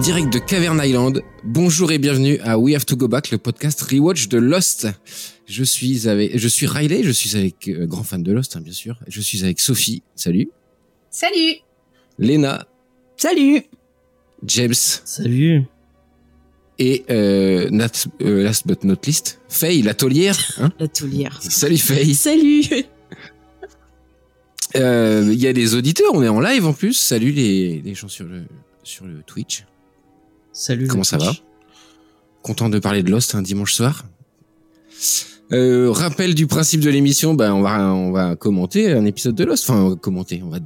Direct de Cavern Island. Bonjour et bienvenue à We Have to Go Back, le podcast rewatch de Lost. Je suis avec, je suis Riley, je suis avec euh, grand fan de Lost, hein, bien sûr. Je suis avec Sophie. Salut. Salut Lena, Salut James Salut. et euh, Nat, euh, last but not least, Faye, la taulière. Hein La. Salut Faye. Salut Euh, Il y a des auditeurs, on est en live en plus. Salut les, les gens sur le, sur le Twitch. Salut. Comment ça va? Content de parler de Lost un dimanche soir. Euh, rappel du principe de l'émission, ben on va on va commenter un épisode de Lost. Enfin, on va commenter, on va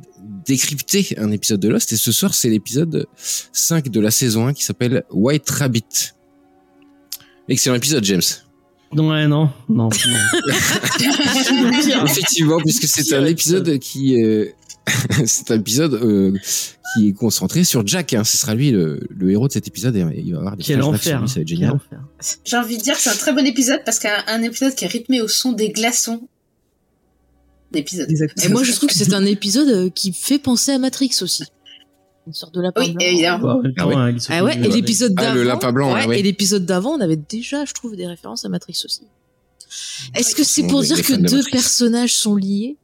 décrypter un épisode de Lost. Et ce soir, c'est l'épisode 5 de la saison 1 qui s'appelle White Rabbit. Excellent épisode, James. Ouais, non, non, non. Effectivement, puisque c'est un épisode qui euh, c'est un épisode euh, qui est concentré sur Jack. Hein. Ce sera lui le, le héros de cet épisode et il va avoir des Quel enfer. lui, ça va être Quel génial. enfer. J'ai envie de dire que c'est un très bon épisode parce qu'un un épisode qui est rythmé au son des glaçons d'épisode. Et moi, je trouve que c'est un épisode euh, qui fait penser à Matrix aussi. Une sorte de lapin Oui, blanc. évidemment. Bah, Ah ouais. hein, Ah ouais, et l'épisode Ah, d'avant. le lapin blanc, ouais, là, ouais. Et l'épisode d'avant, on avait déjà, je trouve, des références à Matrix aussi. Est-ce que c'est pour dire que de deux personnages sont liés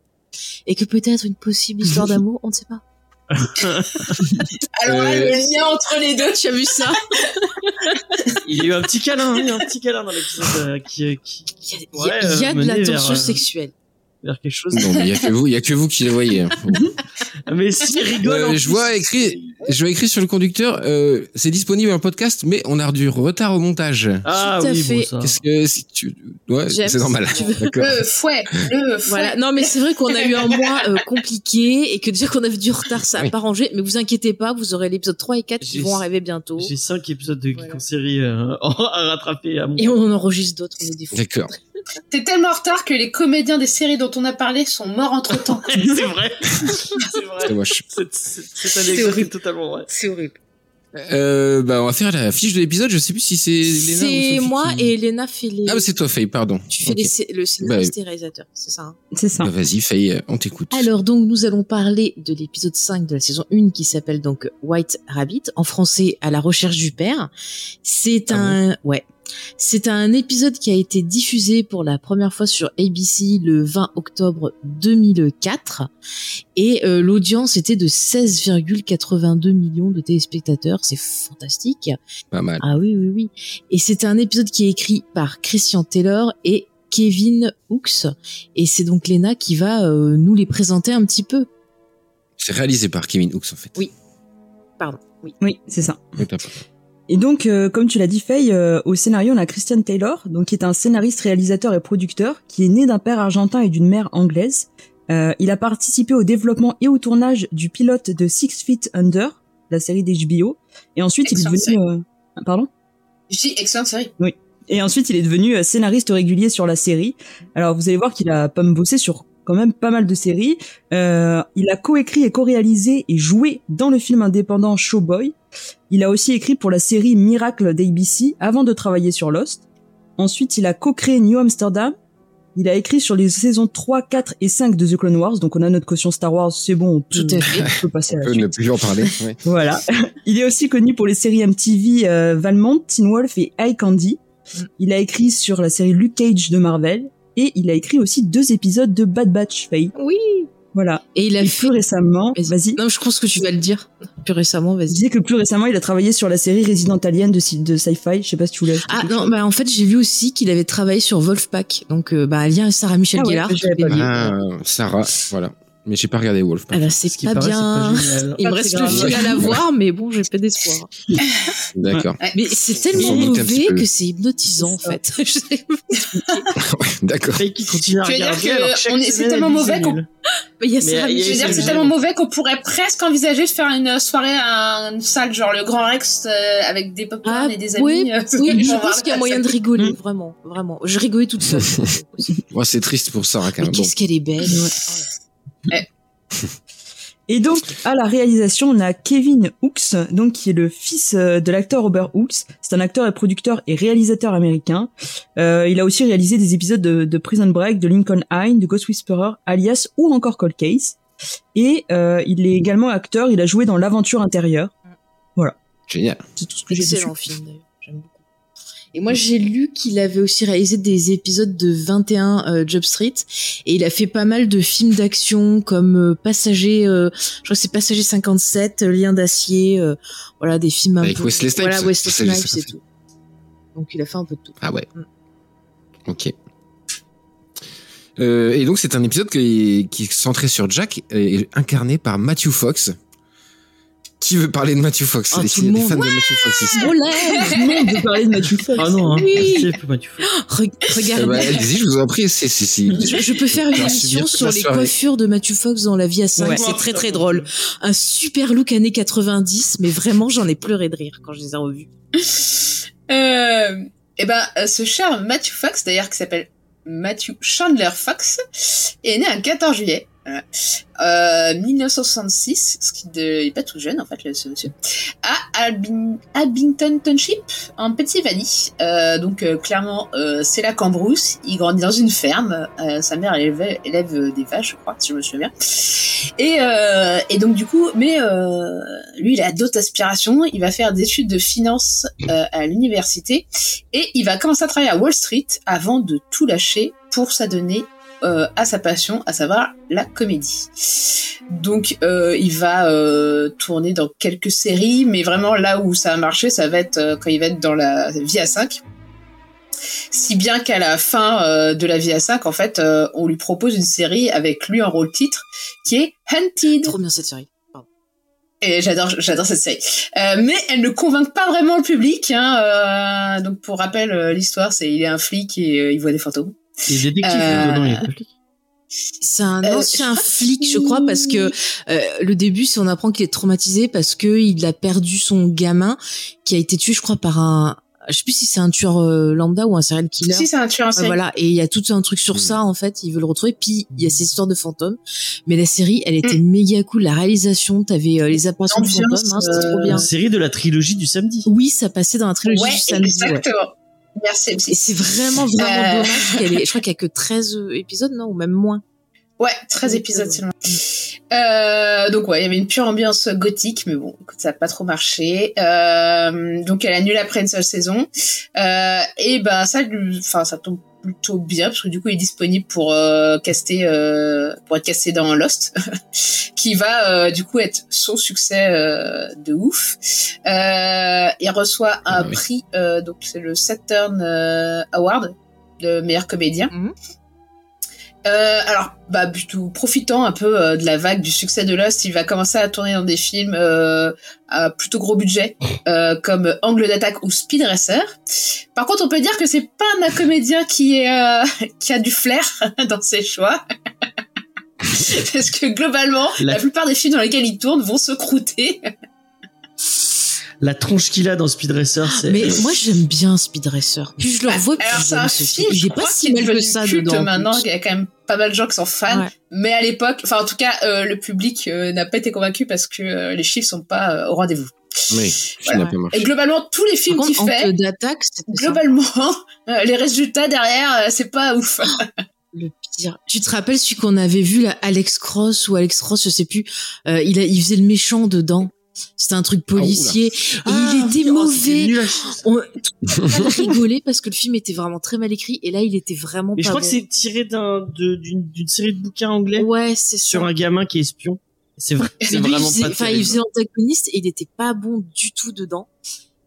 et que peut-être une possible histoire d'amour, on ne sait pas. Alors Euh, le lien entre les deux. Tu as vu ça? Il y a eu un petit câlin, hein, un petit câlin dans l'épisode euh, qui, euh, qui Il y a, Ouais, il y a euh, de la vers, tension euh, sexuelle. vers quelque chose. Non, mais il y a que vous, il y a que vous qui le voyez. Mais si rigole. Euh, je vois écrit, je vois écrit sur le conducteur, euh, c'est disponible en podcast, mais on a du retard au montage. Ah Tout à oui, fait. bon, ça. Qu'est-ce que si tu, ouais, c'est normal. tu veux- D'accord. Le fouet, le fouet. Voilà. Non, mais c'est vrai qu'on a eu un mois euh, compliqué et que déjà qu'on avait du retard, ça a Oui. pas rangé. Mais vous inquiétez pas, vous aurez l'épisode 3 et 4 qui vont arriver bientôt. J'ai cinq épisodes de Voilà. En série euh, à rattraper à mon. Et on en enregistre d'autres, on est des fous. D'accord. T'es tellement en retard que les comédiens des séries dont on a parlé sont morts entre temps. c'est vrai. c'est vrai. C'est horrible. totalement vraie. C'est horrible. Euh, bah, on va faire la fiche de l'épisode. Je sais plus si c'est Léna ou C'est moi qui- et Elena fait les. Ah, bah, c'est toi, Faye, pardon. tu fais les le scénariste Bah, et réalisateur, c'est ça. hein C'est ça. Bah, vas-y, Faye, euh, on t'écoute. Alors donc nous allons parler de l'épisode 5 de la saison 1 qui s'appelle donc White Rabbit en français à la recherche du père. C'est Ah un ouais. C'est un épisode qui a été diffusé pour la première fois sur ABC le 20 octobre 2004 et euh, l'audience était de 16,82 millions de téléspectateurs, c'est fantastique. Pas mal. Ah oui, oui, oui. Et c'est un épisode qui est écrit par Christian Taylor et Kevin Hooks. Et c'est donc Lena qui va euh, nous les présenter un petit peu. C'est réalisé par Kevin Hooks, en fait. Oui. Pardon. Oui. Oui, c'est ça. Oui. Et donc, euh, comme tu l'as dit, Faye, euh, au scénario, on a Christian Taylor, donc qui est un scénariste, réalisateur et producteur, qui est né d'un père argentin et d'une mère anglaise. Euh, il a participé au développement et au tournage du pilote de Six Feet Under, la série d'HBO. Et ensuite, il est devenu... euh, Pardon? Je dis excellente série. Et ensuite, il est devenu euh, scénariste régulier sur la série. Alors, vous allez voir qu'il a pas me bossé sur quand même pas mal de séries. Euh, il a coécrit et co-réalisé et joué dans le film indépendant Showboy. Il a aussi écrit pour la série Miracle d'ABC avant de travailler sur Lost. Ensuite, il a co-créé New Amsterdam. Il a écrit sur les saisons 3, 4 et 5 de The Clone Wars. Donc, on a notre caution Star Wars. C'est bon, on peut, Tout à fait. on peut passer à On la peut suite. ne plus en parler. ouais. Voilà. Il est aussi connu pour les séries MTV euh, Valmont, Teen Wolf et Eye Candy. Il a écrit sur la série Luke Cage de Marvel et il a écrit aussi deux épisodes de Bad Batch Faye. Oui. Voilà. Et il a Et fait. plus récemment, vas-y. Non, je pense que tu vas le dire. Plus récemment, Je vas-y. disais que plus récemment, il a travaillé sur la série Resident Alien de, sci- de Sci-Fi. Je sais pas si tu voulais Ah non, chose. bah en fait j'ai vu aussi qu'il avait travaillé sur Wolfpack, donc euh, bah lien à Sarah Michel Ah Gellar. je l'avais pas vu. Ah, Sarah, voilà. Mais j'ai pas regardé Wolf. Ah bah, c'est Ce pas paraît, bien. pas. Il me Pas reste le film à la voir, mais bon, j'ai pas d'espoir. D'accord. Ouais. Mais c'est tellement mauvais peu. que c'est hypnotisant, en fait. D'accord. Faye qui continue à Je veux dire regarder. que c'est tellement mauvais qu'on-. Mais y a ça. euh, Je veux dire, c'est c'est le tellement mauvais qu'on pourrait presque envisager de faire une soirée à une salle genre le Grand Rex euh, avec des popcorn Ah, et des amis. oui, euh, oui, je pense qu'il y a moyen de rigoler, Mm. vraiment, vraiment. Je rigolais toute seule. Moi, c'est triste pour Sarah quand même. Qu'est-ce qu'elle est belle. Et donc, à la réalisation, on a Kevin Hooks, donc qui est le fils euh, de l'acteur Robert Hooks. C'est un acteur et producteur et réalisateur américain. Euh, il a aussi réalisé des épisodes de, de Prison Break, de Lincoln High, de Ghost Whisperer, Alias ou encore Cold Case. Et euh, il est également acteur. Il a joué dans L'aventure intérieure. Génial. C'est tout ce que j'ai. Excellent film. Et moi, j'ai lu qu'il avait aussi réalisé des épisodes de 21 euh, Job Street. Et il a fait pas mal de films d'action comme euh, Passager, euh, je crois que c'est Passager 57, euh, Lien d'acier, euh, voilà, des films un Avec peu... Wesley Snipes. Voilà, Wesley Snipes et 57. tout. Donc il a fait un peu de tout. Ah ouais. Mm. Ok. Euh, et donc c'est un épisode qui, qui est centré sur Jack et incarné par Matthew Fox. Qui veut parler de Matthew Fox? Ah, Il y a des fans de Matthew Fox ici. Oh là Tout le monde veut parler de Matthew Fox. Ah non, hein. Oui. Pas du tout. Re- Eh Regarde. ben, allez-y, je vous en prie. C'est, c'est, c'est- Je, je peux faire une émission sur les coiffures de Matthew Fox dans La vie à 5. Ouais. C'est très très drôle. Un super look années 90, mais vraiment j'en ai pleuré de rire quand je les ai revus. Euh, et ben, euh, ce cher Matthew Fox, d'ailleurs, qui s'appelle Matthew Chandler Fox, est né un 14 juillet. Voilà. Euh, 1966, ce qui de- il est pas tout jeune en fait, ce monsieur, à Abington Township, en Pennsylvanie. Euh, donc euh, clairement, euh, c'est la Cambrousse. Il grandit dans une ferme. Euh, sa mère élève, des vaches, je crois, si je me souviens bien. Et, et donc du coup, mais lui, il a d'autres aspirations. Il va faire des études de finance à l'université et il va commencer à travailler à Wall Street avant de tout lâcher pour s'adonner euh, à sa passion, à savoir la comédie. Donc euh, il va euh, tourner dans quelques séries, mais vraiment là où ça a marché, ça va être euh, quand il va être dans la vie à 5. Si bien qu'à la fin euh, de la vie à 5, en fait, euh, on lui propose une série avec lui en rôle titre qui est Hunted. Trop bien cette série. Et j'adore, j'adore cette série. Euh, mais elle ne convainc pas vraiment le public. Hein, euh, donc pour rappel, euh, l'histoire, c'est il est un flic et il voit des fantômes. Il est détective Euh, il flic. C'est un Euh, ancien flic, je crois, parce que euh, le début, c'est on apprend qu'il est traumatisé parce que il a perdu son gamin qui a été tué, je crois, par un, je sais plus si c'est un tueur euh, lambda ou un serial killer. Si c'est un tueur Ouais, voilà, et il y a tout un truc sur Mm. ça en fait, il veut le retrouver. Puis il y a ces histoires de fantômes, mais la série, elle était méga cool. La réalisation, t'avais euh, les apparitions de fantômes, hein, c'était trop bien. Une série de la trilogie du samedi. Oui, ça passait dans la trilogie Ouais, du samedi. ouais. Merci. C'est vraiment vraiment Euh. dommage qu'elle ait. Je crois qu'il y a que 13 épisodes, non, ou même moins. Ouais, 13 épisodes seulement. Euh, donc ouais, il y avait une pure ambiance gothique, mais bon, écoute, ça a pas trop marché. Euh, donc elle annule après une seule saison. Euh, et ben ça, enfin ça tombe plutôt bien parce que du coup il est disponible pour euh, caster, euh, pour être casté dans Lost, qui va euh, du coup être son succès euh, de ouf. Euh, il reçoit un Ah oui. prix, euh, donc c'est le Saturn euh, Award de meilleur comédien. Mhm. Euh, alors, bah, plutôt profitant un peu euh, de la vague du succès de Lost, il va commencer à tourner dans des films euh, à plutôt gros budget, euh, comme Angle d'attaque ou Speed Racer. Par contre, on peut dire que c'est pas un comédien qui est euh, qui a du flair dans ses choix. Parce que globalement, La- la... plupart des films dans lesquels il tourne vont se croûter. La tronche qu'il a dans Speed Racer, c'est. Mais moi j'aime bien Speed Racer. Plus je le revois, plus Alors, c'est un ce film, film. Il je est pas si mal que ça dedans. en maintenant. Il y a quand même pas mal de gens qui sont fans. Ouais. Mais à l'époque, enfin en tout cas, euh, le public euh, n'a pas été convaincu parce que euh, les chiffres sont pas euh, au rendez-vous. Oui, le film n'a pas marché. Et globalement, tous les films qu'il fait, d'attaque, globalement, euh, les résultats derrière, euh, c'est pas ouf. Le pire. Tu te rappelles celui qu'on avait vu là, Alex Cross ou Alex Cross, je sais plus. euh, il a, il faisait le méchant dedans. C'était un truc policier. et il était oh, mauvais. On rigolait parce que le film était vraiment très mal écrit. Et là, il était vraiment Mais je pas crois bon. que c'est tiré d'un, d'une, d'une série de bouquins anglais Ouais, c'est sur ça. un gamin qui est espion. C'est vrai, c'est lui, il vraiment faisait- pas Enfin, il faisait l'antagoniste et il était pas bon du tout dedans.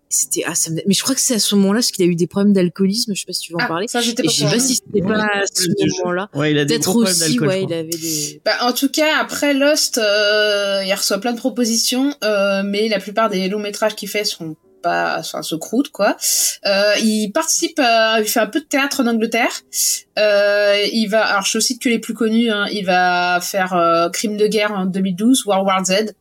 C'était ah ça me... mais je crois que c'est à ce moment-là parce qu'il a eu des problèmes d'alcoolisme. Je sais pas si tu veux en Ah, parler. ça, j'étais Et pas je sais pas si c'était pas à ce moment-là. Ouais, il a des Peut-être aussi, ouais, il avait des. Bah, en tout cas, après Lost, euh, il reçoit plein de propositions, euh, mais la plupart des longs métrages qu'il fait sont pas, enfin, se croûtent, quoi. Euh, il participe, à, il fait un peu de théâtre en Angleterre. Euh, il va, alors je cite que les plus connus, hein, il va faire euh, Crime de guerre en 2012, World War Z.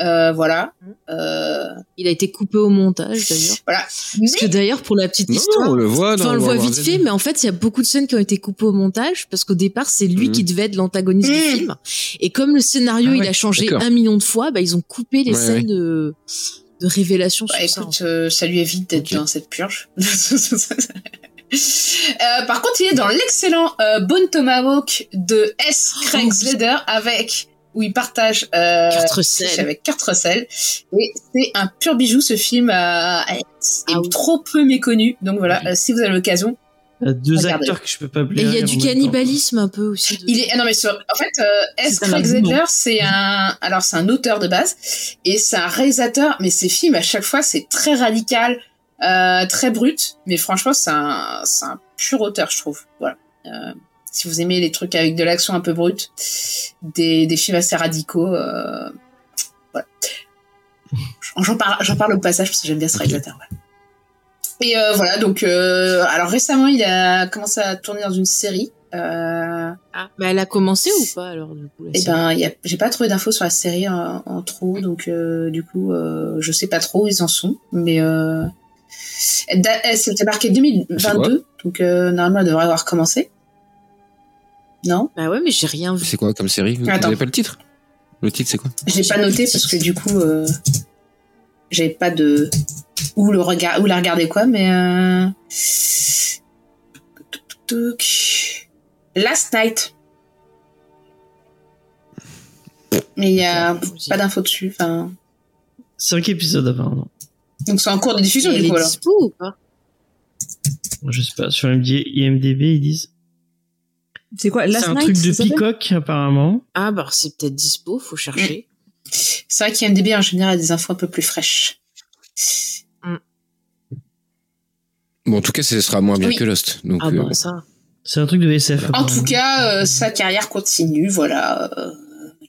Euh, voilà. Euh, Il a été coupé au montage d'ailleurs. voilà. Parce que d'ailleurs pour la petite Non, histoire. on le voit. Enfin, dans on le voit vite fait, mais en fait, il y a beaucoup de scènes qui ont été coupées au montage parce qu'au départ, c'est lui Mhm. qui devait être l'antagoniste du Mhm. film. Et comme le scénario, Ah il ouais, a changé un million de fois, bah, ils ont coupé les Ouais, scènes ouais. de, de révélation Bah, sur ça. écoute, euh, ça lui évite d'être dans cette purge. Euh, par contre, il est dans l'excellent euh, Bone Tomahawk de S. Craig Oh, Slater avec où il partage euh, avec Kurt Russell. Et c'est un pur bijou ce film euh, est Ah oui. trop peu méconnu. Donc voilà, euh, si vous avez l'occasion, Il y a deux Regardez. acteurs que je peux pas Et il y a du temps. cannibalisme un peu aussi. il est ah non mais sur- en fait euh, S. Craig. Zedler c'est un alors c'est un auteur de base et c'est un réalisateur mais ses films à chaque fois c'est très radical euh, très brut mais franchement c'est un c'est un pur auteur je trouve voilà Euh, si vous aimez les trucs avec de l'action un peu brute des, des films assez radicaux euh, voilà j'en parle j'en parle au passage parce que j'aime bien ce réalisateur voilà. et euh, voilà donc euh, alors récemment il a commencé à tourner dans une série euh, Ah, mais elle a commencé ou pas alors du coup la eh ben, j'ai pas trouvé d'infos sur la série en, en trop, donc euh, du coup, euh, je sais pas trop où ils en sont, mais euh, elle elle- c'était marqué 2022, donc euh, normalement elle devrait avoir commencé. Non, Bah ouais, mais j'ai rien vu. C'est quoi comme série? Vous Attends. avez pas le titre? Le titre, c'est quoi? J'ai pas noté parce que du coup, euh, j'avais pas de où le regard, où la regarder quoi, mais euh... Last Night. Mais il y a pas d'infos dessus, enfin. Cinq épisodes apparemment. Donc c'est en cours de diffusion du coup alors. dispo ou pas? Je sais pas, sur MD IMDB ils disent. C'est quoi Last C'est un Night, truc de Peacock apparemment. Ah bah c'est peut-être dispo, faut chercher. C'est vrai qu'IMDB en général a des infos un peu plus fraîches. Bon, en tout cas, ce sera moins bien Oui. que Lost. Donc, Ah euh, bah ça. C'est un truc de SF. En tout cas, euh, sa carrière continue, voilà. euh,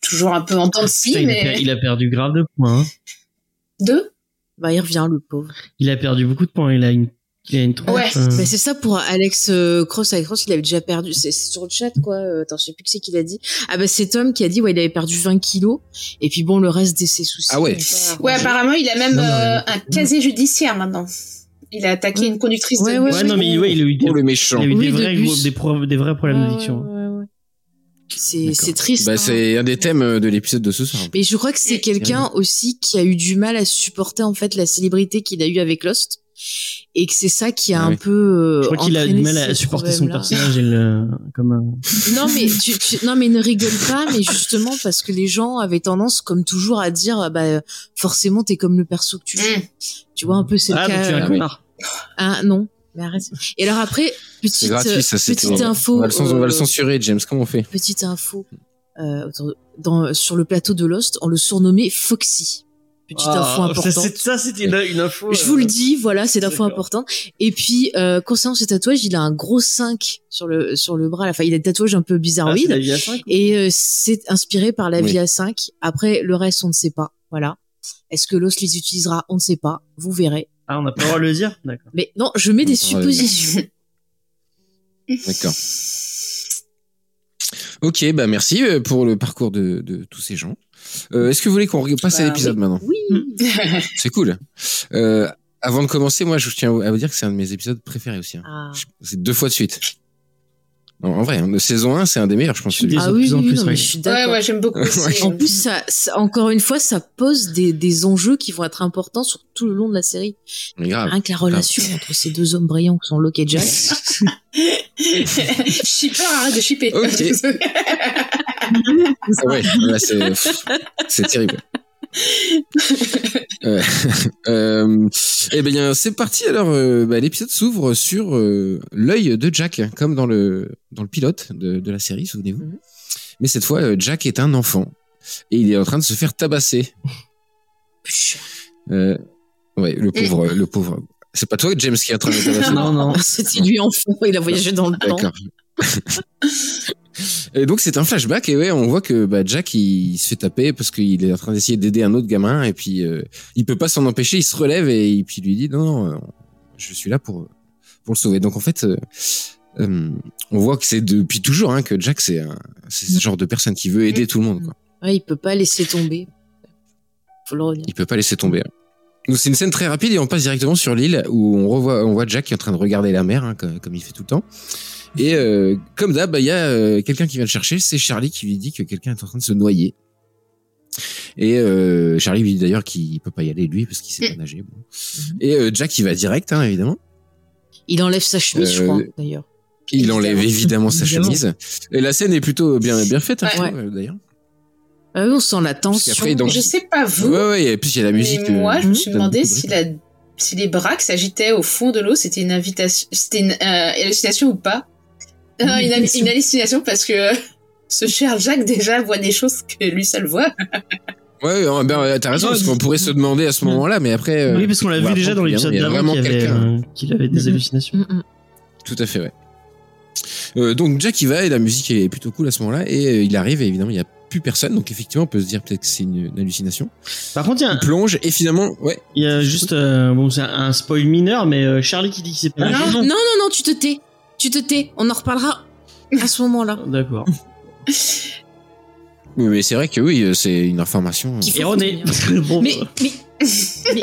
toujours un peu en temps de scie, a, il a perdu grave de points. hein. deux. Bah il revient le pauvre. Il a perdu beaucoup de points. Il a une, il a une tronche. Ouais. euh, Mais c'est ça pour Alex euh, Cross. Alex Cross, il avait déjà perdu. C'est sur le chat, quoi. Euh, attends, je sais plus qui c'est qu'il a dit. Ah bah c'est Tom qui a dit, ouais, il avait perdu 20 kilos. Et puis bon, le reste de ses soucis. Ah ouais. pas Ouais, apparemment, il a même Non, non, euh, un casier judiciaire maintenant. Il a attaqué une conductrice Ouais, de ouais. Ouais, non, mais ouais, il a eu des, Oh, le il méchant. a eu Oui, des, de vrais, bus. gros- des, pro- des vrais problèmes Ouais, d'addiction. ouais, ouais, ouais. C'est triste. Bah, hein. c'est un des thèmes de l'épisode de ce soir. Mais je crois que c'est quelqu'un aussi qui a eu du mal à supporter en fait la célébrité qu'il a eu avec Lost et que c'est ça qui a Ah un oui. peu. euh, Je crois qu'il a du entraîné mal à supporter son personnage et le, comme un... Non mais tu, tu- non mais ne rigole pas mais justement parce que les gens avaient tendance comme toujours à dire ah bah forcément t'es comme le perso que tu joues. Mmh. Tu vois un peu c'est Ah, le cas. tu es un euh, connard. ah non mais arrête. Et alors après petite gratuit, ça, c'est petite info. On va, le, cens- on va le euh, censurer, James. Comment on fait? petite info euh, dans sur le plateau de Lost on le surnommait Foxy. Petite info Ah, ça, importante. c'est- Ça, c'était une, une info. Je vous euh, le dis, voilà, c'est l'info importante. Et puis, euh, concernant ce tatouage, il a un gros 5 sur le, sur le bras. Enfin, il a des tatouages un peu ah, bizarroïdes. la vie à cinq. et euh, c'est inspiré par la Oui. vie à 5. Après, le reste, on ne sait pas. Voilà. Est-ce que l'os les utilisera? On ne sait pas. Vous verrez. Ah, on n'a pas le droit de le dire? D'accord. Mais non, je mets des suppositions. D'accord. Ok, bah merci euh, pour le parcours de, de tous ces gens. Euh, Est-ce que vous voulez qu'on passe à Bah, l'épisode maintenant Oui. C'est cool. Euh, avant de commencer, moi, je tiens à vous dire que c'est un de mes épisodes préférés aussi. hein. Ah, C'est deux fois de suite. En, en vrai, hein, de saison 1, c'est un des meilleurs, je pense. Je. Ah oui, oui, plus, non, mais ouais. je suis Ouais, d'accord. ouais, j'aime beaucoup aussi. En plus, ça, ça- encore une fois, ça pose des, des enjeux qui vont être importants sur tout le long de la série. Mais grave. Rien que la relation entre ces deux hommes brillants qui sont Locke et Jack. Shipper, arrête de shipper. Ok. Ah ouais, là, c'est terrible. Euh, euh, eh bien, c'est parti. Alors, euh, bah, l'épisode s'ouvre sur euh, l'œil de Jack, comme dans le dans le pilote de, de la série, souvenez-vous. Mhm. Mais cette fois, euh, Jack est un enfant et il est en train de se faire tabasser. Euh, Ouais, le pauvre, le pauvre. C'est pas toi, James, qui est en train de t'amasser Non, non. C'était lui enfant, il a voyagé dans le temps. Et donc c'est un flashback et ouais, on voit que bah, Jack il, il se fait taper parce qu'il est en train d'essayer d'aider un autre gamin et puis euh, il peut pas s'en empêcher, il se relève et, et puis il lui dit non, non, euh, je suis là pour pour le sauver. Donc en fait, euh, euh, on voit que c'est depuis toujours hein, que Jack c'est ce genre de personne qui veut aider tout le monde. Quoi. Ouais, il peut pas laisser tomber. Faut le redire. Il peut pas laisser tomber. hein. Donc c'est une scène très rapide et on passe directement sur l'île où on revoit, on voit Jack qui est en train de regarder la mer hein, comme, comme il fait tout le temps. Et euh, comme d'hab, bah, il y a euh, quelqu'un qui vient le chercher, c'est Charlie qui lui dit que quelqu'un est en train de se noyer. Et euh, Charlie lui dit d'ailleurs qu'il peut pas y aller lui parce qu'il sait pas nager. bon. Et euh, Jack il va direct hein, évidemment. Il enlève sa chemise, je Euh, crois, d'ailleurs. Il enlève évidemment sa Évidemment. chemise. Et la scène est plutôt bien bien faite hein, Ouais. euh, d'ailleurs. Ah oui, on sent la tension. qu'après, donc- Je sais pas vous, Ouais ouais, et puis il y a la musique. moi, euh, je me suis demandé si, la, si les bras qui s'agitaient au fond de l'eau, c'était une invitation, c'était une euh, hallucination ou pas Euh, une, hallu- hallucination. une hallucination parce que ce cher Jack déjà voit des choses que lui seul voit. Ouais, ben, euh, t'as raison, parce qu'on pourrait se demander à ce moment-là, mais après. euh, Oui, parce qu'on l'a vu déjà dans l'épisode y d'avant vraiment qu'il avait, quelqu'un. euh, qu'il avait des hallucinations. Tout à fait, ouais. Euh, donc Jack il va et la musique est plutôt cool à ce moment-là et euh, il arrive et évidemment il y a plus personne donc effectivement on peut se dire peut-être que c'est une, une hallucination. Par contre, il y a, Il plonge et finalement ouais il y a juste euh, bon, c'est un spoil mineur, mais euh, Charlie qui dit qu'il s'est pas Non. nager. Non, non, non, tu te tais. Tu te tais. On en reparlera à ce moment-là. D'accord. Oui, mais c'est vrai que oui euh, c'est une information. Qu'il faut Erroné. bon, Mais, mais,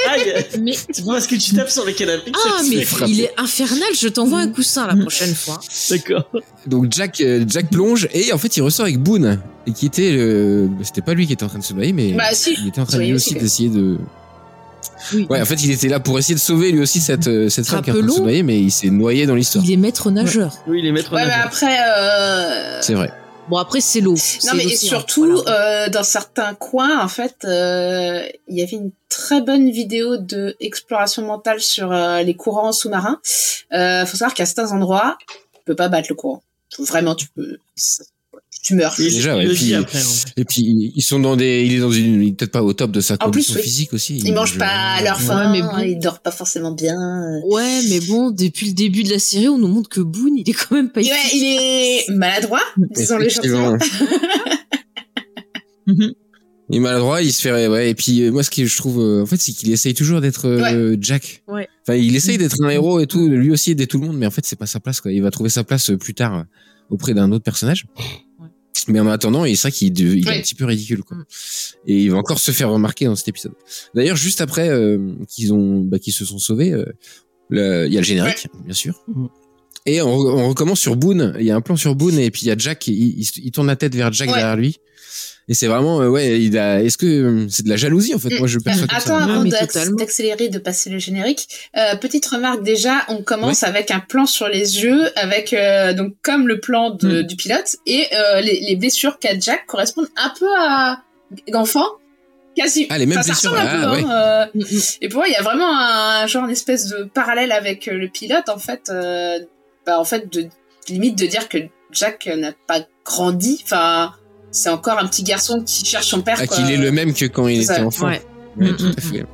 Aïe, mais, c'est pas parce que tu tapes sur les canapés que ah, te mais il est infernal. Je t'envoie un coussin la prochaine fois. D'accord. Donc Jack euh, Jack plonge et en fait il ressort avec Boone et qui était le c'était pas lui qui était en train de se noyer mais Bah, si. il était en train Oui, lui aussi, d'essayer de Oui. Ouais en fait il était là pour essayer de sauver lui aussi cette euh, cette femme qui est en train de se noyer mais il s'est noyé dans l'histoire. Il est maître nageur. Oui, les maîtres Ouais, mais nageurs. après, euh... C'est vrai. Bon, après, c'est l'eau. Non, mais et surtout, Voilà. euh, dans certains coins, en fait, euh, il y avait une très bonne vidéo de exploration mentale sur euh, les courants sous-marins. Euh, faut savoir qu'à certains endroits, tu peux pas battre le courant. Vraiment, tu peux, tu meurs. Il- Déjà, ouais, le puis- après. Et puis ils sont dans des, il est dans une, peut-être pas au top de sa En plus, condition oui. physique aussi. Ils mangent je- pas à leur Ouais, faim, mais bon. ils dorment pas forcément bien. Ouais, mais bon, depuis le début de la série, on nous montre que Boone, il est quand même pas Ouais, il est maladroit, disons-le gentiment. Effectivement. Mhm. Il est maladroit, il se fait, ouais. Et puis euh, moi, ce que je trouve, euh, en fait, c'est qu'il essaye toujours d'être euh, Jack. Ouais. Enfin, il essaye d'être un héros et tout, lui aussi aider tout le monde, mais en fait, c'est pas sa place. Quoi. Il va trouver sa place euh, plus tard euh, auprès d'un autre personnage. Mais en attendant, il c'est vrai qu'il il est Ouais. un petit peu ridicule, quoi. Mm. Et il va encore se faire remarquer dans cet épisode. D'ailleurs, juste après euh, qu'ils ont, bah, qu'ils se sont sauvés, euh, le- il y a le générique, bien sûr. Et on, on recommence sur Boone. Il y a un plan sur Boone et puis il y a Jack. Il, il, il tourne la tête vers Jack Ouais. derrière lui. Et c'est vraiment, euh, ouais, il a. Est-ce que c'est de la jalousie en fait? Mm. Moi, je perçois comme Attends, ça. Ouais, avant d'accélérer, de passer le générique, euh, petite remarque déjà, on commence avec un plan sur les yeux, avec euh, donc comme le plan de, Mm. du pilote, et euh, les, les blessures qu'a Jack correspondent un peu à l'enfant, quasi. Ah, les mêmes ça blessures, ressemble un ah, peu, hein, euh, Mm, et pour moi, il y a vraiment un genre une espèce de parallèle avec euh, le pilote, en fait, euh, bah, en fait, de limite de dire que Jack n'a pas grandi, enfin. C'est encore un petit garçon qui cherche son père. Ah, qu'il est le même que quand il était ça. enfant. Ouais. Ouais, Mm, tout mm, à fait.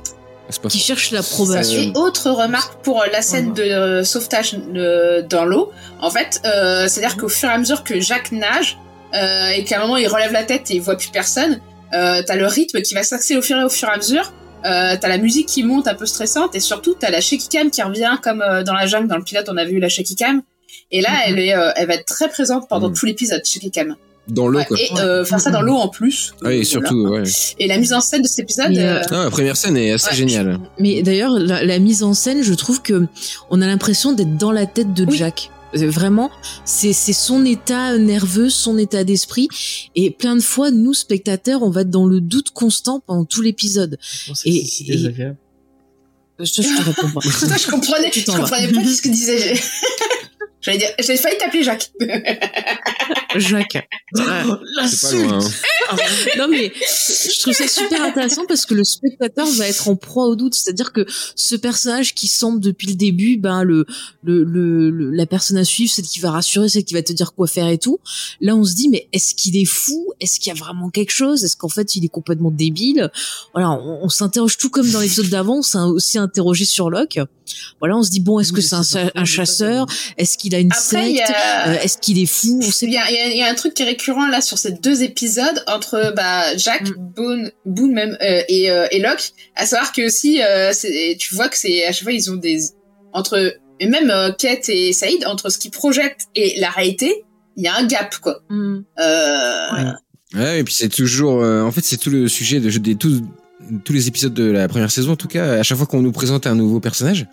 C'est pas Qui cherche l'approbation. Et autre remarque pour euh, la scène de euh, sauvetage euh, dans l'eau, en fait, euh, c'est-à-dire qu'au fur et à mesure que Jacques nage euh, et qu'à un moment il relève la tête et il voit plus personne, euh, t'as le rythme qui va s'accélérer au fur et au fur et à mesure. Euh, t'as la musique qui monte un peu stressante et surtout t'as la shaky cam qui revient comme euh, dans la jungle dans le pilote on a vu la shaky cam et là Mhm. elle est euh, elle va être très présente pendant Mhm. tout l'épisode shaky cam Dans l'eau, Ouais, quoi. et euh, faire ça dans l'eau en plus Ah, et Voilà. surtout, ouais. et la mise en scène de cet épisode euh, euh, Ah, la première scène est assez Ouais. géniale. Mais d'ailleurs, la, la mise en scène, je trouve que on a l'impression d'être dans la tête de Oui. Jack. Euh, Vraiment, c'est c'est son état nerveux, son état d'esprit, et plein de fois, nous spectateurs, on va être dans le doute constant pendant tout l'épisode. Bon, c'est- Et- et- désagréable. Je, je te réponds pas. Je comprenais, Tu je comprenais pas ce que disait. J'allais dire, j'ai failli t'appeler Jacques. Jacques. Oh, loin. hein. non mais je trouve ça super intéressant parce que le spectateur va être en proie au doute, c'est-à-dire que ce personnage qui semble depuis le début, ben le, le, le, le- la personne à suivre, celle qui va rassurer, celle qui va te dire quoi faire et tout. Là, on se dit mais est-ce qu'il est fou? Est-ce qu'il y a vraiment quelque chose? Est-ce qu'en fait il est complètement débile? Voilà, on, on s'interroge tout comme dans l'épisode d'avant, on s'est aussi interrogé sur Locke. Voilà, on se dit bon, est-ce que c'est un, un chasseur? Est-ce qu'il a une Après, secte a... Euh, Est-ce qu'il est fou On sait Il y, a, il y un truc qui est récurrent là sur ces deux épisodes entre bah, Jack, Mm. Boone, Boone même euh, et, euh, et Locke, à savoir que aussi euh, tu vois que c'est à chaque fois ils ont des entre et même euh, Kate et Saïd entre ce qu'ils projettent et la réalité, il y a un gap quoi. Euh, Ouais, et puis c'est toujours. euh, en fait, c'est tout le sujet de, des tous, tous les épisodes de la première saison. En tout cas, à chaque fois qu'on nous présente un nouveau personnage,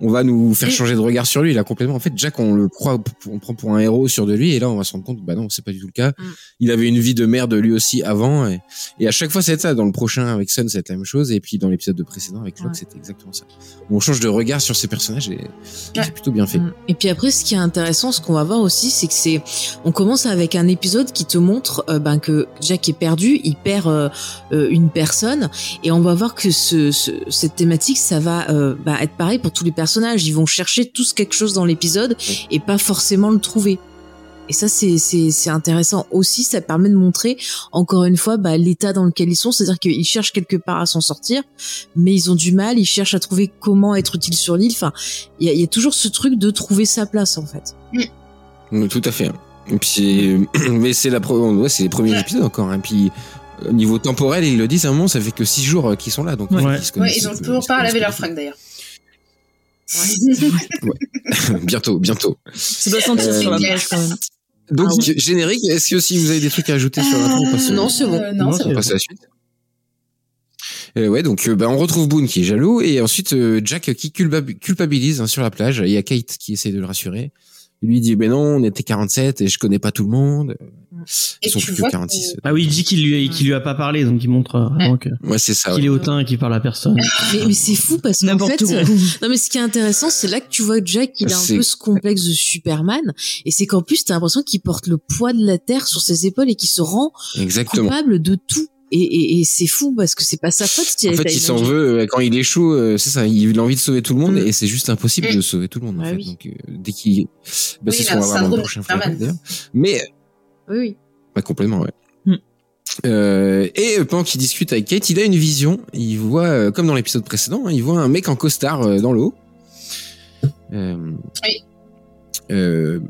on va nous faire changer de regard sur lui. Là, complètement. En fait, Jack, on le croit, on le prend pour un héros sur de lui, et là, on va se rendre compte, bah non, c'est pas du tout le cas. Mm. Il avait une vie de merde lui aussi avant, et, et à chaque fois, c'est ça. Dans le prochain avec Sun, c'est la même chose, et puis dans l'épisode de précédent avec Locke, Ouais. c'était exactement ça. On change de regard sur ces personnages, et c'est plutôt bien fait. Mm. Et puis après, ce qui est intéressant, ce qu'on va voir aussi, c'est que c'est, on commence avec un épisode qui te montre euh, ben, que Jack est perdu, il perd euh, euh, une personne, et on va voir que ce, ce- cette thématique, ça va euh, bah, être pareil pour tous les personnages. Ils vont chercher tous quelque chose dans l'épisode et pas forcément le trouver. Et ça, c'est c'est c'est intéressant aussi. Ça permet de montrer encore une fois bah, l'état dans lequel ils sont, c'est-à-dire qu'ils cherchent quelque part à s'en sortir, mais ils ont du mal. Ils cherchent à trouver comment être utile sur l'île. Enfin, il y a, il y a toujours ce truc de trouver sa place en fait. Tout à fait. Et puis mais c'est la, ouais, c'est les premiers épisodes encore. Hein. Puis au niveau temporel, ils le disent à un moment, ça fait que six jours euh, qu'ils sont là, donc Ouais. ils ouais, ils ont se toujours pas lavé leur fringue d'ailleurs. bientôt, bientôt. Ça doit sentir Euh, sur la plage quand même. Donc Ah générique. Est-ce que aussi vous avez des trucs à ajouter sur ou pas Euh, non, c'est bon. Euh, non, Non, c'est On passe à la suite. Euh, ouais, donc euh, bah, on retrouve Boone qui est jaloux et ensuite euh, Jack qui culpa- culpabilise hein, sur la plage. Il y a Kate qui essaie de le rassurer. Il lui dit ben non, on était 47 et je connais pas tout le monde. Ils Et sont plus que vois 46. Ah oui, il dit qu'il lui, qu'il lui a pas parlé, donc il montre euh, vraiment que- Ouais, c'est ça. qu'il ouais. est hautain et qu'il parle à personne. Mais, mais c'est fou parce qu'en N'importe fait, euh, non mais ce qui est intéressant, c'est là que tu vois que Jack, il a un peu ce complexe de Superman, et c'est qu'en plus t'as l'impression qu'il porte le poids de la terre sur ses épaules et qu'il se rend Exactement. coupable de tout. Et, et, et c'est fou parce que c'est pas sa faute. si En fait, il s'en veut euh, quand il échoue. euh, c'est ça. Il a envie de sauver tout le monde Mm. et c'est juste impossible Mm. de sauver tout le monde. En Ouais, fait. oui. Donc euh, dès qu'il, bah, Oui, c'est ce a qu'on va voir dans le prochain d'ailleurs. Mais Oui, oui. bah, complètement, ouais. Mm. Euh, et pendant qu'il discute avec Kate, il a une vision. Il voit, euh, comme dans l'épisode précédent, hein, il voit un mec en costard euh, dans l'eau. Euh, Oui. euh,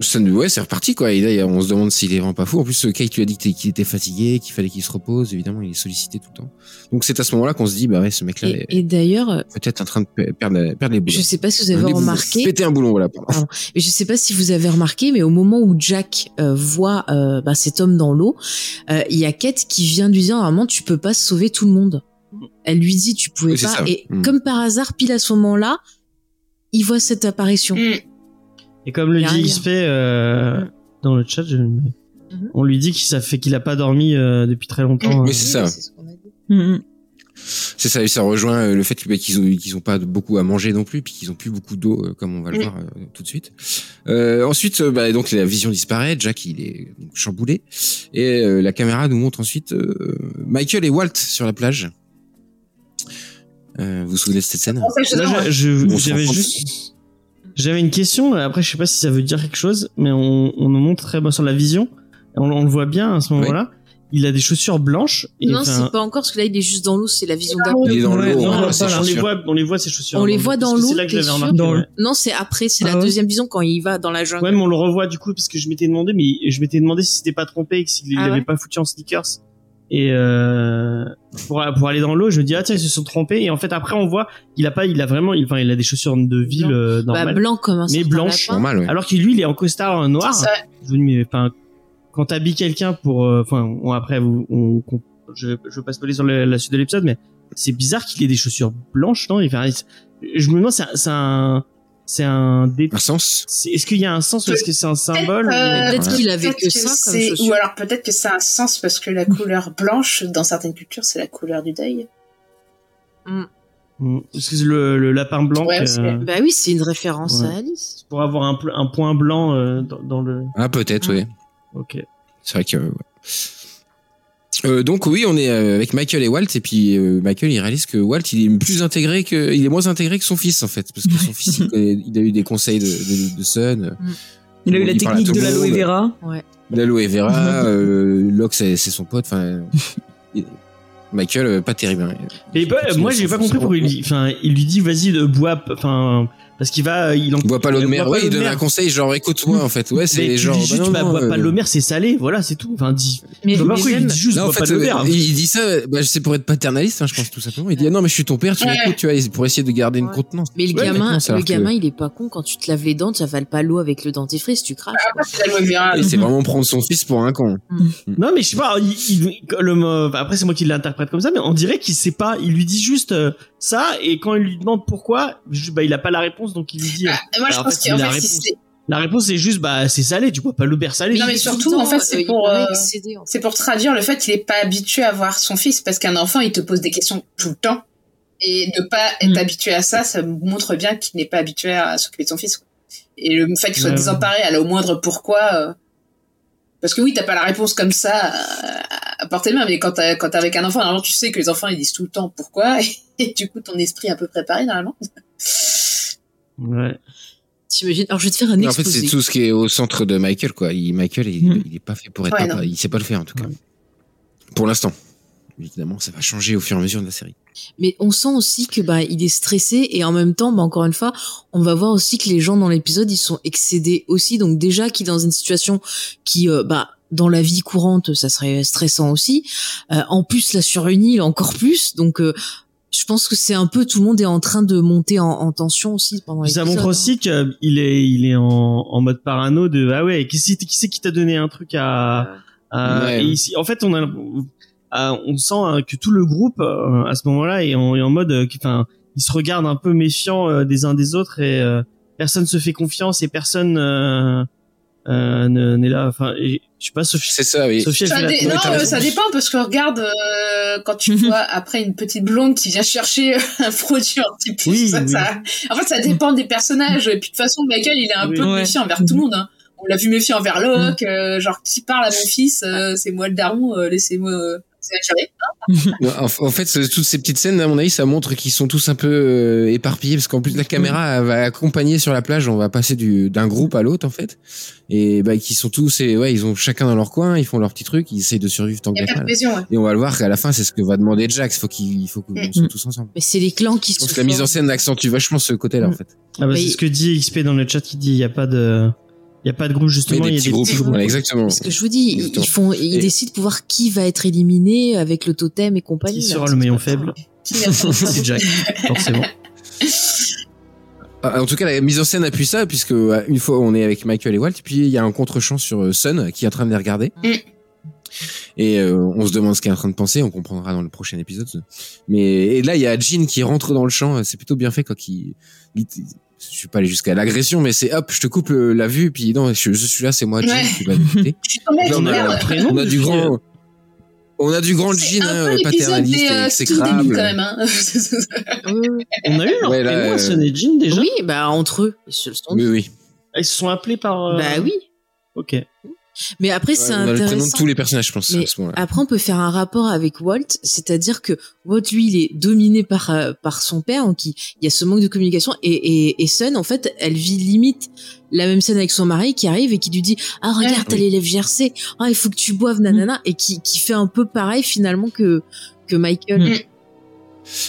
ouais, c'est reparti quoi. Et là, on se demande s'il est vraiment pas fou. En plus, euh, Kate lui a dit qu'il était fatigué, qu'il fallait qu'il se repose. Évidemment, il est sollicité tout le temps. Donc c'est à ce moment-là qu'on se dit, bah ouais, ce mec-là est Et, et d'ailleurs, euh, peut-être en train de pe- perdre, perdre les boulons. je sais pas si vous avez remarqué, Péter un boulon, voilà. pardon. mais je sais pas si vous avez remarqué, mais au moment où Jack euh, voit euh, bah, cet homme dans l'eau, euh, il y a Kate qui vient lui dire normalement tu peux pas sauver tout le monde. Elle lui dit tu pouvais Oui, pas. ça. Et Mm. comme par hasard, pile à ce moment-là, il voit cette apparition. Mm. Et comme le dit rien. XP euh, dans le chat, je- Mhm. on lui dit qu'il ça fait qu'il a pas dormi euh, depuis très longtemps. Oui, euh. c'est ça. ce qu'on a dit. Mm, mm. C'est ça, et ça rejoint euh, le fait bah, qu'ils ont, qu'ils ont pas beaucoup à manger non plus, puis qu'ils ont plus beaucoup d'eau, euh, comme on va le Mm. voir euh, tout de suite. Euh, ensuite, bah, donc la vision disparaît, Jack il est donc, chamboulé, et euh, la caméra nous montre ensuite euh, Michael et Walt sur la plage. Euh, vous vous souvenez de cette scène? J'avais juste, j'avais une question. Après, je sais pas si ça veut dire quelque chose, mais on, on nous montre très bien sur la vision. On, on le voit bien à ce moment-là. Il a des chaussures blanches. Et Non, c'est pas encore parce que là il est juste dans l'eau, c'est la vision d'après. Il est dans l'eau, non, on on, ses les chaussures. voit, on les voit ces chaussures. On les voit dans l'eau, C'est là que j'avais remarqué. Dans ouais. Non, c'est après, c'est Ah la ouais. deuxième vision quand il va dans la jungle. Ouais, mais on le revoit du coup parce que je m'étais demandé, mais je m'étais demandé si c'était pas trompé et s'il Ah l'avait ouais pas foutu en sneakers. Et euh, pour pour aller dans l'eau, je me dis ah tiens ils se sont trompés et en fait après on voit il a pas il a vraiment il enfin il a des chaussures de ville Blanc. euh, Bah, normales. blanc comme un Mais certain blanche, lapin. Normal, ouais. alors que lui il est en costard euh, noir. C'est ça. Je me dis mais enfin quand t'habilles quelqu'un pour euh, enfin après on, on- je je veux pas spoiler sur le- la suite de l'épisode mais c'est bizarre qu'il ait des chaussures blanches non? Enfin, il- je me demande c'est un- c'est un dé- sens c'est- est-ce qu'il y a un sens ou est-ce que c'est un symbole Euh, Peut-être qu'il avait que ça chaussure. Ou alors peut-être que ça a un sens parce que la couleur blanche, dans certaines cultures, c'est la couleur du deuil. Mm. Parce que le, le lapin blanc, Ouais, euh, Bah oui, c'est une référence Ouais. à Alice. pour avoir un, un point blanc euh, dans, dans le. Ah, peut-être, Mm. oui. Ok. C'est vrai que. ouais. Euh, donc oui, on est euh, avec Michael et Walt et puis euh, Michael il réalise que Walt il est plus intégré que il est moins intégré que son fils en fait parce que son fils il, connaît- il a eu des conseils de, de, de Sun. Il a eu la technique de l'aloe vera. L'aloe vera, euh, Locke c'est c'est son pote. Enfin, Michael euh, pas terrible. hein. Et bah, moi, j'ai pas compris pourquoi il, dit- enfin, il lui dit, vas-y, euh, bois, enfin, parce qu'il va, il en. Bois pas l'eau de mer. pas Ouais, il donne un conseil genre écoute-moi en fait. Ouais, Mais c'est tu genre dis juste, bah, non, bah, non, bois pas euh, l'eau de mer, c'est salé, voilà, c'est tout. Enfin, dis. Mais, pas pourquoi il dit juste, Non, en bois pas fait, l'eau de mer. euh, il dit ça, bah, c'est pour être paternaliste, hein, je pense tout simplement. Il dit ah non mais je suis ton père, tu Ouais. m'écoutes, tu vois, pour essayer de garder une contenance. Mais le Ouais, gamin, le que- gamin, il est pas con. Quand tu te laves les dents, tu avales pas l'eau avec le dentifrice, tu craches. Après, c'est. Et vraiment prendre son fils pour un con. Non, mais je sais pas, après, c'est moi qui l'interprète comme ça, mais on dirait qu'il sait pas, il lui dit juste euh, ça, et quand il lui demande pourquoi, bah, il a pas la réponse, donc il lui dit, euh, Ah, moi, je Alors, en pense fait, qu'en fait, la si réponse. c'est- la réponse c'est juste, bah, c'est salé, tu bois pas l'eau de mer salé. Non, mais est surtout, en fait, c'est euh, pour, euh, excéder, en fait. c'est pour traduire le fait qu'il est pas habitué à voir son fils, parce qu'un enfant, il te pose des questions tout le temps. Et ne pas être Mm. habitué à ça, ça montre bien qu'il n'est pas habitué à s'occuper de son fils. quoi. Et le fait qu'il soit Ouais. désemparé à la au moindre pourquoi, euh, parce que oui, t'as pas la réponse comme ça euh, à portée de main, mais quand t'as, quand t'es avec un enfant, normalement, tu sais que les enfants, ils disent tout le temps pourquoi, et, du coup, ton esprit est un peu préparé, normalement. Ouais. T'imagines Alors, je vais te faire un Mais en fait, exposé. c'est tout ce qui est au centre de Michael, quoi. Il, Michael, il, Mm. il est pas fait pour être Ouais, papa. non. Il sait pas le faire, en tout cas. Pour l'instant. Évidemment, ça va changer au fur et à mesure de la série. Mais on sent aussi que bah il est stressé et en même temps, bah encore une fois, on va voir aussi que les gens dans l'épisode ils sont excédés aussi. Donc déjà qui est dans une situation qui euh, bah dans la vie courante ça serait stressant aussi. Euh, en plus là sur une île encore plus. Donc euh, je pense que c'est un peu tout le monde est en train de monter en, en tension aussi pendant Puis ça montre aussi qu'il est, il est en, en mode parano de, ah ouais, qui c'est qui, c'est qui t'a donné un truc à, à- Ouais. et ici, en fait, on a, à- on sent hein, que tout le groupe, euh, à ce moment-là, est en, est en mode, euh, enfin, ils se regardent un peu méfiants euh, des uns des autres et euh, personne se fait confiance et personne euh, euh, ne- n'est là. Enfin, je sais pas, Sophie. C'est ça, oui. Sophie, Ça la- dé- Ouais, non, euh, ça dépend parce que regarde euh, quand tu vois après une petite blonde qui vient chercher un produit anti Oui, ça, oui. ça- en fait ça dépend des personnages et puis de toute façon Michael il est un Oui. peu Ouais. méfiant envers tout le monde hein. on l'a vu méfiant envers Locke euh, genre qui parle à mon fils euh, c'est moi le daron euh, laissez-moi En, en fait, toutes ces petites scènes, à mon avis, ça montre qu'ils sont tous un peu euh, éparpillés parce qu'en plus la caméra elle va accompagner sur la plage, on va passer du d'un groupe à l'autre en fait, et bah qui sont tous, et ouais, ils ont chacun dans leur coin, ils font leur petit truc, ils essayent de survivre tant que ouais. Et on va le voir qu'à la fin, c'est ce que va demander Jack. Il faut qu'il, il faut qu'on Mm. soit tous ensemble. Mais c'est les clans qui Je se pense que la mise en scène accentue vachement ce côté-là, en Mm. fait. Ah bah, c'est ce que dit XP dans le chat qui dit, il y a pas de, il y a pas de groupe justement, il y a petits des groupes. petits groupes. Voilà, exactement. Parce que je vous dis, ils- Exactement. ils font, ils Et- décident de pouvoir qui va être éliminé avec le totem et compagnie. Qui là. sera le maillon faible C'est Jack, forcément. Ah, En tout cas, la mise en scène appuie ça, puisque euh, une fois on est avec Michael et Walt, puis il y a un contre-champ sur euh, Sun qui est en train de les regarder. Mm. Et euh, on se demande ce qu'il est en train de penser, on comprendra dans le prochain épisode. Mais et là, il y a Jean qui rentre dans le champ, c'est plutôt bien fait, quoi. Qui, il- je suis pas allé jusqu'à l'agression, mais c'est hop, je te coupe le- la vue, puis non, je, je suis là, c'est moi, Jean, Ouais. tu vas avec Là, on, a, on a du grand, on a du grand C'est Jean, un hein, paternaliste et euh, exécrable. quand même hein. On a eu leur Ouais, là, prénom à euh, Jean déjà. Oui, bah entre eux. Ils se le sont Oui, oui. Ah, Ils se sont appelés par. euh, Bah oui. Ok. Mais après, c'est Ouais, on a le prénom de intéressant. tous les personnages, je pense, Mais à ce moment-là. Après, on peut faire un rapport avec Walt, c'est-à-dire que Walt, lui, il est dominé par euh, par son père, donc il, il y a ce manque de communication. Et, et, et Sun, en fait, elle vit limite la même scène avec son mari qui arrive et qui lui dit ah regarde t'as Oui. les lèvres gercées, ah il faut que tu boives nanana et qui qui fait un peu pareil finalement que que Michael. Mm.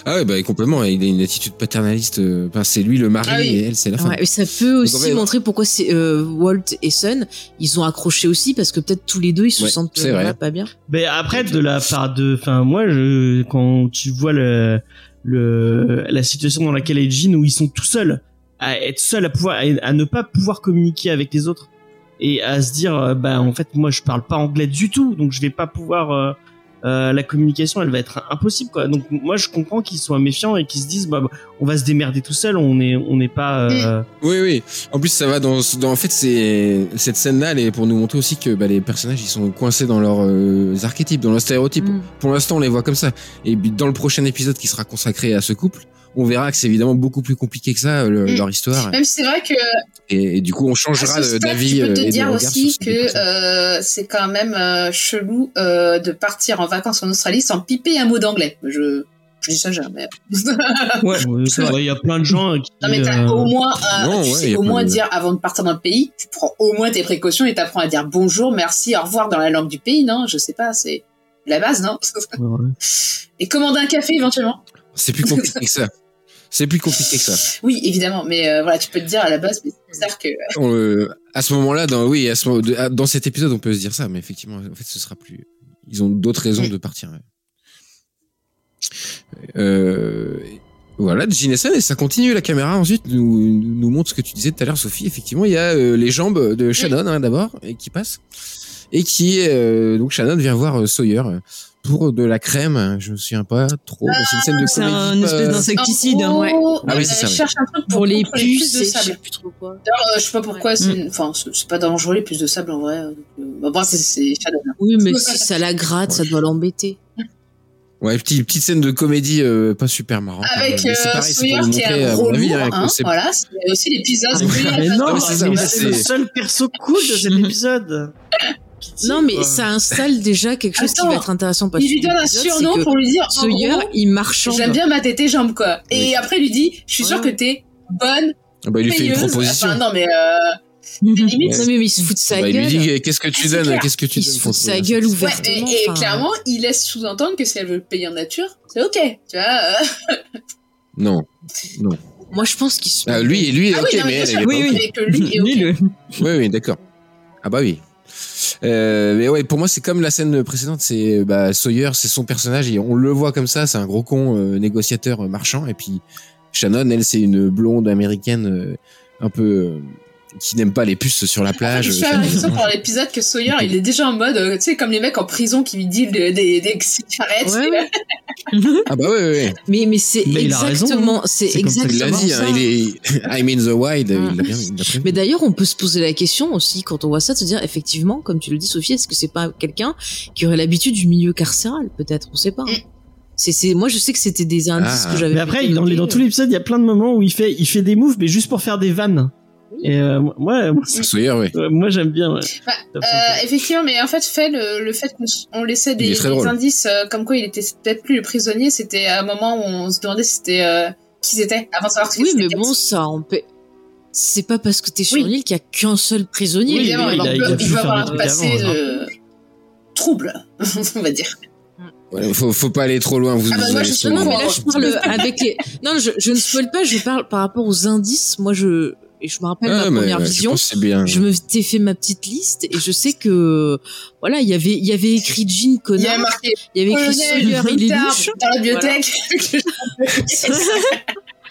Ah ouais, bah complètement. Il a une attitude paternaliste. euh, Enfin, c'est lui le mari Ah oui. et elle, c'est la femme. Ouais, et ça peut aussi en fait- montrer pourquoi c'est euh, Walt et Sun ils ont accroché aussi parce que peut-être tous les deux ils se Ouais, sentent euh, voilà, pas bien. Mais après, de la part de, enfin, moi, je, quand tu vois le, le, la situation dans laquelle est Jean où ils sont tout seuls, à être seuls à pouvoir, à, à ne pas pouvoir communiquer avec les autres et à se dire, euh, bah, en fait, moi, je parle pas anglais du tout, donc je vais pas pouvoir, euh, euh, la communication, elle va être impossible, quoi. Donc, moi, je comprends qu'ils soient méfiants et qu'ils se disent, bah, bah, on va se démerder tout seul, on est, on n'est pas, euh, Oui, oui. En plus, ça va dans, dans en fait, c'est cette scène-là, elle est pour nous montrer aussi que bah, les personnages, ils sont coincés dans leurs euh, archétypes, dans leurs stéréotypes. Mm. Pour l'instant, on les voit comme ça. Et puis, dans le prochain épisode qui sera consacré à ce couple, on verra que c'est évidemment beaucoup plus compliqué que ça le- Mm. leur histoire. Même si c'est vrai que Et, et du coup, on changera d'avis je peux euh, te et de dire aussi que euh, c'est quand même euh, chelou euh, de partir en vacances en Australie sans piper un mot d'anglais. Je je dis ça jamais. Ouais. Il y a plein de gens qui. Non mais t'as euh, au moins, euh, non, tu ouais, sais au moins de- dire avant de partir dans le pays, tu prends au moins tes précautions et t'apprends à dire bonjour, merci, au revoir dans la langue du pays, non? Je sais pas, c'est la base, non? Ouais. Et commander un café éventuellement. C'est plus compliqué que ça. C'est plus compliqué que ça. Oui, évidemment, mais euh, voilà, tu peux te dire à la base, mais c'est clair que euh, à ce moment-là, dans, oui, à ce, dans cet épisode, on peut se dire ça, mais effectivement, en fait, ce sera plus. Ils ont d'autres raisons de partir. ouais. Euh, voilà, Ginessen, et ça continue. La caméra ensuite nous, nous montre ce que tu disais tout à l'heure, Sophie. Effectivement, il y a euh, les jambes de Shannon hein, d'abord, et qui passent, et qui euh, donc Shannon vient voir euh, Sawyer pour de la crème. Je me souviens pas trop. mais c'est une scène de C'est comédie. un pas- espèce d'insecticide. En hein. gros, Ah oui, euh, c'est ça, je ouais. cherche un truc Pour les puces, de et je sais sable. plus trop quoi. D'ailleurs, euh, je sais pas pourquoi, c'est Mm. enfin, c'est pas dangereux les puces de sable en vrai. euh, euh, bah, bon, c'est. Oui, mais si ça la gratte, ça doit l'embêter. Ouais, petite, petite scène de comédie euh, pas super marrante. Avec euh, pareil, c'est Sawyer qui est un à gros lourd, hein, hein, voilà. C'est aussi l'épisode. Ah, mais non, mais c'est ça, mais en fait, c'est le seul perso cool de cet Mhm. Non, mais Quoi. ça installe déjà quelque chose Attends, qui va être intéressant. parce Il lui que donne un surnom que pour lui dire gros, il marchande. J'aime bien mater tes jambes, quoi. Et Oui. après, il lui dit, je suis sûr Ouais. que t'es bonne, Ah bah, il lui fait une payeuse. proposition. Enfin, non, mais euh, limite, Non, mais il se fout de sa Bah, il lui gueule. dit qu'est-ce que tu Ah, donnes, qu'est-ce que tu Il donnes se fout contre de sa gueule Ouais, ouvertement. et, et enfin, clairement, il laisse sous-entendre que si elle veut le payer en nature, c'est ok, tu vois. euh. Non. Moi, je pense qu'il se. Ah, lui, lui, Ah ok, oui, non, mais mais elle, sûr, est Oui, pas oui. ok. mais que lui est ok. Lui, le- Oui, oui, d'accord. Ah bah oui. Euh, mais ouais, pour moi, c'est comme la scène précédente. C'est bah, Sawyer, c'est son personnage et on le voit comme ça. C'est un gros con euh, négociateur euh, marchand. Et puis Shannon, elle, c'est une blonde américaine euh, un peu qui n'aime pas les puces sur la plage. Je suis euh, l'impression pendant l'épisode que Sawyer, il est déjà en mode, euh, tu sais, comme les mecs en prison qui lui disent des, des, des cigarettes. Ouais, ouais. Ah bah ouais, ouais, ouais. Mais, mais c'est raison, exactement, c'est ça qu'il Il l'a exactement dit. Hein, il est I'm in the. Il bien. il prévenu. Mais d'ailleurs, on peut se poser la question aussi quand on voit ça, de se dire effectivement, comme tu le dis, Sophie, est-ce que c'est pas quelqu'un qui aurait l'habitude du milieu carcéral Peut-être, on sait pas. Mm. C'est, c'est, moi, je sais que c'était des indices Ah. que j'avais. Mais après, dans, les- dans noter. tout l'épisode, il y a plein de moments où il fait, il fait des moves, mais juste pour faire des vannes. Et euh, moi, euh, moi, j'aime bien. Ouais. Bah, Euh, effectivement, mais en fait, fait le, le fait qu'on on laissait des, indices euh, comme quoi il était peut-être plus le prisonnier, c'était à un moment où on se demandait si c'était euh, qui c'était avant de savoir que Oui, mais bon, ça, on peut. C'est pas parce que t'es sur Oui. une île qu'il y a qu'un seul prisonnier. Oui, il, il a- peut, il a il pu peut faire avoir un passé avant, de trouble, on va dire. Ouais, faut, faut pas aller trop loin. Vous, Ah bah, vous moi, je Non, mais là, je parle avec les. Non, je, je ne spoil pas, je parle par rapport aux indices. Moi, je. Et je me rappelle Ah, ma mais, première Je vision. bien. Je me t'ai fait ma petite liste et je sais que voilà il y avait il y avait écrit Jean Il y a Connard, il y avait écrit Sawyer il est Tard louche. dans la bibliothèque.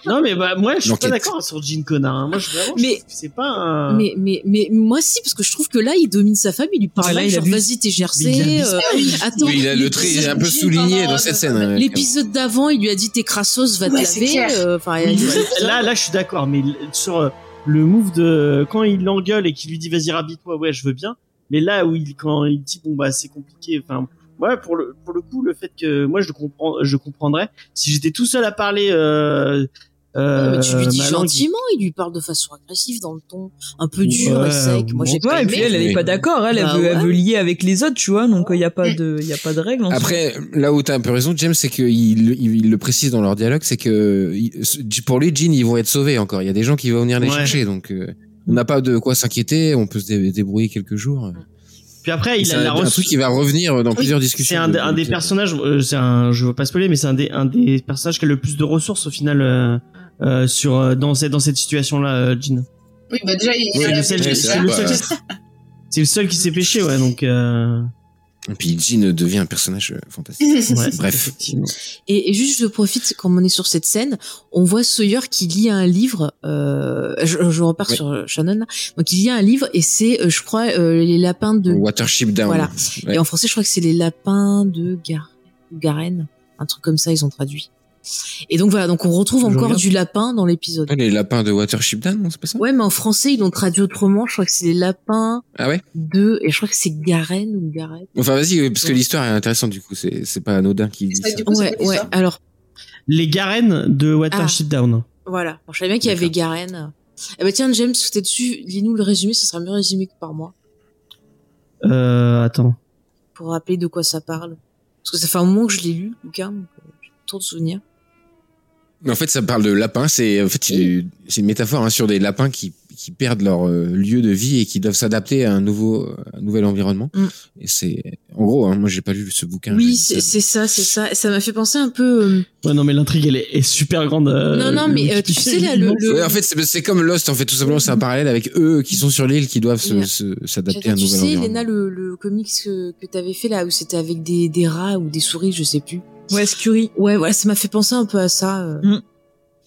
Non, mais bah, moi, je suis pas d'accord sur Jean Connard. hein. Moi, je, vraiment, Mais- c'est pas un. Mais mais mais moi si parce que je trouve que là il domine sa femme, il lui parle Ah, là, genre vas-y t'es gercé. euh, attends, Oui, il a le trait il est un peu souligné dans cette scène. L'épisode d'avant, il lui a dit t'es crassos, va te Ouais, laver. euh, là, là, je suis d'accord, mais sur euh, le move de quand il l'engueule et qu'il lui dit vas-y rabite-moi, ouais, je veux bien. Mais là où il quand il dit bon bah c'est compliqué, enfin ouais pour le pour le coup le fait que moi je comprends je comprendrais si j'étais tout seul à parler. Euh, euh, mais tu lui dis ma langue, gentiment, il lui parle de façon agressive dans le ton un peu dur Ouais, et sec. Moi j'ai bon, pas Ouais, et puis elle, elle est pas d'accord. Elle, elle, Bah veut, elle ouais. veut lier avec les autres, tu vois. Donc il y a pas de, il y a pas de règle. en soi. Après, là où t'as un peu raison, James, c'est qu'il il, il le précise dans leur dialogue, c'est que pour lui, Jean, ils vont être sauvés encore. Il y a des gens qui vont venir les Ouais. chercher, donc euh, on n'a pas de quoi s'inquiéter. On peut se dé- débrouiller quelques jours. Puis après il C'est a un, la un truc qui va revenir dans plusieurs discussions. C'est un, de- des- un des de- personnages, euh, c'est un, je veux pas spoiler, mais c'est un des, un des personnages qui a le plus de ressources au final euh, euh, sur euh, dans cette dans cette situation-là, euh, Jean. Oui, bah déjà, il a le seul- ouais, c'est le seul- C'est le seul qui s'est pêché, ouais. Donc euh, Et puis Jean devient un personnage fantastique. ouais, Bref. effectivement. Et, et juste, je profite, comme on est sur cette scène, on voit Sawyer qui lit un livre. Euh, je, je repars Ouais. sur Shannon. là. Donc, il lit un livre et c'est, je crois, euh, les lapins de. Watership Down. Voilà. Ouais. Et en français, je crois que c'est les lapins de Gar Garen, un truc comme ça, ils ont traduit. Et donc voilà, donc on retrouve encore du lapin dans l'épisode. Ouais, les lapins de Watership Down, non, c'est pas ça? Ouais, mais en français, ils l'ont traduit autrement. Je crois que c'est les lapins Ah ouais? de, et je crois que c'est Garen ou Gareth. Enfin, vas-y, parce que l'histoire est intéressante du coup. C'est c'est pas anodin qui dit ça. coup, Ouais, ouais. Alors, les Garen de Watership Down. Voilà. Bon, je savais bien qu'il y avait Garen. Eh ben tiens, James, t'es dessus, lis-nous le résumé, ça sera mieux résumé que par moi. Euh, attends. Pour rappeler de quoi ça parle. Parce que ça fait un moment que je l'ai lu, le bouquin, donc euh, j'ai trop de souvenirs. Mais en fait, ça parle de lapins. C'est en fait c'est c'est une métaphore hein, sur des lapins qui qui perdent leur euh, lieu de vie et qui doivent s'adapter à un nouveau un nouvel environnement. Mm. Et c'est en gros, hein, moi j'ai pas lu ce bouquin. Oui, c'est ça. c'est ça, ça. Et ça m'a fait penser un peu. euh, Ouais, non, mais l'intrigue, elle est, est super grande. euh, non, non, mais euh, tu sais là, le, le- Ouais, en fait, c'est c'est comme Lost. En fait, tout simplement, c'est un parallèle avec eux qui sont sur l'île, qui doivent se- Mais, se s'adapter à un tu nouvel sais, environnement. Léna, le, le comics que, que t'avais fait là, où c'était avec des, des rats ou des souris, je sais plus. Ouais, Scurry. Ouais, voilà, ça m'a fait penser un peu à ça. euh. Mm.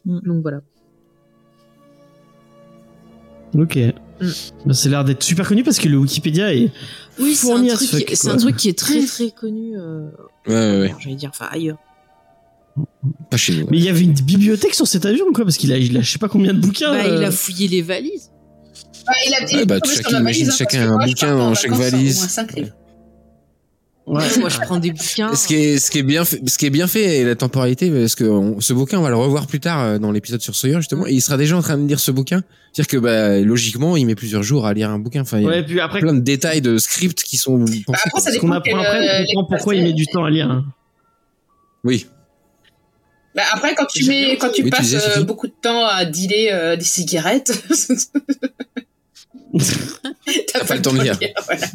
Mm. Donc voilà. Ok. Mm. Bah, c'est l'air d'être super connu parce que le Wikipédia est Oui, c'est un, fourni à truc c'est un truc qui est très très connu. Euh, Ouais, ouais, ouais. J'allais dire, enfin ailleurs. Pas chez nous. Mais il y avait une bibliothèque sur cet avion, quoi, parce qu'il a, il a je sais pas combien de bouquins. Bah, il euh, a fouillé les valises. Bah, il a dit. Ouais, bah, il a chacun- imagine valise, hein, chacun un bouquin dans chaque valise. Au moins cinq livres. Ouais. Moi, je prends des bouquins. Ce qui est, ce qui est bien, fait, ce qui est bien fait, et la temporalité, parce que on- ce bouquin, on va le revoir plus tard euh, dans l'épisode sur Sawyer justement, et il sera déjà en train de lire ce bouquin. C'est-à-dire que bah, logiquement, il met plusieurs jours à lire un bouquin. Enfin, il y a Ouais, puis après, plein de détails de scripts qui sont pensés. Bah, après, ça qu'on dépend apprend après, euh, on comprend pourquoi il met du temps à lire. hein. Oui. Bah, après, quand tu mets, quand tu Oui, tu passes disais, euh, beaucoup de temps à dealer euh, des cigarettes, t'as pas le temps de lire. voilà.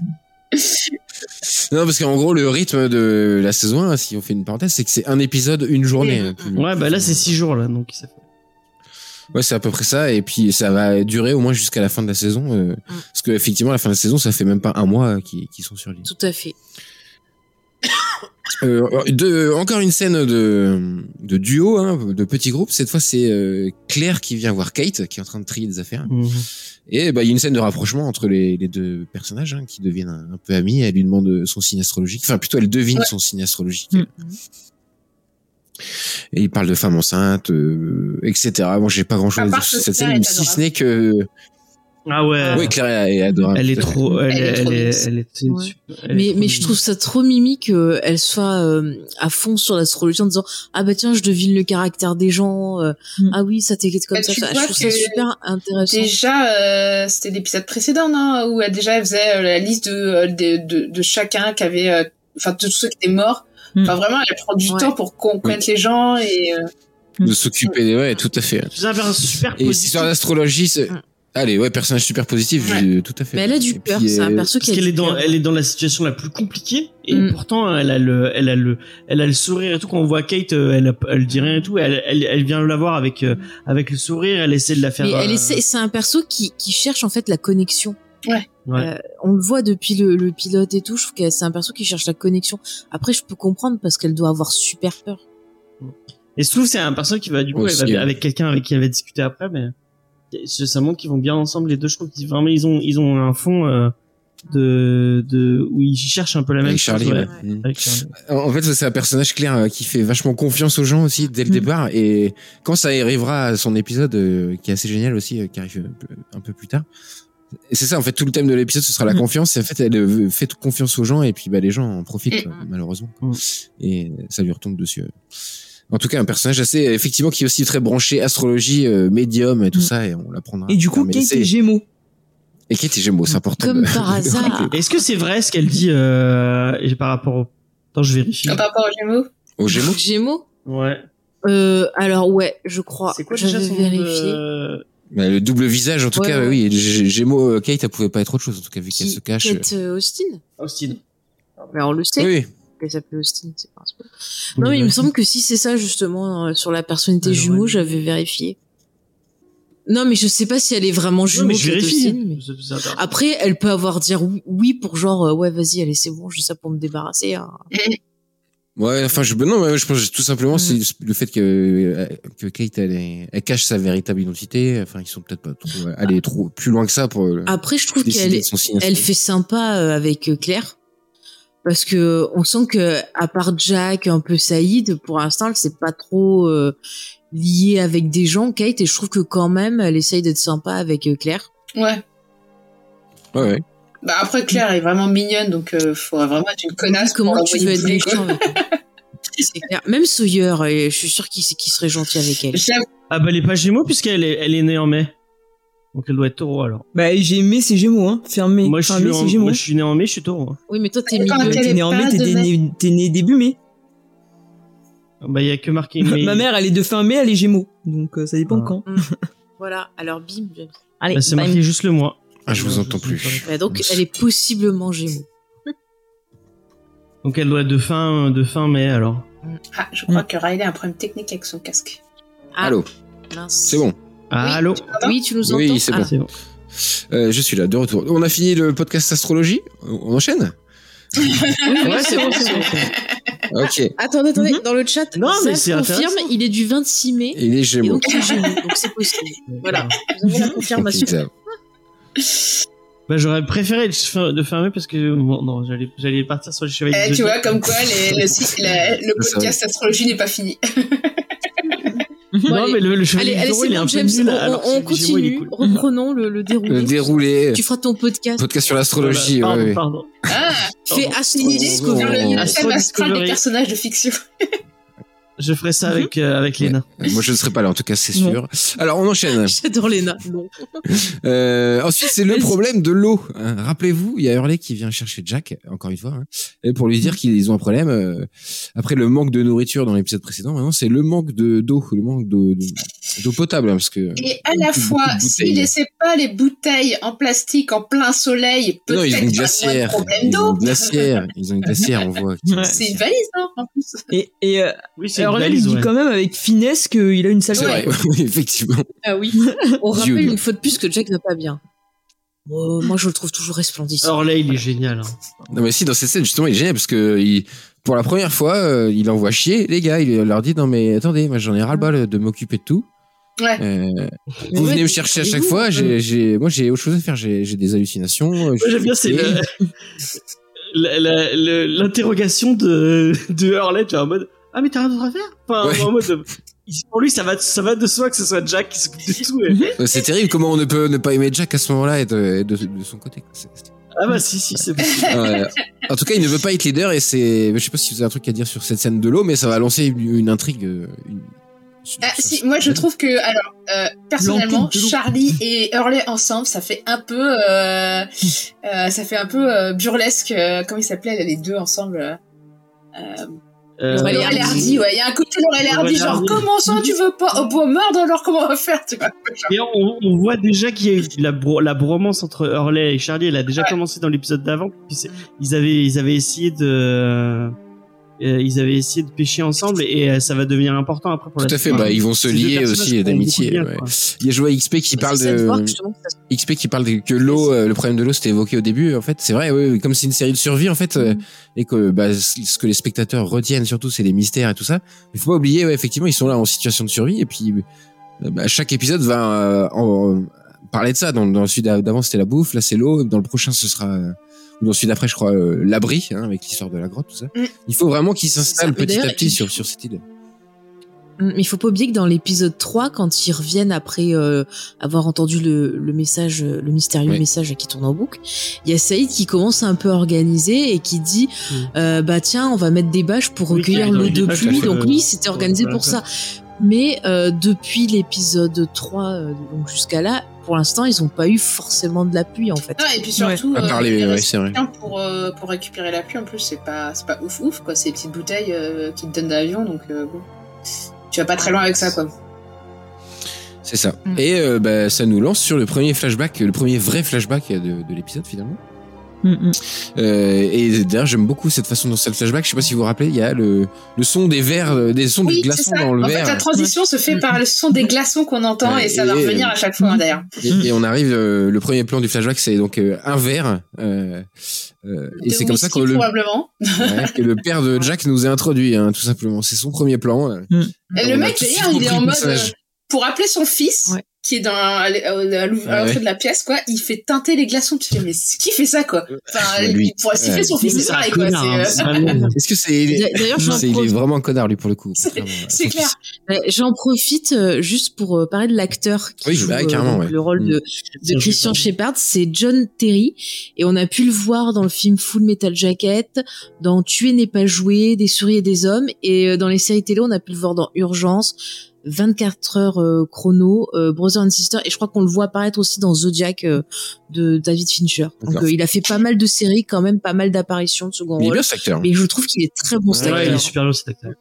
Non, parce qu'en gros, le rythme de la saison 1, si on fait une parenthèse, c'est que c'est un épisode, une journée. Mm. hein, plus- Ouais, bah là, c'est six jours, là, donc ça fait. Ouais, c'est à peu près ça. Et puis, ça va durer au moins jusqu'à la fin de la saison. euh, Parce que effectivement, la fin de la saison, ça fait même pas un mois euh, qu'ils qu'ils sont sur l'île. Tout à fait. Euh, de, encore une scène de, de duo, hein, de petit groupe. Cette fois, c'est euh, Claire qui vient voir Kate, qui est en train de trier des affaires. Mhm. Et bah, il y a une scène de rapprochement entre les, les deux personnages hein, qui deviennent un, un peu amis. Elle lui demande son signe astrologique. Enfin, plutôt, elle devine Ouais. son signe astrologique. Mm. Et il parle de femmes enceintes, euh, etc. Bon, j'ai pas grand chose à dire sur cette scène, si ce n'est que. Ah ouais. Oui, Claire est adorable. Elle est trop, elle, Elle est elle est, elle Ouais. Mais, trop mais je trouve ça trop mimi qu'elle soit euh, à fond sur l'astrologie en disant Ah bah tiens, je devine le caractère des gens. euh, Mm. Ah oui, ça t'inquiète comme Bah, ça. Je trouve ça super intéressant. Déjà, euh, c'était l'épisode précédent, non Où elle, déjà elle faisait euh, la liste de, euh, de, de, de chacun qui avait, euh, enfin de tous ceux qui étaient morts. Mm. Enfin vraiment, elle prend du Ouais. temps pour qu'on connaisse les gens et euh, De s'occuper des. Ouais, tout à fait. C'est un personnage super Et positif. histoire d'astrologie, c'est. Mm. Allez, ouais, personnage super positif, Ouais. tout à fait. Mais elle a du puis, c'est un perso qui Parce a qu'elle est dans, elle est dans la situation la plus compliquée et Mm. pourtant elle a le, elle a le, elle a le sourire et tout. Quand on voit Kate, euh, elle, elle dit rien et tout. Elle, elle, elle vient la voir avec, euh, avec le sourire. Elle essaie de la faire. Mais elle euh, essaie, c'est un perso qui, qui cherche en fait la connexion. Ouais. Ouais. Euh, on le voit depuis le, le pilote et tout. Je trouve que c'est un perso qui cherche la connexion. Après, je peux comprendre parce qu'elle doit avoir super peur. Et je trouve c'est un personnage qui va du coup Aussi, elle va ouais. avec quelqu'un avec qui elle va discuter après, mais ça ça montre qu'ils vont bien ensemble les deux. Je trouve qu'ils vraiment ils ont ils ont un fond euh, de de où ils cherchent un peu la même Avec chose. Charlie, ouais. ouais. Mm. Avec Charlie. En fait, c'est un personnage clair euh, qui fait vachement confiance aux gens aussi dès le Mm. départ. Et quand ça arrivera à son épisode, euh, qui est assez génial aussi, euh, qui arrive un peu, un peu plus tard. Et c'est ça, en fait, tout le thème de l'épisode, ce sera la Mm. confiance. Et en fait, elle euh, fait confiance aux gens et puis bah, les gens en profitent, malheureusement. Mm. Et ça lui retombe dessus. En tout cas, un personnage assez, effectivement, qui est aussi très branché astrologie, euh, médium et tout Mm. ça, et on l'apprendra. Et du coup, c'est- est Gémeaux. Et Kate est Gémeaux, c'est important. Comme de- par hasard. Est-ce que c'est vrai ce qu'elle dit euh, et par rapport au Attends, je vérifie. par rapport aux Gémeaux? Aux Gémeaux? Gémeaux? Ouais. euh, Alors ouais, je crois. C'est quoi déjà son nom vérifié. de... Bah, le double visage, en tout Ouais, cas, ouais. oui. Gémeaux, euh, Kate, elle pouvait pas être autre chose, en tout cas, vu qu'elle Qui- se cache. Kate euh, Austin. Austin. Mais on le sait Oui, qu'elle s'appelle Austin, c'est pas un spoil. Non, mais il me semble que si c'est ça justement euh, sur la personnalité Ah, jumeau, j'avais vérifié. Non, mais je sais pas si elle est vraiment Non, jumeau. mais je vérifie. Mais-. Après, elle peut avoir dire oui, oui pour genre euh, ouais vas-y allez c'est bon, je dis ça pour me débarrasser. hein. Ouais, enfin, je, non, mais je pense que tout simplement, Mm. c'est le fait que, euh, que Kate, elle, est- elle cache sa véritable identité. Enfin, ils sont peut-être pas trop, aller trop plus loin que ça pour Après, je trouve qu'elle elle fait sympa avec Claire parce que on sent que à part Jack, un peu Saïd, pour l'instant, elle s'est pas trop euh, liée avec des gens Kate et je trouve que quand même elle essaye d'être sympa avec euh, Claire. Ouais. Ouais, ouais. Bah après Claire est vraiment mignonne donc euh, faudrait vraiment être une connasse Comment pour tu veux être méchant avec elle C'est clair. Même Sawyer, et je suis sûr qu'il serait gentil avec elle. Ah bah elle est pas Gémeaux puisqu'elle est, elle est née en mai. Donc elle doit être taureau alors. Bah, j'ai aimé ses Gémeaux, hein. Fermé. Moi je, suis mai, en- c'est Gémeaux. moi je suis né en mai, je suis taureau. hein. Oui, mais toi, t'es né en mai, t'es né, début mai. Bah il y a que marqué mai. Ma mère, elle est de fin mai, elle est Gémeaux. Donc, euh, ça dépend Ah. quand. Voilà, alors bim. bim. Allez, Bah, c'est marqué juste le mois. Ah, je vous entends plus. Ouais, donc, elle est possiblement Gémeaux. Donc elle doit être de fin, de fin mai alors. ah, je crois que Riley a un problème technique avec son casque. Ah, Allô, mince. c'est bon. Ah, Oui. allô Oui, tu nous entends Oui, c'est Ah, bon. C'est bon. Euh, je suis là, de retour. On a fini le podcast astrologie On enchaîne Oui, oui, c'est bon, c'est bon. Ok. Attendez, attendez, Mhm. dans le chat, Non, mais c'est confirme, il est du 26 mai. Et les Et Gémeaux. donc, il est Gémeaux, donc c'est possible. Voilà, vous avez la confirmation. Tranquille, Bah j'aurais préféré de fer- de fermer parce que bon, non, j'allais j'allais partir sur les chevaliers. Eh, tu vois, comme quoi les- le, C'est podcast astrologie n'est pas fini. Bon, non allez. mais le, le chevalier Allez, du allez, taureau, c'est il est bon, un peu nul. on, on continue. cool. Reprenons le, le déroulé. Le déroulé. Tu feras ton podcast. Podcast sur l'astrologie. Voilà, ouais, pardon, ouais. pardon. Ah, Fais Pardon. Astro Discovery. Astro thème astral des Discovery. personnages de fiction. Je ferai ça avec euh, avec Léna. Moi, je ne serai pas là, en tout cas, c'est Non. sûr. Alors, on enchaîne. J'adore Léna. Non. Euh, ensuite, c'est le problème de l'eau. hein. Rappelez-vous, il y a Hurley qui vient chercher Jack, encore une fois, hein, et pour lui dire qu'ils ont un problème. euh, après le manque de nourriture dans l'épisode précédent, maintenant, c'est le manque de d'eau, le manque d'eau de- d'eau potable, hein, parce que. Et à la fois, s'ils bouteilles. laissaient pas les bouteilles en plastique en plein soleil, non, peut-être ils ont une glacière. problème Ils ont d'eau. une glacière. Ils ont une glacière, on voit. Ouais. C'est une valise, hein, en plus. Et, et euh, Oui, c'est là, il dit ouais. quand même avec finesse qu'il a une sale oui, effectivement. Ah oui. On Dieu. rappelle une fois de plus que Jack va pas bien. Oh, moi, je le trouve toujours resplendissant. Alors là, il est génial. hein. Non, mais si, dans cette scène, justement, il est génial parce que il, pour la première fois, euh, il envoie chier les gars. Il leur dit non mais attendez, moi j'en ai ras le bol de m'occuper de tout. Ouais. Euh, vous ouais, venez me chercher à chaque fois. J'ai, j'ai, moi j'ai autre chose à faire. J'ai, des hallucinations. euh, Moi, j'aime bien, c'est l'interrogation de, de Hurley, tu vois, en mode, ah, mais t'as rien d'autre à faire? Enfin, Ouais. en mode, il- pour lui, ça va, ça va de soi que ce soit Jack qui s'occupe de tout. et- C'est terrible comment on ne peut ne pas aimer Jack à ce moment-là et de, de, de son côté. Ah bah, si, si, c'est possible. Ouais. en tout cas, il ne veut pas être leader et c'est. Je sais pas si vous avez un truc à dire sur cette scène de l'eau, mais ça va lancer une, une intrigue. euh, une- Ah, si, moi je trouve que, alors, euh, personnellement. Charlie et Hurley ensemble, ça fait un peu, euh, euh, ça fait un peu euh, burlesque. euh, comment ils s'appelaient les deux ensemble euh, Laurel Hardy. Hardy, ouais, il y a un côté Laurel Hardy, genre Hardy. comment ça tu veux pas, oh bon meurtre alors comment on va faire, tu vois Et on, on voit déjà qu'il y a eu la, bro- la bromance entre Hurley et Charlie, elle a déjà commencé dans l'épisode d'avant. Ils avaient, ils avaient essayé de, euh, ils avaient essayé de pêcher ensemble et euh, ça va devenir important après pour Tout la à fait, bah, ils vont se lier aussi d'amitié. ouais. Il y a joué XP qui parle de XP qui parle de, que l'eau, euh, le problème de l'eau, c'était évoqué au début. En fait, c'est vrai, oui, oui, comme c'est une série de survie en fait, euh, et que bah, ce que les spectateurs retiennent surtout, c'est les mystères et tout ça. Il faut pas oublier, ouais, effectivement, ils sont là en situation de survie et puis euh, bah, chaque épisode va euh, en- en parler de ça. Dans, dans celui d'a- d'avant, c'était la bouffe, là c'est l'eau. Dans le prochain, ce sera dans celui d'après, je crois, euh, l'abri, hein, avec l'histoire de la grotte, tout ça. Mm. Il faut vraiment qu'ils s'installent petit à petit il- sur sur cette île. Mais il faut pas oublier que dans l'épisode 3, quand ils reviennent après euh, avoir entendu le, le message, euh, le mystérieux Oui. message qui tourne en boucle, il y a Saïd qui commence un peu à organiser et qui dit Mm. euh, bah tiens, on va mettre des bâches pour Oui, recueillir l'eau de pluie. Donc lui, c'était organisé pour ça. Mais euh, depuis l'épisode 3 euh, donc jusqu'à là, pour l'instant, ils ont pas eu forcément de la pluie en fait. Non, et puis surtout, À euh, les- ouais, vrai. quelqu'un pour, euh, pour récupérer la pluie, en plus, c'est pas, c'est pas ouf ouf, quoi. C'est des petites bouteilles euh, qui te donnent d'avion, donc euh, bon. Tu vas pas très loin avec ça, quoi. C'est ça. Mm. Et euh, bah, ça nous lance sur le premier flashback, le premier vrai flashback de, de l'épisode finalement. Mm, mm. Euh, et d'ailleurs, j'aime beaucoup cette façon dont c'est le flashback. Je sais pas si vous vous rappelez, il y a le, le son des verres, euh, des sons de Oui, glaçons dans le en verre. fait, la transition se fait par le son des glaçons qu'on entend Ouais, et ça va et- revenir à chaque fois, hein, d'ailleurs. Et, et on arrive, euh, le premier plan du flashback, c'est donc euh, un verre. euh, euh, et c'est comme ça que le, probablement. ouais, que le père de Jack nous a introduit, hein, tout simplement. C'est son premier plan. euh. Et le mec, d'ailleurs, il est en mode, euh, pour appeler son fils, Ouais. Qui est dans à, Ah l'entrée ouais. de la pièce, quoi, il fait teinter les glaçons. Tu dis, mais qui fait ça, quoi? Enfin, Ouais, lui. il pourrait siffler Ouais. son fils, c'est pareil, quoi. connard, hein, euh, vraiment- Est-ce que c'est. D'ailleurs, il est profite- vraiment un connard, lui, pour le coup. C'est- clair. Ouais, J'en profite euh, juste pour euh, parler de l'acteur qui Oui, joue bah, euh, le rôle Mm. de, de Christian Shepard, c'est John Terry et on a pu le voir dans le film Full Metal Jacket, dans Tuer n'est pas joué, Des souris et des hommes et dans les séries télé on a pu le voir dans Urgence, 24 heures euh, chrono, euh, Brother and Sister et je crois qu'on le voit apparaître aussi dans Zodiac euh, de David Fincher. Donc euh, il a fait pas mal de séries, quand même pas mal d'apparitions de second Mais il est rôle. bien, cet acteur. Mais je trouve qu'il est très bon cet Ouais, il acteur. est super bien cet acteur.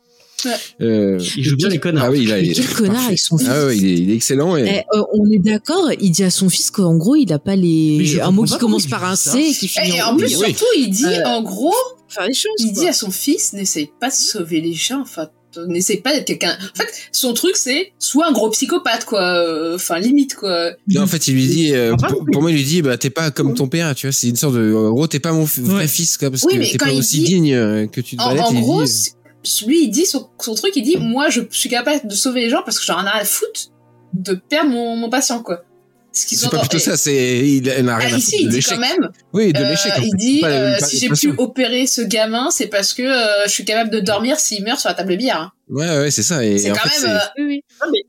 Euh, Il joue bien les connards. Ah oui, il il est quel connard parfait. avec son fils. Ah ouais, il est, il est excellent. Et... Eh, euh, on est d'accord, il dit à son fils qu'en gros, il a pas les un mot qui commence par un. C et qui finit Et en en plus, oui. surtout, il dit, Euh, en gros, faire les choses. il quoi. dit à son fils, n'essaye pas de sauver les gens, enfin, n'essaye pas d'être quelqu'un. En fait, son truc, c'est soit un gros psychopathe, quoi. euh, Enfin, limite, quoi. Non, en fait, il lui dit, euh, Enfin, pour, pour moi, il lui dit, bah, t'es pas comme ton père, tu vois, c'est une sorte de, en gros, t'es pas mon vrai Ouais. fils, quoi, parce Oui, que mais t'es pas aussi dit- digne euh, que tu En, devrais l'être. en lui gros, dit, c'est- lui, il dit son, son truc, il dit, moi, je suis capable de sauver les gens parce que j'en ai rien à foutre de perdre mon, mon patient, quoi. Ce qu'ils c'est ont pas plutôt ça, c'est, il, il n'a Ah, rien à ici, il de dit l'échec. quand même, Oui, de euh, l'échec. en il dit, Pas- euh, pas- si j'ai pu opérer ce gamin, c'est parce que euh, je suis capable de dormir s'il meurt sur la table de billard. hein. Ouais, ouais, c'est ça. C'est quand fait, même. euh, Oui, oui.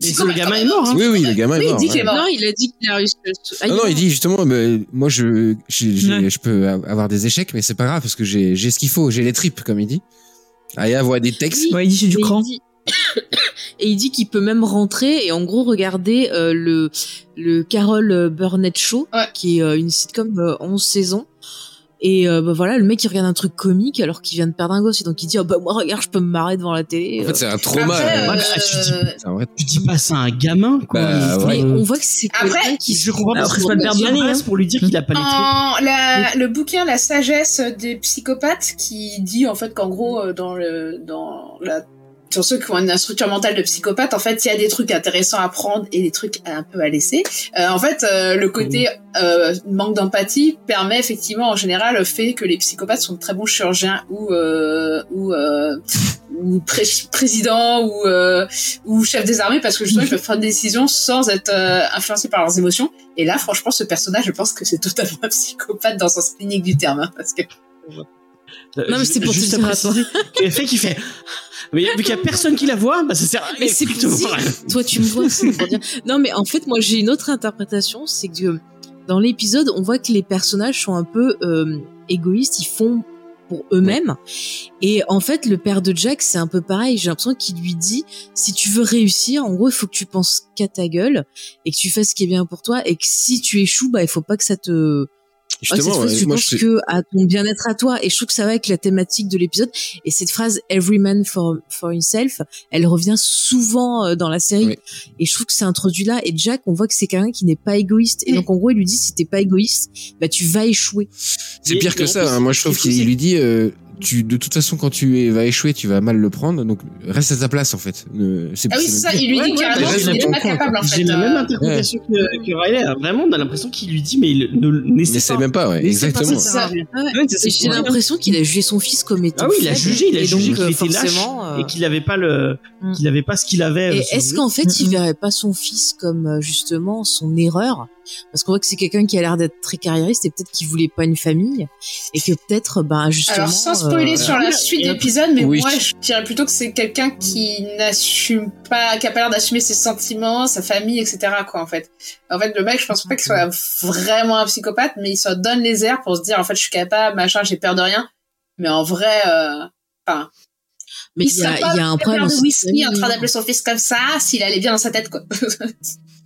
Mais le gamin est mort, hein. Oui, oui, le gamin est Oui, il mort. dit qu'il ouais. est mort. Non, il a dit qu'il a réussi. à- Non, non, il dit justement, moi, je, Ouais. je peux avoir des échecs, mais c'est pas grave parce que j'ai, j'ai ce qu'il faut, j'ai les tripes, comme il dit. Aya voit des textes. Oui. Ouais, il dit c'est du cran. Et il dit qu'il peut même rentrer et en gros regarder euh, le le Carol Burnett Show, Ouais. qui est euh, une sitcom euh, 11 saisons. Et euh, bah voilà, le mec il regarde un truc comique alors qu'il vient de perdre un gosse et donc il dit oh bah moi regarde je peux me marrer devant la télé. En fait, c'est un trauma. Après, euh, euh, ouais, dis- vrai- Tu dis pas ça à un gamin, quoi. Bah, ouais. mais on voit que c'est Après, quelqu'un qui Je comprends pas parce le père de l'année, hein. pour lui dire qu'il a pas les. En, la, le bouquin La sagesse des psychopathes qui dit en fait qu'en gros euh, dans le dans la sur ceux qui ont une structure mentale de psychopathe, en fait, il y a des trucs intéressants à prendre et des trucs un peu à laisser. Euh, en fait, euh, le côté euh, manque d'empathie permet effectivement, en général, le fait que les psychopathes sont de très bons chirurgiens ou euh, ou euh, ou pré- présidents ou euh, ou chefs des armées parce que justement ils peuvent prendre des décisions sans être influencés par leurs émotions. Et là, franchement, ce personnage, je pense que c'est totalement un psychopathe dans le sens clinique du terme, hein, parce que Non, mais c'est pour te Juste dire à toi. le fait qu'il fait. Mais vu qu'il y a personne qui la voit, bah ça sert à Mais c'est rien. Toi, tu me vois, c'est pour dire. Non, mais en fait, moi, j'ai une autre interprétation, c'est que dans l'épisode, on voit que les personnages sont un peu euh, égoïstes, ils font pour eux-mêmes. Et en fait, le père de Jack, c'est un peu pareil. J'ai l'impression qu'il lui dit, si tu veux réussir, en gros, il faut que tu penses qu'à ta gueule et que tu fasses ce qui est bien pour toi et que si tu échoues, bah, il faut pas que ça te Cette Justement, fois, ouais, tu moi, penses je sais- que à ton bien-être à toi. Et je trouve que ça va avec la thématique de l'épisode. Et cette phrase "Every man for for himself", elle revient souvent euh, dans la série. Oui. Et je trouve que c'est introduit là. Et Jack, on voit que c'est quelqu'un qui n'est pas égoïste. Et donc en gros, il lui dit si t'es pas égoïste, bah tu vas échouer. C'est pire que ça. hein. Moi, je trouve qu'il lui dit, euh, tu, de toute façon, quand tu es- vas échouer, tu vas mal le prendre. Donc, reste à ta place, en fait. Ne- c'est- ah oui, c'est ça. Il lui dit ouais, carrément qu'il j'ai n'est pas capable en J'ai fait. la même euh, interprétation que, que Riley. hein. Vraiment, on a l'impression qu'il lui dit, mais il ne n'essaie même pas, ouais, exactement. j'ai l'impression qu'il a jugé son fils comme étant Ah oui, il a jugé, il a jugé qu'il euh, était lâche forcément, euh, et qu'il avait pas le, Mm. qu'il avait pas ce qu'il avait. Et est-ce qu'en fait, il Mhm. verrait pas son fils comme justement son erreur? Parce qu'on voit que c'est quelqu'un qui a l'air d'être très carrièriste et peut-être qu'il voulait pas une famille et que peut-être, ben justement. Alors sans spoiler euh, sur la suite a- d'épisodes, mais Oui. moi je dirais plutôt que c'est quelqu'un qui n'assume pas, qui a pas l'air d'assumer ses sentiments, sa famille, etc. quoi en fait. En fait le mec, je pense pas qu'il soit vraiment un psychopathe, mais il se donne les airs pour se dire en fait je suis capable, machin, j'ai peur de rien. Mais en vrai, euh, enfin, Mais il y a, y a un problème. de whisky en train d'appeler son fils comme ça, s'il allait bien dans sa tête quoi.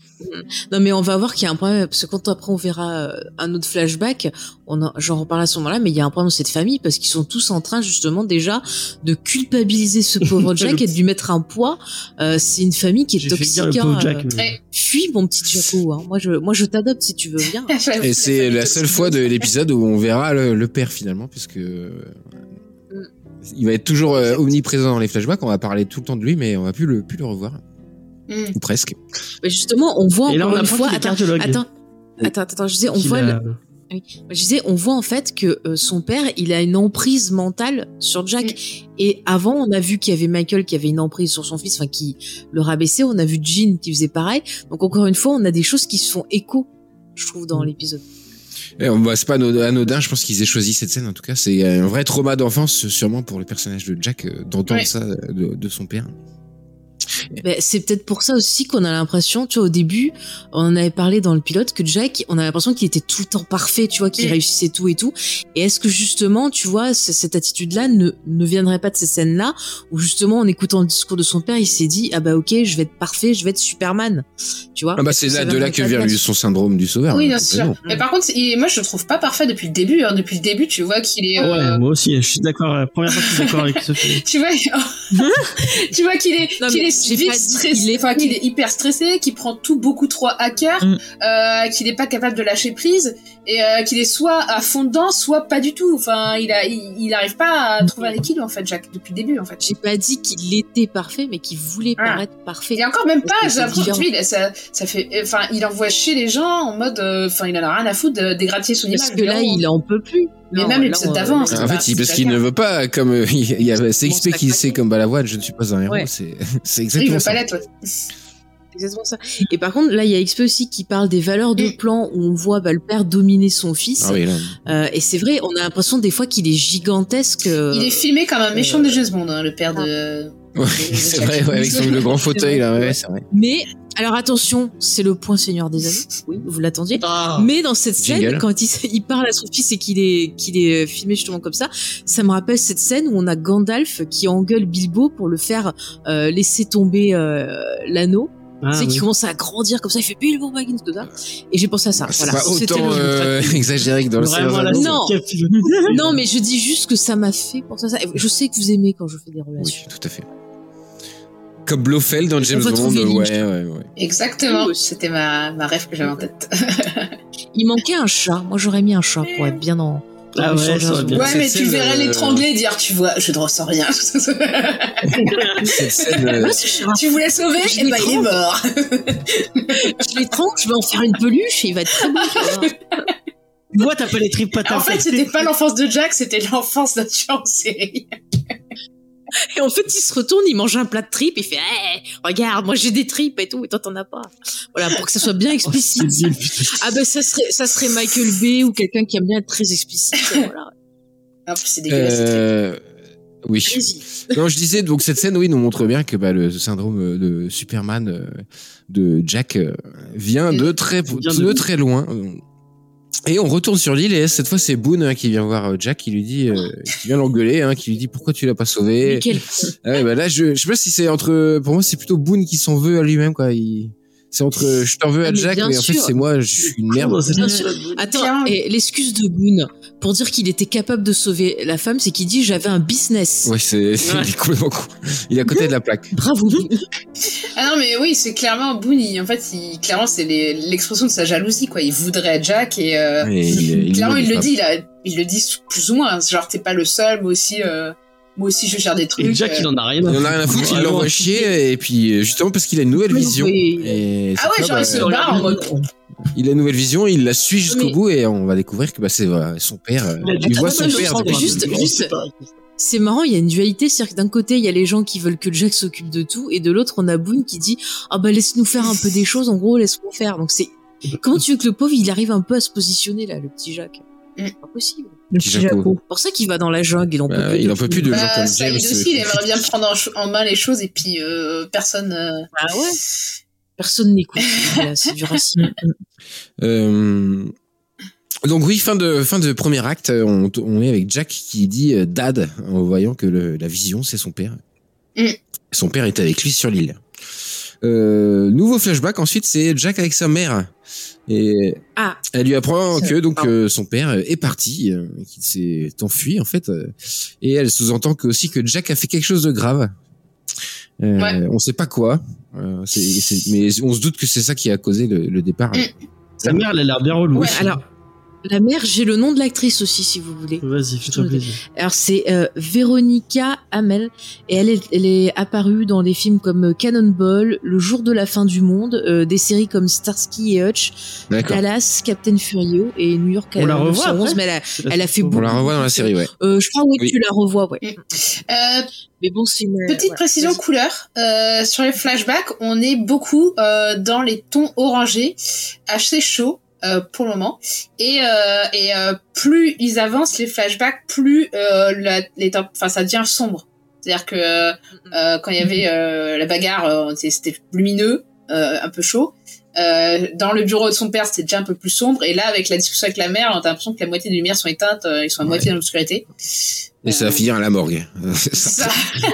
Non, mais on va voir qu'il y a un problème parce que quand après on verra euh, un autre flashback, on en- j'en reparle à ce moment-là, mais il y a un problème dans cette famille parce qu'ils sont tous en train justement déjà de culpabiliser ce pauvre Jack et de lui mettre un poids. Euh, c'est une famille qui est toxique. hein, pauvre euh, Jack. mais-. Fuis mon petit Jaco. Hein. Moi je, moi je t'adopte si tu veux bien. Et c'est la seule fois de l'épisode où on verra le, le père finalement, puisque euh, il va être toujours euh, omniprésent dans les flashbacks. On va parler tout le temps de lui, mais on va plus le plus le revoir, Ou presque. Mais justement, on voit on encore une fois. Attends, attends, attends, attends, je disais, on voit a- le- Je disais, on voit en fait que euh, son père, il a une emprise mentale sur Jack. Et avant, on a vu qu'il y avait Michael qui avait une emprise sur son fils, enfin qui le rabaissait. On a vu Jean qui faisait pareil. Donc encore une fois, on a des choses qui se font écho, je trouve, dans l'épisode. On- bah, c'est pas anodin, je pense qu'ils aient choisi cette scène en tout cas. C'est un vrai trauma d'enfance, sûrement pour le personnage de Jack, euh, d'entendre Ouais. ça de, de son père. Ben, c'est peut-être pour ça aussi qu'on a l'impression, tu vois, au début, on en avait parlé dans le pilote que Jack, on a l'impression qu'il était tout le temps parfait, tu vois, qu'il réussissait tout et tout. Et est-ce que justement, tu vois, cette attitude-là ne, ne viendrait pas de ces scènes-là où justement, en écoutant le discours de son père, il s'est dit, ah bah ok, je vais être parfait, je vais être Superman, tu vois. Ah bah c'est là de là que vient son syndrome du sauveur. Oui, hein, bien sûr. Mais par contre, il- moi, je le trouve pas parfait depuis le début. hein. Depuis le début, tu vois qu'il est. euh, Ouais, moi aussi, je suis d'accord. La première fois que je suis d'accord avec Sophie. Tu vois, tu vois qu'il est, Non, qu'il mais est j'ai vite pas dit stressé, qu'il est enfin qu'il est hyper stressé, qu'il prend tout beaucoup trop à cœur, Mm. euh, qu'il est pas capable de lâcher prise et euh, qu'il est soit à fond dedans, soit pas du tout. Enfin, il a, il, il arrive pas à trouver un équilibre en fait, Jack, depuis le début en fait. J'ai pas dit qu'il était parfait, mais qu'il voulait Ah. paraître parfait. Et encore même pas, Parce j'ai l'impression que il ça, ça fait, enfin, il envoie chez les gens en mode, euh, enfin, il en a rien à foutre de dégrader son Parce image. que là, il en peut plus. Mais Non, même l'épisode on- d'avant, En pas- fait, il, parce qu'il ne veut pas, comme euh, il y a CXP qui sait comme Balavoine, je ne suis pas un héros, Ouais. c'est c'est Il exactement veut ça. pas l'être, ouais. Exactement ça. Et par contre, là, il y a XP aussi qui parle des valeurs de plan où on voit bah, le père dominer son fils. Ah oui, là. Euh, et c'est vrai, on a l'impression des fois qu'il est gigantesque. euh, Il est filmé comme un méchant euh, de James Bond, hein, le père de. Ouais, c'est vrai, ouais, avec son, le grand fauteuil, là, ouais, c'est vrai. Mais alors attention, c'est le point Seigneur des Anneaux. Oui, vous l'attendiez. Mais dans cette scène, Jingle. quand il, il parle à son fils et qu'il est qu'il est filmé justement comme ça, ça me rappelle cette scène où on a Gandalf qui engueule Bilbo pour le faire euh, laisser tomber euh, l'anneau. Ah, tu sais, oui. qui commence à grandir comme ça, il fait Bilbo Baggins tout ça. Et j'ai pensé à ça. C'est voilà. pas autant euh, exagéré que dans le Vraiment, c'est. Non. Non, mais je dis juste que ça m'a fait penser à ça. Je sais que vous aimez quand je fais des Oui, relations. tout à fait. Comme Blofeld dans James Bond, ouais, ouais, ouais. Exactement. Oui. C'était ma, ma rêve que j'avais en tête. Il manquait un chat. Moi, j'aurais mis un chat pour être bien dans. Ah ouais, ça aurait bien. mais tu verrais euh, l'étrangler et dire, tu vois, je ne ressens rien. Cette scène, euh, tu voulais sauver, Je et bah il est mort. je l'étrangle, je vais en faire une peluche et il va être très beau. Moi, t'as pas les tripes pas En fait, c'était pas l'enfance de Jack, c'était l'enfance d'un tueur en série. Et en fait, il se retourne, il mange un plat de tripes, il fait hey, regarde, moi j'ai des tripes et tout, et toi t'en as pas. Voilà, pour que ça soit bien explicite. Ah ben ça serait ça serait Michael Bay ou quelqu'un qui aime bien être très explicite. Voilà. En plus, c'est dégueulasse. euh, oui. Non, je disais donc cette scène, oui, nous montre bien que bah, le syndrome euh, de Superman euh, de Jack euh, vient de très Vient de, de- très loin. Et on retourne sur l'île et cette fois c'est Boone hein, qui vient voir euh, Jack, qui lui dit, euh, qui vient l'engueuler, hein, qui lui dit pourquoi tu l'as pas sauvé? Quel- Ah ouais, bah là je, je sais pas si c'est entre, pour moi c'est plutôt Boone qui s'en veut à lui-même quoi. Il, c'est entre je t'en veux à Ah, mais Jack, mais en fait c'est moi, je suis une merde. Bien sûr. Attends, et l'excuse de Boone pour dire qu'il était capable de sauver la femme, c'est qu'il dit j'avais un business. Ouais, c'est est complètement. Il est à côté de la plaque. Bravo. Ah non, mais oui, c'est clairement Boone. il- en fait, il, clairement, c'est l'expression de sa jalousie, quoi. Il voudrait Jack et euh, Et il, il clairement, il le pas. dit. Là, il le dit plus ou moins. Genre, t'es pas le seul. Moi aussi, euh, moi aussi, je gère des trucs. Et Jack, euh. il en a rien Il en a rien à foutre, il l'envoie chier, et puis euh, justement parce qu'il a une nouvelle Oui, vision. oui. Et Ah ouais, genre, il se bah, barre en mode. il a une nouvelle vision, il la suit jusqu'au Mais- bout, et on va découvrir que bah, c'est voilà, son père. euh, Il voit son père. juste- juste-. C'est marrant, il y a une dualité, c'est-à-dire que d'un côté, il y a les gens qui veulent que Jack s'occupe de tout, et de l'autre, on a Boone qui dit ah bah laisse-nous faire un peu des choses, en gros laisse-moi faire. Donc c'est comment tu veux que le pauvre il arrive un peu à se positionner là, le petit Jack. C'est pas possible. Le Petit petit Jaco. Pour ça qu'il va dans la jungle, il en Bah, peut plus. il en peut plus de gens Bah, comme ça, James. il aussi, il aimerait bien prendre en, main les choses et puis euh, personne. euh, Ah ouais. Personne n'écoute. C'est du racisme. Euh, donc oui, fin de fin de premier acte, on, on est avec Jack qui dit euh, Dad en voyant que le- la vision c'est son père. Mm. Son père est avec lui sur l'île. Euh, nouveau flashback ensuite, c'est Jack avec sa mère et Ah. elle lui apprend que donc pardon. euh, son père est parti, euh, qu'il s'est enfui en fait, euh, et elle sous-entend que aussi que Jack a fait quelque chose de grave. Euh, Ouais. On sait pas quoi, euh, c'est- c'est- mais on se doute que c'est ça qui a causé le, le départ. Mm. Sa mère, elle a l'air bien relou. Ouais, alors. La mère, j'ai le nom de l'actrice aussi, si vous voulez. Vas-y, fais-toi plaisir. Alors c'est euh, Véronica Hamel et elle est, elle est apparue dans des films comme euh, Cannonball, Le jour de la fin du monde, euh, des séries comme Starsky et Hutch, D'accord. Dallas, Captain Furio et New York. On la revoit 911, après mais elle a, elle fait beaucoup. On la revoit dans la série, ouais. Euh, je crois oui, Oui. tu la revois, ouais. Euh, Mais bon, c'est une Petite précision couleur. Euh, sur les flashbacks, on est beaucoup euh, dans les tons orangés, assez chauds euh, pour le moment. Et, euh, et euh, plus ils avancent les flashbacks, plus euh, la, les temps- enfin ça devient sombre. C'est-à-dire que euh, quand il y avait euh, la bagarre, c'était- lumineux, euh, un peu chaud. Euh, dans le bureau de son père, c'était déjà un peu plus sombre. Et là, avec la discussion avec la mère, on a l'impression que la moitié des lumières sont éteintes, euh, ils sont à moitié dans l'obscurité. Et ça va finir à la morgue. ça.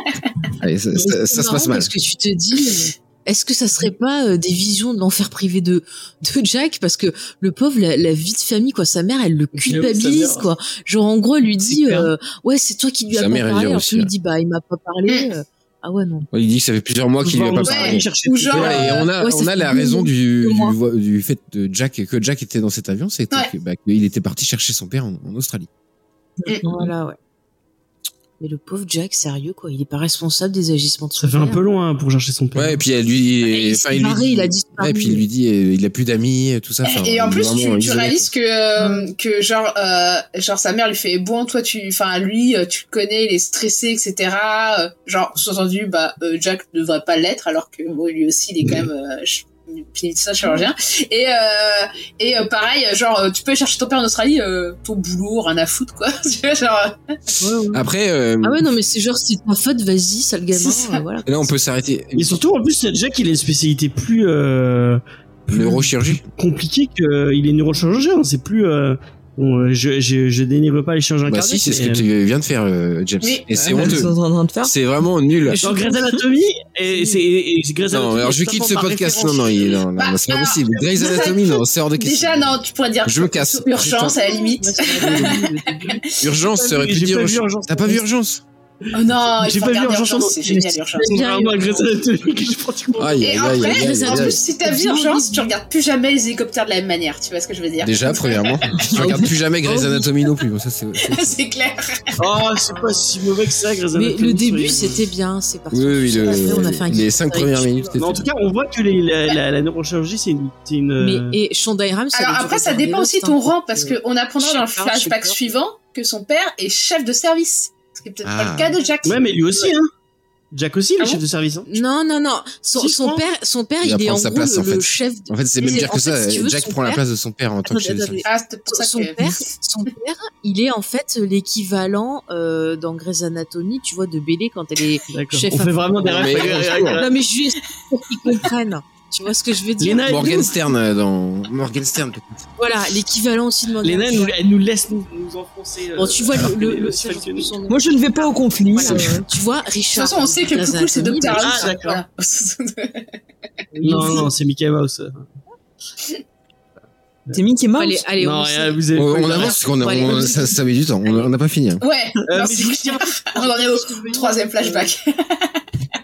Allez, ça, se passe mal. Parce que tu te dis, est-ce que ça serait pas euh, des visions de l'enfer privé de de Jack? Parce que le pauvre la, la vie de famille quoi, sa mère elle le culpabilise mère. quoi. Genre en gros elle lui dit euh, ouais c'est toi qui lui as pas mère, elle parlé alors lui ouais. dit bah il m'a pas parlé. euh, ah ouais non. Il dit que ça fait plusieurs mois qu'il lui a pas Ouais, parlé. Ou genre, et on a, ouais, ça on a la raison du, du, du fait de Jack, que Jack était dans cet avion, c'était Ouais. bah, qu'il était parti chercher son père en, en Australie. Voilà ouais. Mais le pauvre Jack sérieux quoi, il est pas responsable des agissements de son Ça fait un peu loin pour chercher son père. Ouais, et puis elle lui, Ah, il enfin, il lui dit- il a disparu. ouais, et puis il lui dit, euh, il a plus d'amis, tout ça. enfin, et en plus, tu, réalises que euh, que genre euh, genre sa mère lui fait bon toi tu enfin lui euh, tu le connais il est stressé etc euh, genre sous-entendu bah euh, Jack ne devrait pas l'être alors que bon, lui aussi il est quand même euh, chirurgien et euh, et euh, pareil genre euh, tu peux chercher ton père en Australie euh, ton boulot rien à foutre quoi tu vois genre quoi. Après, euh, Ah ouais non mais c'est genre c'est ta faute vas-y sale gamin euh, voilà. là, on peut s'arrêter. Et surtout, en plus, Jack, il a une spécialité plus, euh, plus Neurochirurgie. compliquée qu'il est neurochirurgien. C'est plus. Euh, bon, euh, je, je, je dénigre pas les chirurgiens Bah cardiaques. si, c'est ce que tu viens de faire, euh, James. Oui. Et c'est honteux. C'est vraiment nul. Dans Grey's Anatomy, et c'est Grey's Non, Anatomy, alors je quitte ce podcast. Non, non, il, non, non, Bah, non, c'est pas alors, possible. Grey's Anatomy, non, c'est hors de question. déjà non tu pourrais dire Je me casse. urgence à la limite Urgence, pu vu- dire. T'as pas vu Urgence? Oh non il J'ai pas vu Urgence, c'est génial urgence C'est vraiment que j'ai pratiquement. Aïe, et aïe, après aïe, aïe, aïe, en plus si t'as vu urgence tu regardes plus jamais les hélicoptères de la même manière tu vois ce que je veux dire Déjà, premièrement, je regarde plus jamais Grey's Anatomy non plus. Ça, c'est. clair Oh, c'est pas si mauvais que ça, Grey's Mais le début c'était bien, c'est parti. Oui, oui, le- Après, on a fait un les kick cinq avec- premières minutes. Mais en tout cas, on voit que la, neurochirurgie, c'est une. Mais euh, et Shonda Rhimes. Alors après, ça dépend aussi de hein, ton rang, parce que- qu'on apprendra dans le flashback suivant que son père est chef de service. Ce qui est peut-être pas Ah. le cas de Jack. Ouais, mais lui aussi, hein. Jack aussi, le Ah chef bon de service. Hein. Non, non, non. Son, Si, père, son père, Il est en sa gros place, le, en fait. le chef. En fait, c'est même en que fait, ça. si tu veux, Jack prend la place de son père en tant que chef de service. Ah, c'est pour ça Son que... père, son père, il est en fait l'équivalent euh, dans Grey's Anatomy, tu vois, de Bélé quand elle est. Chef On fait vraiment des rêves. Non mais juste pour qu'ils comprennent. Tu vois ce que je veux dire Léna, Morgan Stern euh, dans Morgan Stern. Voilà, l'équivalent aussi de Morgan. Léna, elle nous, elle nous laisse nous, nous enfoncer. euh, Bon, tu vois le. Moi, je ne vais pas au conflit. Voilà. euh, Tu vois, De toute Richard. façon, on sait que le cool, c'est bah, House. Ah, d'accord. Voilà. Non, non, c'est Mickey Mouse. C'est Mickey Mouse. Allez, allez, non, on rien, sait. vous avez On, avance parce qu'on ça, ça met du temps. On on n'a pas fini. hein. Ouais, Euh, non, On en est au troisième flashback.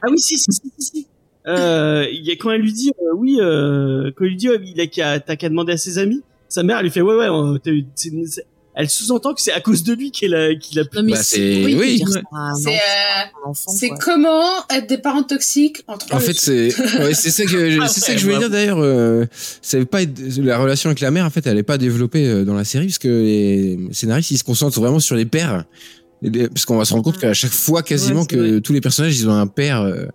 Ah oui, si, si, si, si. Euh, il y a, quand elle lui dit, euh, oui, euh, quand elle lui dit, ouais, il a qu'à, t'as qu'à demander à ses amis, sa mère, elle lui fait, ouais, ouais, t'as eu- c'est- c'est- elle sous-entend que c'est à cause de lui qu'elle a, qu'il a Non mais Bah, c'est- oui, oui. dire ça à un C'est enfant, euh, un enfant, c'est quoi. comment être des parents toxiques en trois En fait, c'est ouais, c'est ça que Ah c'est ça ouais, que je voulais dire d'ailleurs. Euh, c'est pas être- la relation avec la mère en fait, elle est pas développée euh, dans la série parce que les scénaristes ils se concentrent vraiment sur les pères. Et les- Parce qu'on va se rendre compte qu'à chaque fois quasiment Ouais, c'est que tous les personnages ils ont un père euh,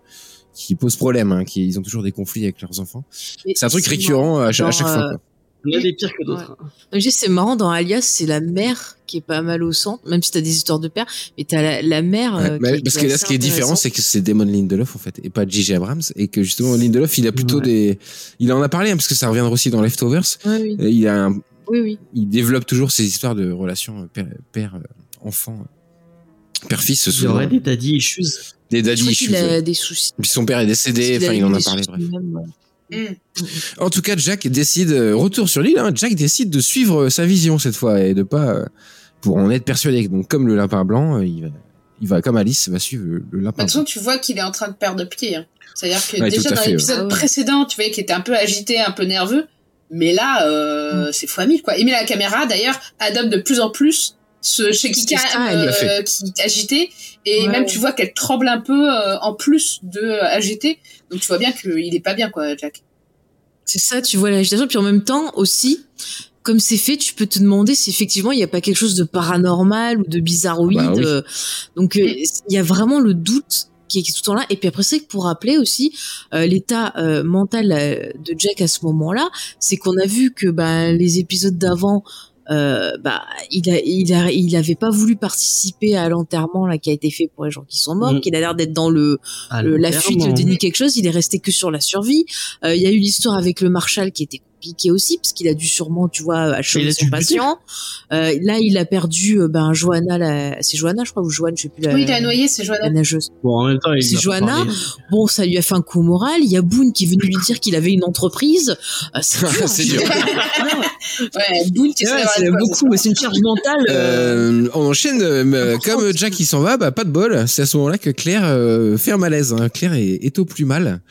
qui pose problème, hein, qui ils ont toujours des conflits avec leurs enfants. C'est un truc récurrent à chaque, à Dans, chaque fois. euh, quoi. Il y a des pires que d'autres. hein. C'est marrant dans Alias, c'est la mère qui est pas mal au centre, même si t'as des histoires de père, mais t'as la, la mère. Ouais, euh, qui- parce que là, ce qui est différent, c'est que c'est Damon Lindelof en fait, et pas J.J. Abrams, et que justement Lindelof, il a plutôt Ouais. des, il en a parlé hein, parce que ça reviendra aussi dans Leftovers. Ouais, oui, Et il a, un- oui, oui. il développe toujours ces histoires de relations euh, père, père euh, enfant, euh, père fils Il y souvent, aurait des daddy issues. Des Je daddy issues. des soucis. Puis son père est décédé, enfin il en a parlé. Bref. ouais. Hmm. En tout cas, Jack décide, euh, retour sur l'île, hein, Jack décide de suivre euh, sa vision cette fois et de pas, euh, pour en être persuadé. Donc comme le lapin blanc, euh, il va, il va comme Alice va suivre le, le De lapin. toute façon, tu vois qu'il est en train de perdre pied. hein. C'est-à-dire que Ouais, déjà dans l'épisode ouais. Ah précédent, tu voyais qu'il était un peu agité, un peu nerveux. Mais là, euh, c'est fois mille quoi. Et mais la caméra d'ailleurs adopte de plus en plus ce l'a fait. euh, qui est agité et Ouais. même tu vois qu'elle tremble un peu euh, en plus de euh, agité. Donc tu vois bien qu'il est pas bien quoi, Jack. C'est ça, tu vois l'agitation. Puis en même temps aussi, comme c'est fait, tu peux te demander si effectivement il n'y a pas quelque chose de paranormal ou de bizarroïde. Bah oui. donc euh, il y a vraiment le doute qui est tout le temps là. Et puis après c'est que pour rappeler aussi euh, l'état euh, mental euh, de Jack à ce moment-là, c'est qu'on a vu que bah, les épisodes d'avant. Euh, bah, il a, il a, il avait pas voulu participer à l'enterrement là qui a été fait pour les gens qui sont morts, Mm. qu'il a l'air d'être dans le, le- la fuite, le déni quelque chose, il est resté que sur la survie. Euh, Il y a eu l'histoire avec le Marshal qui était compliqué aussi parce qu'il a dû sûrement, tu vois, achever son patient. Euh, là, il a perdu, euh, ben Johanna, la... c'est Johanna, je crois, ou Joanne, je sais plus. La, Oui, il a noyé, c'est la Joanna. nageuse. Bon, en même temps, il C'est Johanna. Bon, ça lui a fait un coup moral. Il y a Boone qui est venu lui dire qu'il avait une entreprise. Euh, c'est dur. C'est dur. Ouais, Boone qui Ouais, c'est beaucoup, c'est une charge mentale. euh, on enchaîne, euh, comme Jack il s'en va, bah pas de bol. C'est à ce moment-là que Claire euh, fait un malaise. hein. Claire est, est au plus mal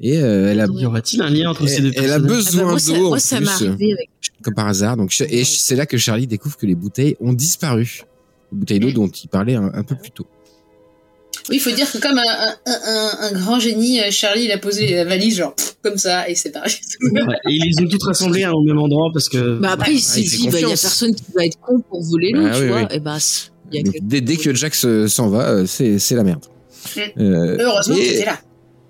et euh, elle a, Y aura-t-il un lien entre ces deux elle, elle a Ah bah, besoin ça, d'eau en ça plus, avec comme par hasard. Donc et c'est là que Charlie découvre que les bouteilles ont disparu. Les bouteilles d'eau dont il parlait un, un peu plus tôt. Oui, il faut dire que comme un, un, un, un grand génie, euh, Charlie, il a posé la valise genre pff, comme ça et c'est pareil. Ouais, Et ils les ont toutes rassemblées hein, au même endroit parce que. Bah après, il s'est il dit, bah, il y a personne qui va être con pour voler l'eau, Ah tu oui, vois. oui. Et bah, il y a Donc, que- dès, dès que Jack se- s'en va, euh, c'est la merde. Mm. Euh, Heureusement et- qu'il était là.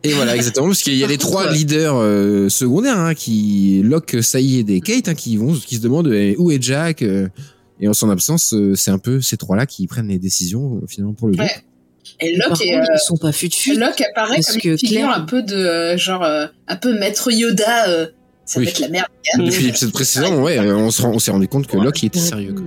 Et voilà, exactement, parce qu'il y a les trois ouais. leaders euh, secondaires hein, qui Locke, Saïd et Kate hein, qui vont, qui se demandent eh, où est Jack. euh, et en son absence, euh, c'est un peu ces trois-là qui prennent les décisions euh, finalement pour le groupe. Ouais. Et Par Locke, contre, est, euh, ils sont pas fut. Locke apparaît parce comme que une figure Claire- un peu de euh, genre euh, un peu maître Yoda. euh, ça Oui. va être la merde. Depuis l'épisode précédent, ouais, on se rend- on s'est rendu compte que Locke il était sérieux. Quoi.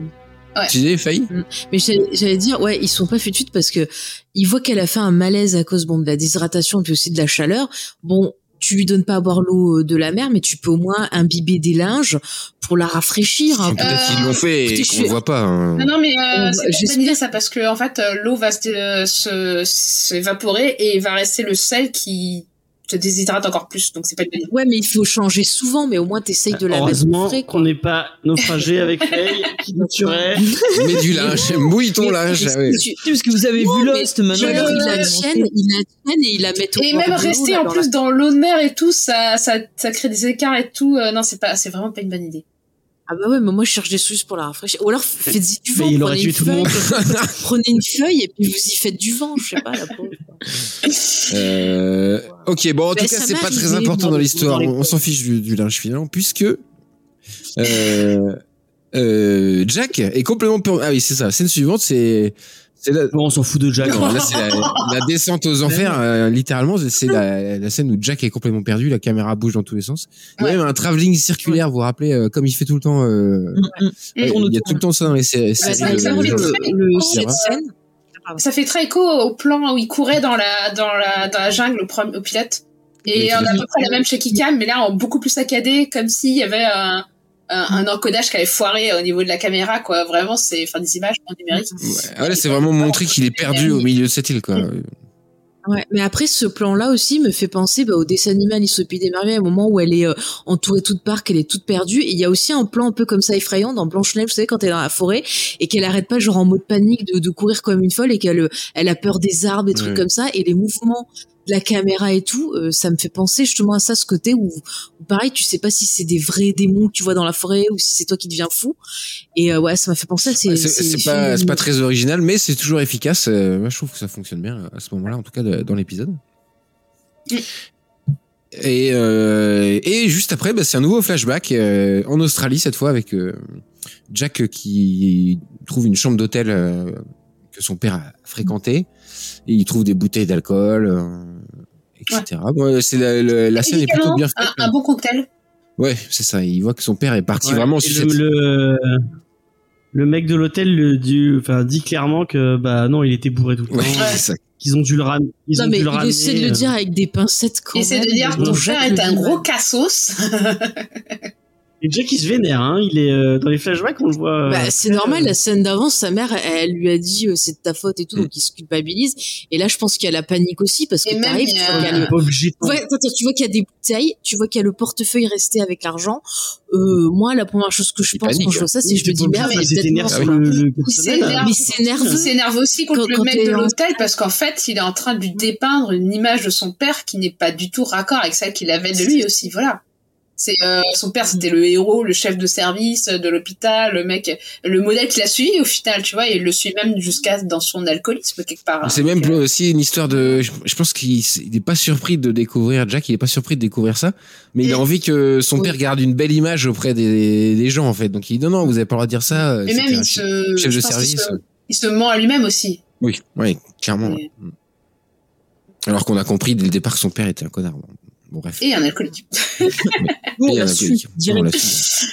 Ouais. Tu disais, failli Mais j'allais dire, ouais, ils sont pas fut fut parce que ils voient qu'elle a fait un malaise à cause bon de la déshydratation puis aussi de la chaleur. Bon, tu lui donnes pas à boire l'eau euh, de la mer, mais tu peux au moins imbiber des linges pour la rafraîchir. un peu. Peut-être qu'ils l'ont fait et qu'on voit pas. hein. Non, non, mais euh, On- c'est pas ça parce que en fait euh, l'eau va se, euh, se s'évaporer et il va rester le sel qui te déshydrate encore plus. Donc c'est pas une bonne idée. Ouais, mais il faut changer souvent, mais au moins t'essayes de la mettre Heureusement qu'on n'est pas naufragé avec Faye qui tuerait. Mets du linge, mouille ton linge. ah ouais. Parce que vous avez Non, vu Lost maintenant. alors, il la Euh, tienne, il la tienne et il la met au Et même rester en plus dans l'eau de mer et tout, ça, ça, ça crée des écarts et tout. Euh, non, c'est pas, c'est vraiment pas une bonne idée. Ah bah ouais, mais moi je cherche des solutions pour la rafraîchir. Ou alors faites-y du vent, Mais il aurait prenez une, feuille, prenez une feuille et puis vous y faites du vent, je sais pas, la pauvre. Euh, ok, bon, en Ben, tout cas, c'est pas très important dans l'histoire. On, on s'en fiche du, du linge finalement, puisque euh, euh, Jack est complètement Ah oui, c'est ça. Scène suivante, c'est la... Bon, on s'en fout de Jack. Non, là, c'est la, la descente aux enfers. euh, littéralement, c'est la, la scène où Jack est complètement perdu, la caméra bouge dans tous les sens. Il y a Ouais. même un travelling circulaire, vous vous rappelez, euh, comme il fait tout le temps. Euh, Mm, mm. il y a tout le temps ça dans les sé- séries. ça, fait très- le, c'est cette vrai. scène, Ça fait très écho au plan où il courait dans la, dans la, dans la jungle au, au pilote. Et on a à peu près la même chez Kikam, mais là en beaucoup plus saccadé, comme s'il y avait un, un, encodage qui avait foiré au niveau de la caméra, quoi. Vraiment, c'est, enfin, des images en numérique. Ouais, là, c'est vraiment montré qu'il est perdu au milieu de cette île, quoi. Ouais, mais après ce plan-là aussi me fait penser bah, au dessin animé Alice au pays des merveilles, à un moment où elle est euh, entourée toute part, qu'elle est toute perdue. Et il y a aussi un plan un peu comme ça effrayant dans Blanche Neige, vous savez, quand elle est dans la forêt et qu'elle arrête pas genre en mode panique de, de courir comme une folle et qu'elle euh, elle a peur des arbres, des trucs Ouais. comme ça. Et les mouvements de la caméra et tout, euh, ça me fait penser justement à ça, ce côté où, où pareil, tu sais pas si c'est des vrais démons que tu vois dans la forêt ou si c'est toi qui deviens fou. Et euh, ouais, ça m'a fait penser à ces. C'est ces c'est pas, pas très original, mais c'est toujours efficace. Euh, moi, je trouve que ça fonctionne bien à ce moment-là, en tout cas de- dans l'épisode. Et, euh, et juste après, bah, c'est un nouveau flashback euh, en Australie cette fois avec euh, Jack qui trouve une chambre d'hôtel euh, que son père a fréquenté et il trouve des bouteilles d'alcool, euh, etc. Bon, c'est la, la- la scène est plutôt bien faite. un, un bon cocktail. Ouais, c'est ça. Il voit que son père est parti Ouais, vraiment et sur le, cette- le, le mec de l'hôtel le dit, enfin, dit clairement que bah non, il était bourré tout le Ouais, temps. ça. Qu'ils ont dû le ramener. Ils Non ont mais dû le il ramener, essaie de le euh, dire avec des pincettes quand c'est même. de dire ton le est un gros cassos. Et Jack il se vénère, hein. Il est euh, dans les flashbacks, on le voit. euh, Bah, c'est normal, la scène d'avant, sa mère, elle, elle lui a dit euh, c'est de ta faute et tout, Mm. donc il se culpabilise. Et là, je pense qu'il y a la panique aussi parce que t'arrives, tu vois qu'il y a il le- est pas obligé de- Ouais, attends, attends, tu vois qu'il y a des bouteilles, tu vois qu'il y a le portefeuille resté avec l'argent. Euh, moi, la première chose que je Il pense panique. quand je vois ça, c'est que je me dis merde, obligé, il peut-être s'énerve. Mais c'est nerveux. Il s'énerve aussi contre Quand- le mec de l'hôtel parce qu'en fait, il est en train de lui dépeindre une image de son père qui n'est pas du tout raccord avec celle qu'il avait de lui aussi. Voilà. C'est euh, son père, c'était le héros, le chef de service de l'hôpital, le mec, le modèle qu'il a suivi au final, tu vois, et il le suit même jusqu'à dans son alcoolisme quelque part. hein. C'est même euh, aussi une histoire de. Je, je pense qu'il s- il est pas surpris de découvrir Jack. Il est pas surpris de découvrir ça, mais il a Mm. envie que son Oui. père garde une belle image auprès des, des gens en fait. Donc il dit non non, vous avez pas le droit de dire ça. Et c'était même un il se, chef de service. se, il se ment à lui-même aussi. Oui, oui, clairement. Et- ouais. Mm. Alors qu'on a compris dès le départ que son père était un connard. Bon, bref. Et un alcoolique. Et un alcoolique. su.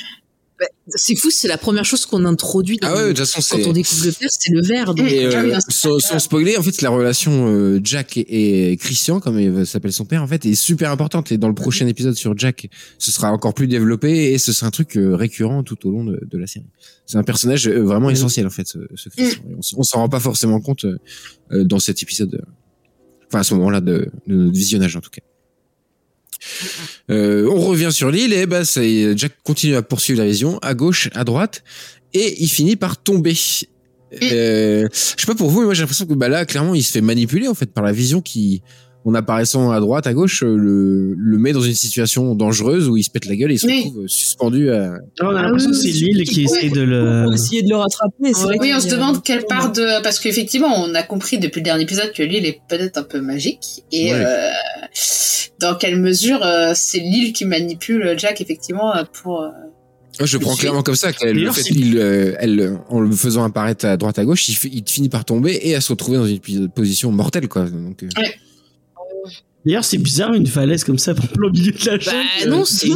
C'est fou, c'est la première chose qu'on introduit dans Ah ouais, de toute façon quand c'est. on découvre le père, c'est le verre. donc- Et euh, sans, spoiler, en fait, la relation euh, Jack et, et Christian, comme il s'appelle son père, en fait, est super importante. Et dans le prochain épisode sur Jack, ce sera encore plus développé et ce sera un truc euh, récurrent tout au long de, de la série. C'est un personnage euh, vraiment Mhm. essentiel, en fait, ce, ce Christian. Et on, on s'en rend pas forcément compte dans cet épisode. euh, Enfin, à ce moment-là de, de notre visionnage, en tout cas. Euh, on revient sur l'île et bah, Jack continue à poursuivre la vision à gauche, à droite et il finit par tomber. Euh, je sais pas pour vous, mais moi j'ai l'impression que bah là, clairement, il se fait manipuler en fait par la vision qui, en apparaissant à droite, à gauche, euh, le, le met dans une situation dangereuse où il se pète la gueule et il se Oui. retrouve euh, suspendu à. Ah, on a Ah l'impression que c'est Lille qui essaie de On le. va essayer de le rattraper. c'est vrai Oui, on se a- demande quelle part de, parce qu'effectivement, on a compris depuis le dernier épisode que l'île est peut-être un peu magique et Ouais. euh, dans quelle mesure euh, c'est l'île qui manipule Jack effectivement pour. euh, je le prends clairement comme ça. qu'elle- euh, elle, en le faisant apparaître à droite à gauche, il, finit par tomber et à se retrouver dans une position mortelle, quoi. Donc, euh, D'ailleurs, c'est bizarre une falaise comme ça pour plein milieu de la Bah jungle. non, c'est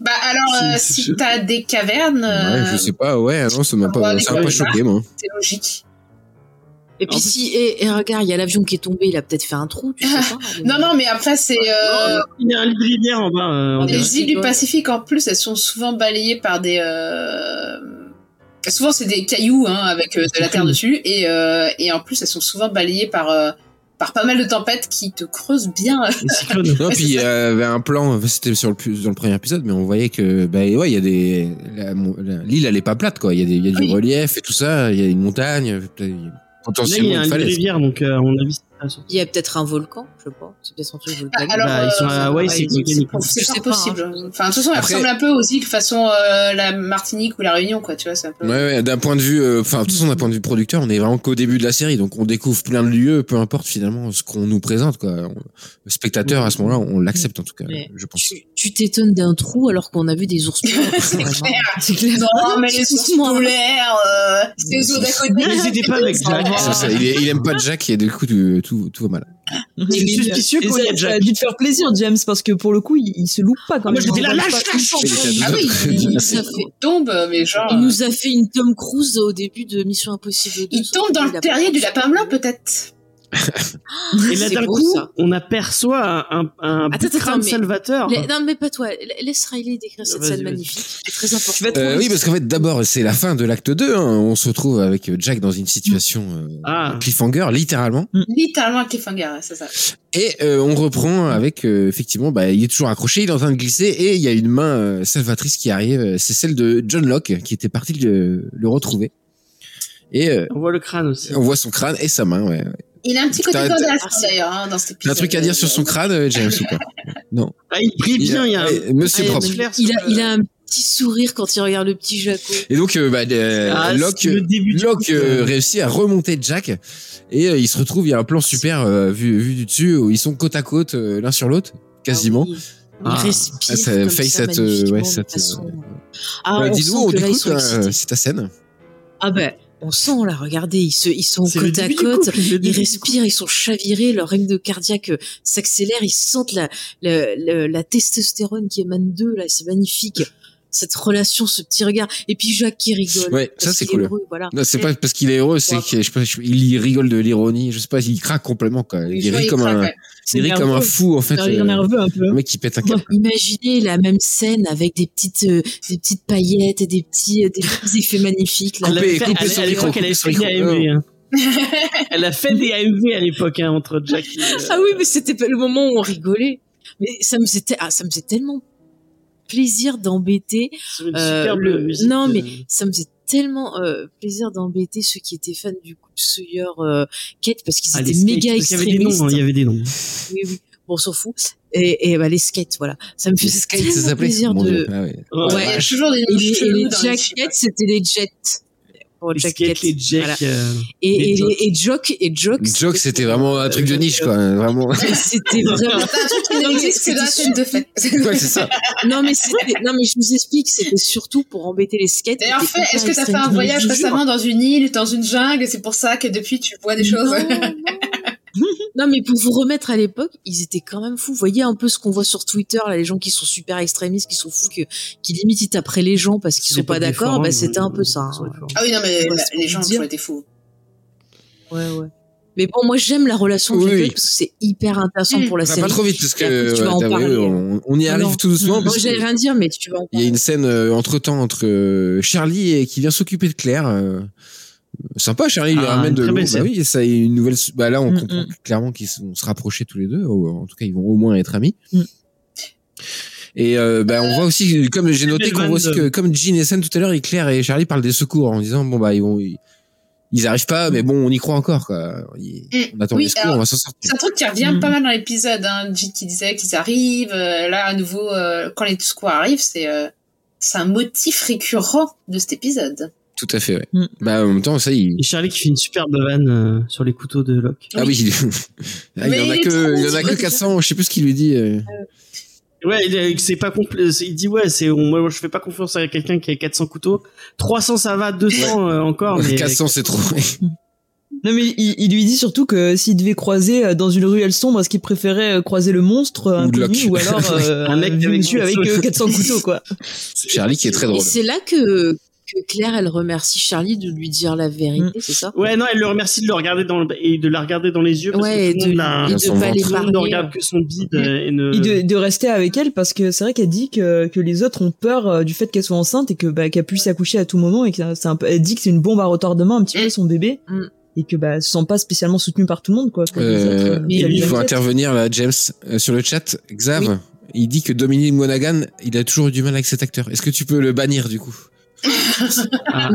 Bah alors, euh, si t'as des cavernes, ouais, euh, je sais pas, ouais, non, ça m'a pas, les ça m'a pas gars, choqué, moi. c'est logique. Et puis si, et, et regarde, il y a l'avion qui est tombé, il a peut-être fait un trou, tu sais pas. Non, non, mais après c'est. Euh, Il y a un lit de rivière en bas. euh, on dirait. les îles du. Pacifique en plus, elles sont souvent balayées par des. Euh... Souvent c'est des cailloux hein, avec euh, de la terre dessus et euh, et en plus elles sont souvent balayées par euh, par pas mal de tempêtes qui te creusent bien. Les cyclones. Non, Ouais, puis y avait un plan, c'était sur le, dans le premier épisode, mais on voyait que, bah, ouais, il y a des, l'île, elle est pas plate, quoi. Il y a des, il y a du Oui. relief et tout ça, il y a une montagne, peut-être, il y a Là, il potentiellement y a un une falaise. rivière, donc euh, c'est pas sûr. Il y a peut-être un volcan, je sais pas. C'est peut-être un truc volcanique. Alors, Bah, ils sont à euh, Hawaï, c'est volcanique. pas, possible. hein. Enfin, de toute façon, elle Après- ressemble un peu aux îles façon euh, la Martinique ou la Réunion, quoi. Tu vois, c'est un peu. Ouais, ouais, d'un point de vue, euh, enfin, de toute façon, d'un point de vue producteur, on est vraiment qu'au début de la série, donc on découvre plein de lieux, peu importe finalement ce qu'on nous présente, quoi. On- le spectateur, à ce moment-là, on l'accepte en tout cas, Mais je pense. Tu t'étonnes d'un trou alors qu'on a vu des ours polaires. C'est clair. Non, mais les ours polaires, euh, c'est les ours d'à côté. Mais ils étaient pas il, aime pas Jack et du coup, tout, tout, tout va mal. Je suis suspicieux y a dû te faire plaisir, James, parce que pour le coup, il, il se loupe pas quand Moi, même. j'étais là, Il lâche, à Ah oui, il, fait- il tombe, mais genre. Il nous a fait une Tom Cruise au début de Mission Impossible 2. Il tombe dans le terrier du lapin blanc, peut-être. Et là, d'un coup, ça. on aperçoit un, un Attends, attends, crâne mais- salvateur. Non, mais pas toi. La- Laisse Riley décrire cette scène magnifique. C'est très important. Euh, oui, parce qu'en fait, d'abord, c'est la fin de l'acte 2. hein. On se retrouve avec Jack dans une situation euh, Ah. cliffhanger, littéralement. Littéralement un cliffhanger, ouais, c'est ça. Et euh, on reprend avec, euh, effectivement, bah, il est toujours accroché, il est en train de glisser, et il y a une main euh, salvatrice qui arrive. C'est celle de John Locke, qui était parti le, le retrouver. Et euh, On voit le crâne aussi. on voit son crâne et sa main. Ouais. Il a un petit côté c'est- d'ailleurs, hein, dans cet épisode. un truc à dire sur son crâne, euh, James, ou pas Non. Ah, il brille bien, il y a un... euh, Monsieur Ah, propre. il, a, le- il a un petit sourire quand il regarde le petit Jaco. Et donc, euh, bah, euh, Ah, Locke, euh, réussit à remonter Jack et euh, il se retrouve, il y a un plan super euh, vu, vu du dessus où ils sont côte à côte euh, l'un sur l'autre, quasiment. Ah oui. Il Ah. respire Ah, ça comme fait ça, cette, magnifiquement, ouais, cette, façon- euh, Ah, Bah, on Dis-nous, on euh, excités. c'est ta scène. Ah ben, on sent là, regardez, ils, se, ils sont côte à côte, couple, ils respirent, ils sont chavirés, leur rythme cardiaque euh, s'accélère, ils sentent la, la, la, la testostérone qui émane d'eux, là, c'est magnifique. Cette relation, ce petit regard. Et puis Jacques qui rigole. Ouais, ça, c'est est cool. heureux, voilà. Non, c'est pas parce qu'il est heureux, c'est Ouais. qu'il je sais pas, je- il rigole de l'ironie. Je sais pas, il craque complètement quoi. Il rit il comme craque, un, ouais. Il rit comme un fou en fait. Un rire euh, nerveux un peu. Un mec qui pète un câble. Imaginez la même scène avec des petites, euh, des petites paillettes et des petits, euh, des petits effets magnifiques. Là. Coupé, fait- coupé elle- le micro, coupé sur fait le des micro. Hein. Elle a fait des AMV à l'époque hein, entre Jack et, euh, Ah oui, mais c'était pas le moment où on rigolait. Mais ça me faisait, te- ah, ça me faisait tellement plaisir d'embêter. euh, le- non, mais- Ça me faisait tellement euh, plaisir d'embêter ceux qui étaient fans du coup de Sawyer euh, Kate parce qu'ils ah, étaient méga parce qu'il y avait des noms, extrémistes. hein, il y avait des noms. Oui, oui. Bon, on s'en fout. Et, et bah, les skates, voilà. Ça me faisait tellement plaisir de. Ah ouais. Ouais. Il y a toujours des Et noms les, et les dans les Jack films. Kate, c'était les Jets. Pour Les Jack. Voilà. euh, Et, et, et Jock, et Jock. Joke, c'était vraiment un truc de niche quoi. Vraiment. C'était vraiment. Un truc qui n'existe que dans la c'était scène de fête. Ouais, c'est ça. Non, mais non, mais je vous explique, c'était surtout pour embêter les skates. D'ailleurs, fait, est-ce que t'as fait un voyage récemment dans une île, dans une jungle, et c'est pour ça que depuis tu vois des choses? Non, non. Non, mais pour vous remettre à l'époque, ils étaient quand même fous. Vous voyez un peu ce qu'on voit sur Twitter, là, les gens qui sont super extrémistes, qui sont fous, que, qui limite ils tapent après les gens parce qu'ils sont pas d'accord. Bah, c'était un peu euh, ça. hein. Ah oui, non, mais les pour gens ont été fous. Ouais, ouais. Mais bon, moi j'aime la relation de Oui, oui. parce que c'est hyper intéressant pour la Bah, série. pas trop vite parce après, que tu vas en parler. on, on y arrive non. tout doucement. Moi j'allais rien dire, mais tu vas en Il y a une scène entre temps entre euh, Charlie et qui vient s'occuper de Claire. euh, sympa, Charlie il lui Ah, ramène de l'eau. Bah oui, ça est une nouvelle. Bah là, on Mm, comprend mm. clairement qu'ils vont se rapprocher tous les deux. ou en tout cas, ils vont au moins être amis. Mm. Et euh, bah, on voit aussi, comme j'ai noté, qu'on voit aussi que comme Jean et Sen tout à l'heure, et Claire et Charlie parlent des secours en disant bon bah ils vont, ils, ils arrivent pas, mais bon on y croit encore quoi. Ils- Mm. on attend Oui, les secours, alors, on va s'en sortir. C'est un truc qui revient Mm. pas mal dans l'épisode, hein. Jit qui disait qu'ils arrivent, euh, là à nouveau, euh, quand les secours arrivent, c'est euh, c'est un motif récurrent de cet épisode. Tout à fait. Ouais. Mm. Bah en même temps ça il. Et Charlie qui fait une superbe vanne euh, sur les couteaux de Locke. Ah oui, il, Ah, il en a que, il en a que motivé. 400, je sais plus ce qu'il lui dit. euh. Ouais, il, est- c'est pas complet. Il dit ouais, c'est moi je fais pas confiance à quelqu'un qui a 400 couteaux. 300 ça va, 200 euh, encore. Mais 400 c'est trop. Non mais il, il lui dit surtout que s'il devait croiser euh, dans une ruelle sombre, est-ce qu'il préférait euh, croiser le monstre euh, Ou ou alors euh, Un mec avec avec quatre- euh, 400 couteaux quoi. Charlie qui est très Et drôle. c'est là que, que Claire, elle remercie Charlie de lui dire la vérité, Mm. c'est ça? Ouais, non, elle le remercie de le regarder dans le- et de la regarder dans les yeux parce Ouais, et que tout de, le monde la- et de son pas les monde ne parler. regarde que son bide et ne. Et de, de rester avec elle parce que c'est vrai qu'elle dit que, que les autres ont peur euh, du fait qu'elle soit enceinte et que bah, qu'elle puisse accoucher à tout moment et que c'est un peu, elle dit que c'est une bombe à retardement un petit peu son bébé Mm. et que bah se sent pas spécialement soutenue par tout le monde quoi. Euh, autres, euh, il faut intervenir là, James, euh, sur le chat. Xav, Oui. il dit que Dominique Monaghan, il a toujours eu du mal avec cet acteur. Est-ce que tu peux le bannir du coup?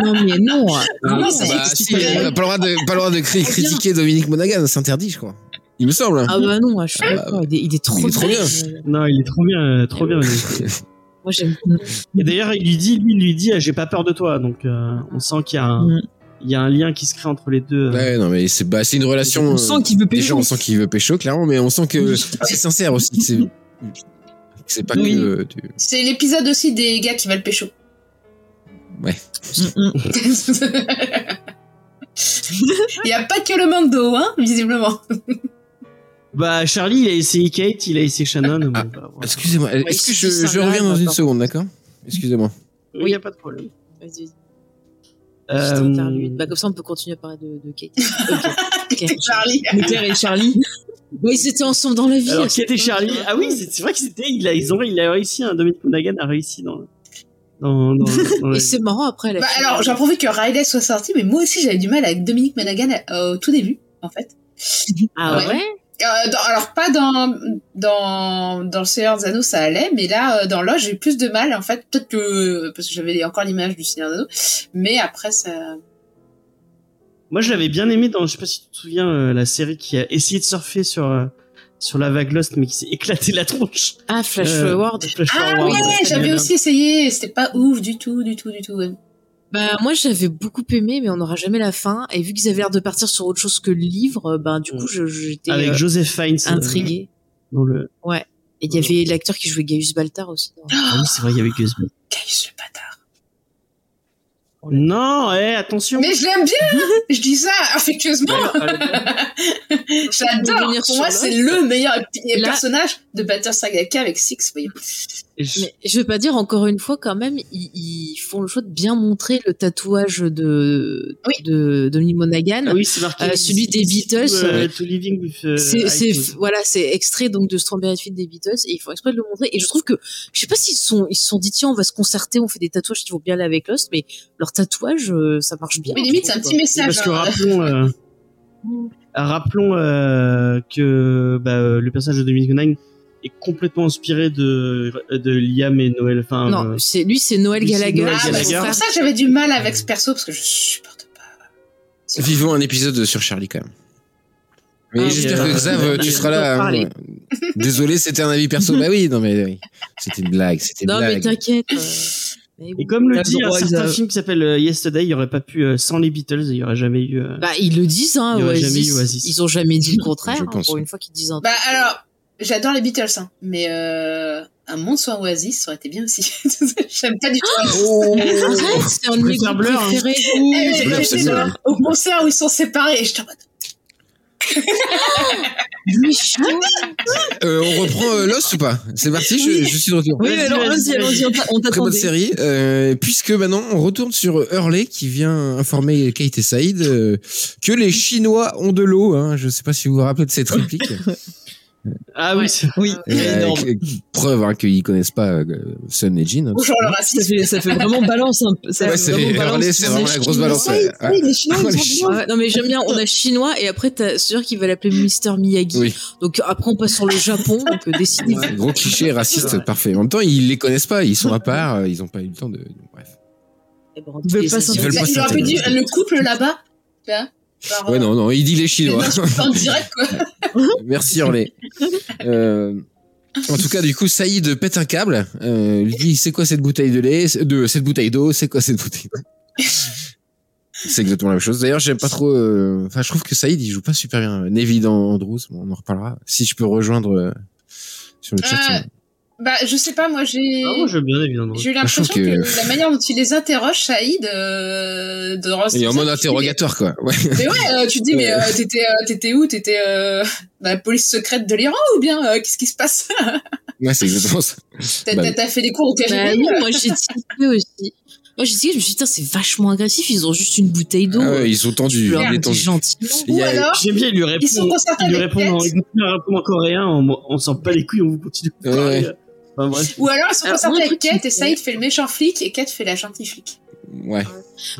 Non, mais non. Ah, Non, c'est- Bah si, pas le droit de, pas le droit de cri- Trop bien. critiquer Dominique Monaghan, c'est interdit, je crois. Il me semble. hein. Ah bah non, je suis Ah, d'accord. Il est, il est trop, il est trop bien. Non, il est trop bien, euh, trop bien. Moi, j'aime Et d'ailleurs, il lui dit, lui, il lui dit, ah, j'ai pas peur de toi. Donc, euh, on sent qu'il y a un, Mm. il y a un lien qui se crée entre les deux. euh. Ouais, non, mais c'est bah, c'est une relation. On euh, sent qu'il veut Déjà, pécho. on sent qu'il veut pécho, clairement, mais on sent que c'est sincère aussi. C'est pas Oui. que. euh, C'est l'épisode aussi des gars qui veulent pécho. Mm. Il y a pas que le Mando, hein, visiblement. Bah, Charlie, il a essayé Kate, il a essayé Shannon. bon, Ah, bah, voilà. Excusez-moi, est-ce que je, reviens dans une seconde, d'accord? Excusez-moi. Oui, il y a pas de problème. Vas-y, vas-y. Euh. Bah, comme ça, on peut continuer à parler de, de Kate. Ok. Ok. Charlie. Mais Claire et Charlie. Ouais, ils étaient ensemble dans la vie. Alors, cette et Charlie? Ah oui, c'est vrai que c'était, il a, ils ont, il a réussi, hein, Dominic Monaghan a réussi dans, dans, dans, dans Et c'est marrant après. Bah, alors, j'en profite que Riley soit sorti, mais moi aussi j'avais du mal avec Dominique Monaghan euh, au tout début, en fait. Ah ouais? Euh, dans- alors pas dans dans dans le Seigneur des Anneaux ça allait, mais là euh, dans Lost j'ai eu plus de mal en fait. Peut-être que parce que j'avais encore l'image du Seigneur des Anneaux, mais après ça. Moi, je l'avais bien aimé dans, je sais pas si tu te souviens, euh, la série qui a essayé de surfer sur, euh, sur la vague Lost, mais qui s'est éclaté la tronche. Ah, Flash Euh, Forward. Flash Ah Forward. ouais, j'avais aussi essayé, c'était pas ouf du tout, du tout, du tout. ouais. Bah, moi, j'avais beaucoup aimé, mais on n'aura jamais la fin. Et vu qu'ils avaient l'air de partir sur autre chose que le livre, ben, du coup, j'étais Avec euh, Joseph Fiennes. euh, intriguée. dans le... Et il y avait l'acteur qui jouait Gaius Baltar aussi. Ah oui, c'est vrai, il y avait Gus Bell. Caius le Non, eh, attention. Mais je l'aime bien. Je dis ça affectueusement. J'adore. Pour moi, c'est le meilleur Là- personnage de Battlestar Galactica avec Six, vous voyez. Je- Mais je veux pas dire encore une fois quand même, ils, ils font le choix de bien montrer le tatouage de Oui. de Dominique Monaghan. Ah oui, c'est marqué. Euh, celui des Beatles, To, euh, to living with, euh, c'est voilà, c'est extrait donc de Strawberry Field des Beatles et ils font exprès de le montrer. Et je trouve que je sais pas s'ils sont ils se sont dit tiens on va se concerter, on fait des tatouages qui vont bien aller avec Lost, mais leur tatouage ça marche bien. Mais limite, c'est un petit message. Parce que hein. rappelons, euh, rappelons euh, que bah, le personnage de Dominic Monaghan est complètement inspiré de, de Liam et Noël. Enfin. Non, euh, c'est lui c'est Noël lui, c'est Gallagher. Noël Ah, bah, Gallagher. pour ça que j'avais du mal avec ce perso, parce que je supporte pas. Vivons un épisode sur Charlie quand même. Mais Ah, j'espère que Xav, tu seras là. Hein. Désolé, c'était un avis perso. bah oui, non mais oui. C'était une blague, c'était une Non mais blague. t'inquiète. euh, mais Et oui. comme le le dit un certain film qui s'appelle euh, Yesterday, il y aurait pas pu sans les Beatles, il y aurait jamais eu. Bah, ils le disent, hein, Il Oasis. jamais eu Oasis. Ils ont jamais dit le contraire. Je hein, pense. pour une fois qu'ils disent un Bah alors, j'adore les Beatles, hein, mais euh, un monde sans Oasis, ça aurait été bien aussi. J'aime pas du tout. Oasis. Oh. C'est un de mes groupes hein. préférés. Eh, c'est mieux. au concert où ils sont séparés et je en mode, Méchant. Euh, on reprend euh, Lost ou pas? C'est parti, je, je suis de retour. Oui, alors vas-y, allons-y, on Très bonne série, euh, puisque maintenant on retourne sur Hurley qui vient informer Kate et Saïd euh, que les Chinois ont de l'eau. Hein. Je sais pas si vous vous rappelez de cette réplique. Ah oui, c'est- Oui, Euh, énorme. que- preuve hein, qu'ils connaissent pas euh, Sun et Jin. hein. bonjour le Ça racisme. fait, ça fait vraiment balance un peu. Ça Ouais, c'est vraiment balance. Vraiment la grosse balance. Oui, ouais. oui, les Chinois, Ouais, ils les ont Chinois. bien. Ouais, non mais j'aime bien, on a chinois et après t'as sûr qu'il va l'appeler Mister Miyagi. Oui. Donc après on passe sur le Japon, donc euh. Ouais, Gros cliché raciste, parfait. En même temps, ils les connaissent pas, ils sont à part, euh, ils ont pas eu le temps de. Bref. Ils veulent pas s'intégrer. le couple là-bas. Ouais, non, non, il dit les Chinois. en direct, quoi. Merci Hurley. Euh, en tout cas, du coup, Saïd pète un câble. Euh, lui dit c'est quoi cette bouteille de lait, de cette bouteille d'eau, c'est quoi cette bouteille d'eau? C'est exactement la même chose. D'ailleurs, j'aime pas trop. euh, Enfin, je trouve que Saïd il joue pas super bien. Nevi dans Andrews, bon, on en reparlera. Si je peux rejoindre euh, sur le chat. Ah, Bah, je sais pas, moi j'ai. Ah, moi, je veux bien, évidemment. J'ai eu je l'impression que... que- la manière dont tu les interroges, Saïd, euh, de Ross. Et en mode tu dis, interrogatoire, quoi. Ouais. Mais, mais ouais, euh, tu te dis, mais euh, t'étais, euh, t'étais où? T'étais euh, dans la police secrète de l'Iran ou bien euh, qu'est-ce qui se passe? Ouais, c'est exactement ça. T'as Bah fait des cours au Bah oui, moi j'ai tilté aussi. Moi j'ai tilté, je me suis dit, c'est vachement agressif, ils ont juste une bouteille d'eau. Ah ouais, ils sont tendus. il gentiment. Il a- J'aime bien, il lui Ils sont répond, concertés il lui avec répond en, il coréen, on, on sent pas les couilles, on vous continue. ouais. Enfin, bref. ou alors ils sont un avec Kate et Saïd fait le méchant flic et Kate fait la gentille flic. Ouais.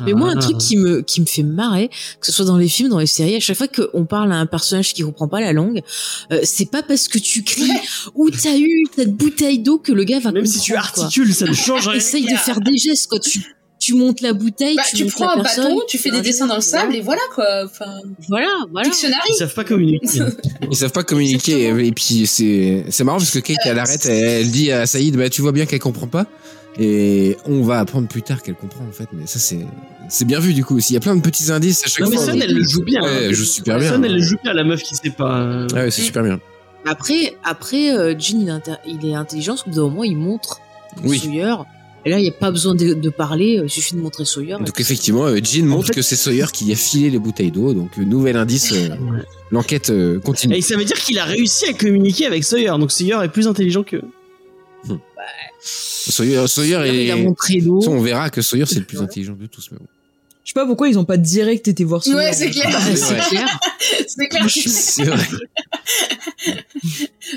Mais moi, un Ah. truc qui me, qui me fait marrer, que ce soit dans les films, dans les séries, à chaque fois qu'on parle à un personnage qui comprend pas la langue, euh, c'est pas parce que tu cries ou t'as eu cette bouteille d'eau que le gars va Même comprendre. si tu quoi. articules, ça ne change rien. Essaye de faire des gestes, quoi. Tu, tu montes la bouteille, Bah, tu, prends un personne, bâton, tu fais des dessins dans le sable et voilà quoi. Enfin, Voilà, voilà. dictionnaire. Ils savent pas communiquer. Ils savent pas communiquer Exactement. et puis c'est c'est marrant parce que Kate elle arrête elle, elle dit à Saïd bah tu vois bien qu'elle comprend pas et on va apprendre plus tard qu'elle comprend en fait mais ça c'est c'est bien vu du coup aussi il y a plein de petits indices à chaque Non, mais fois Sun, elle le joue bien. Ouais, hein. elle joue super bien. Sun, elle le joue bien, la meuf qui sait pas. Ah ouais c'est super bien Après, après, euh, Jean, il, est inter- il est intelligent, parce qu'au bout d'un moment, il montre Oui. Sawyer. Et là, il n'y a pas besoin de, de parler, il suffit de montrer Sawyer. donc effectivement euh, Jean montre fait- que c'est Sawyer qui a filé les bouteilles d'eau donc euh, nouvel indice euh, l'enquête euh, continue Et ça veut dire qu'il a réussi à communiquer avec Sawyer. Donc Sawyer est plus intelligent que. Sawyer, Sawyer il a est montré l'eau. on verra que Sawyer c'est le plus intelligent de tous mais bon. Je sais pas pourquoi ils ont pas direct été voir ça. Ouais, c'est clair. Ah, c'est clair. C'est clair. c'est vrai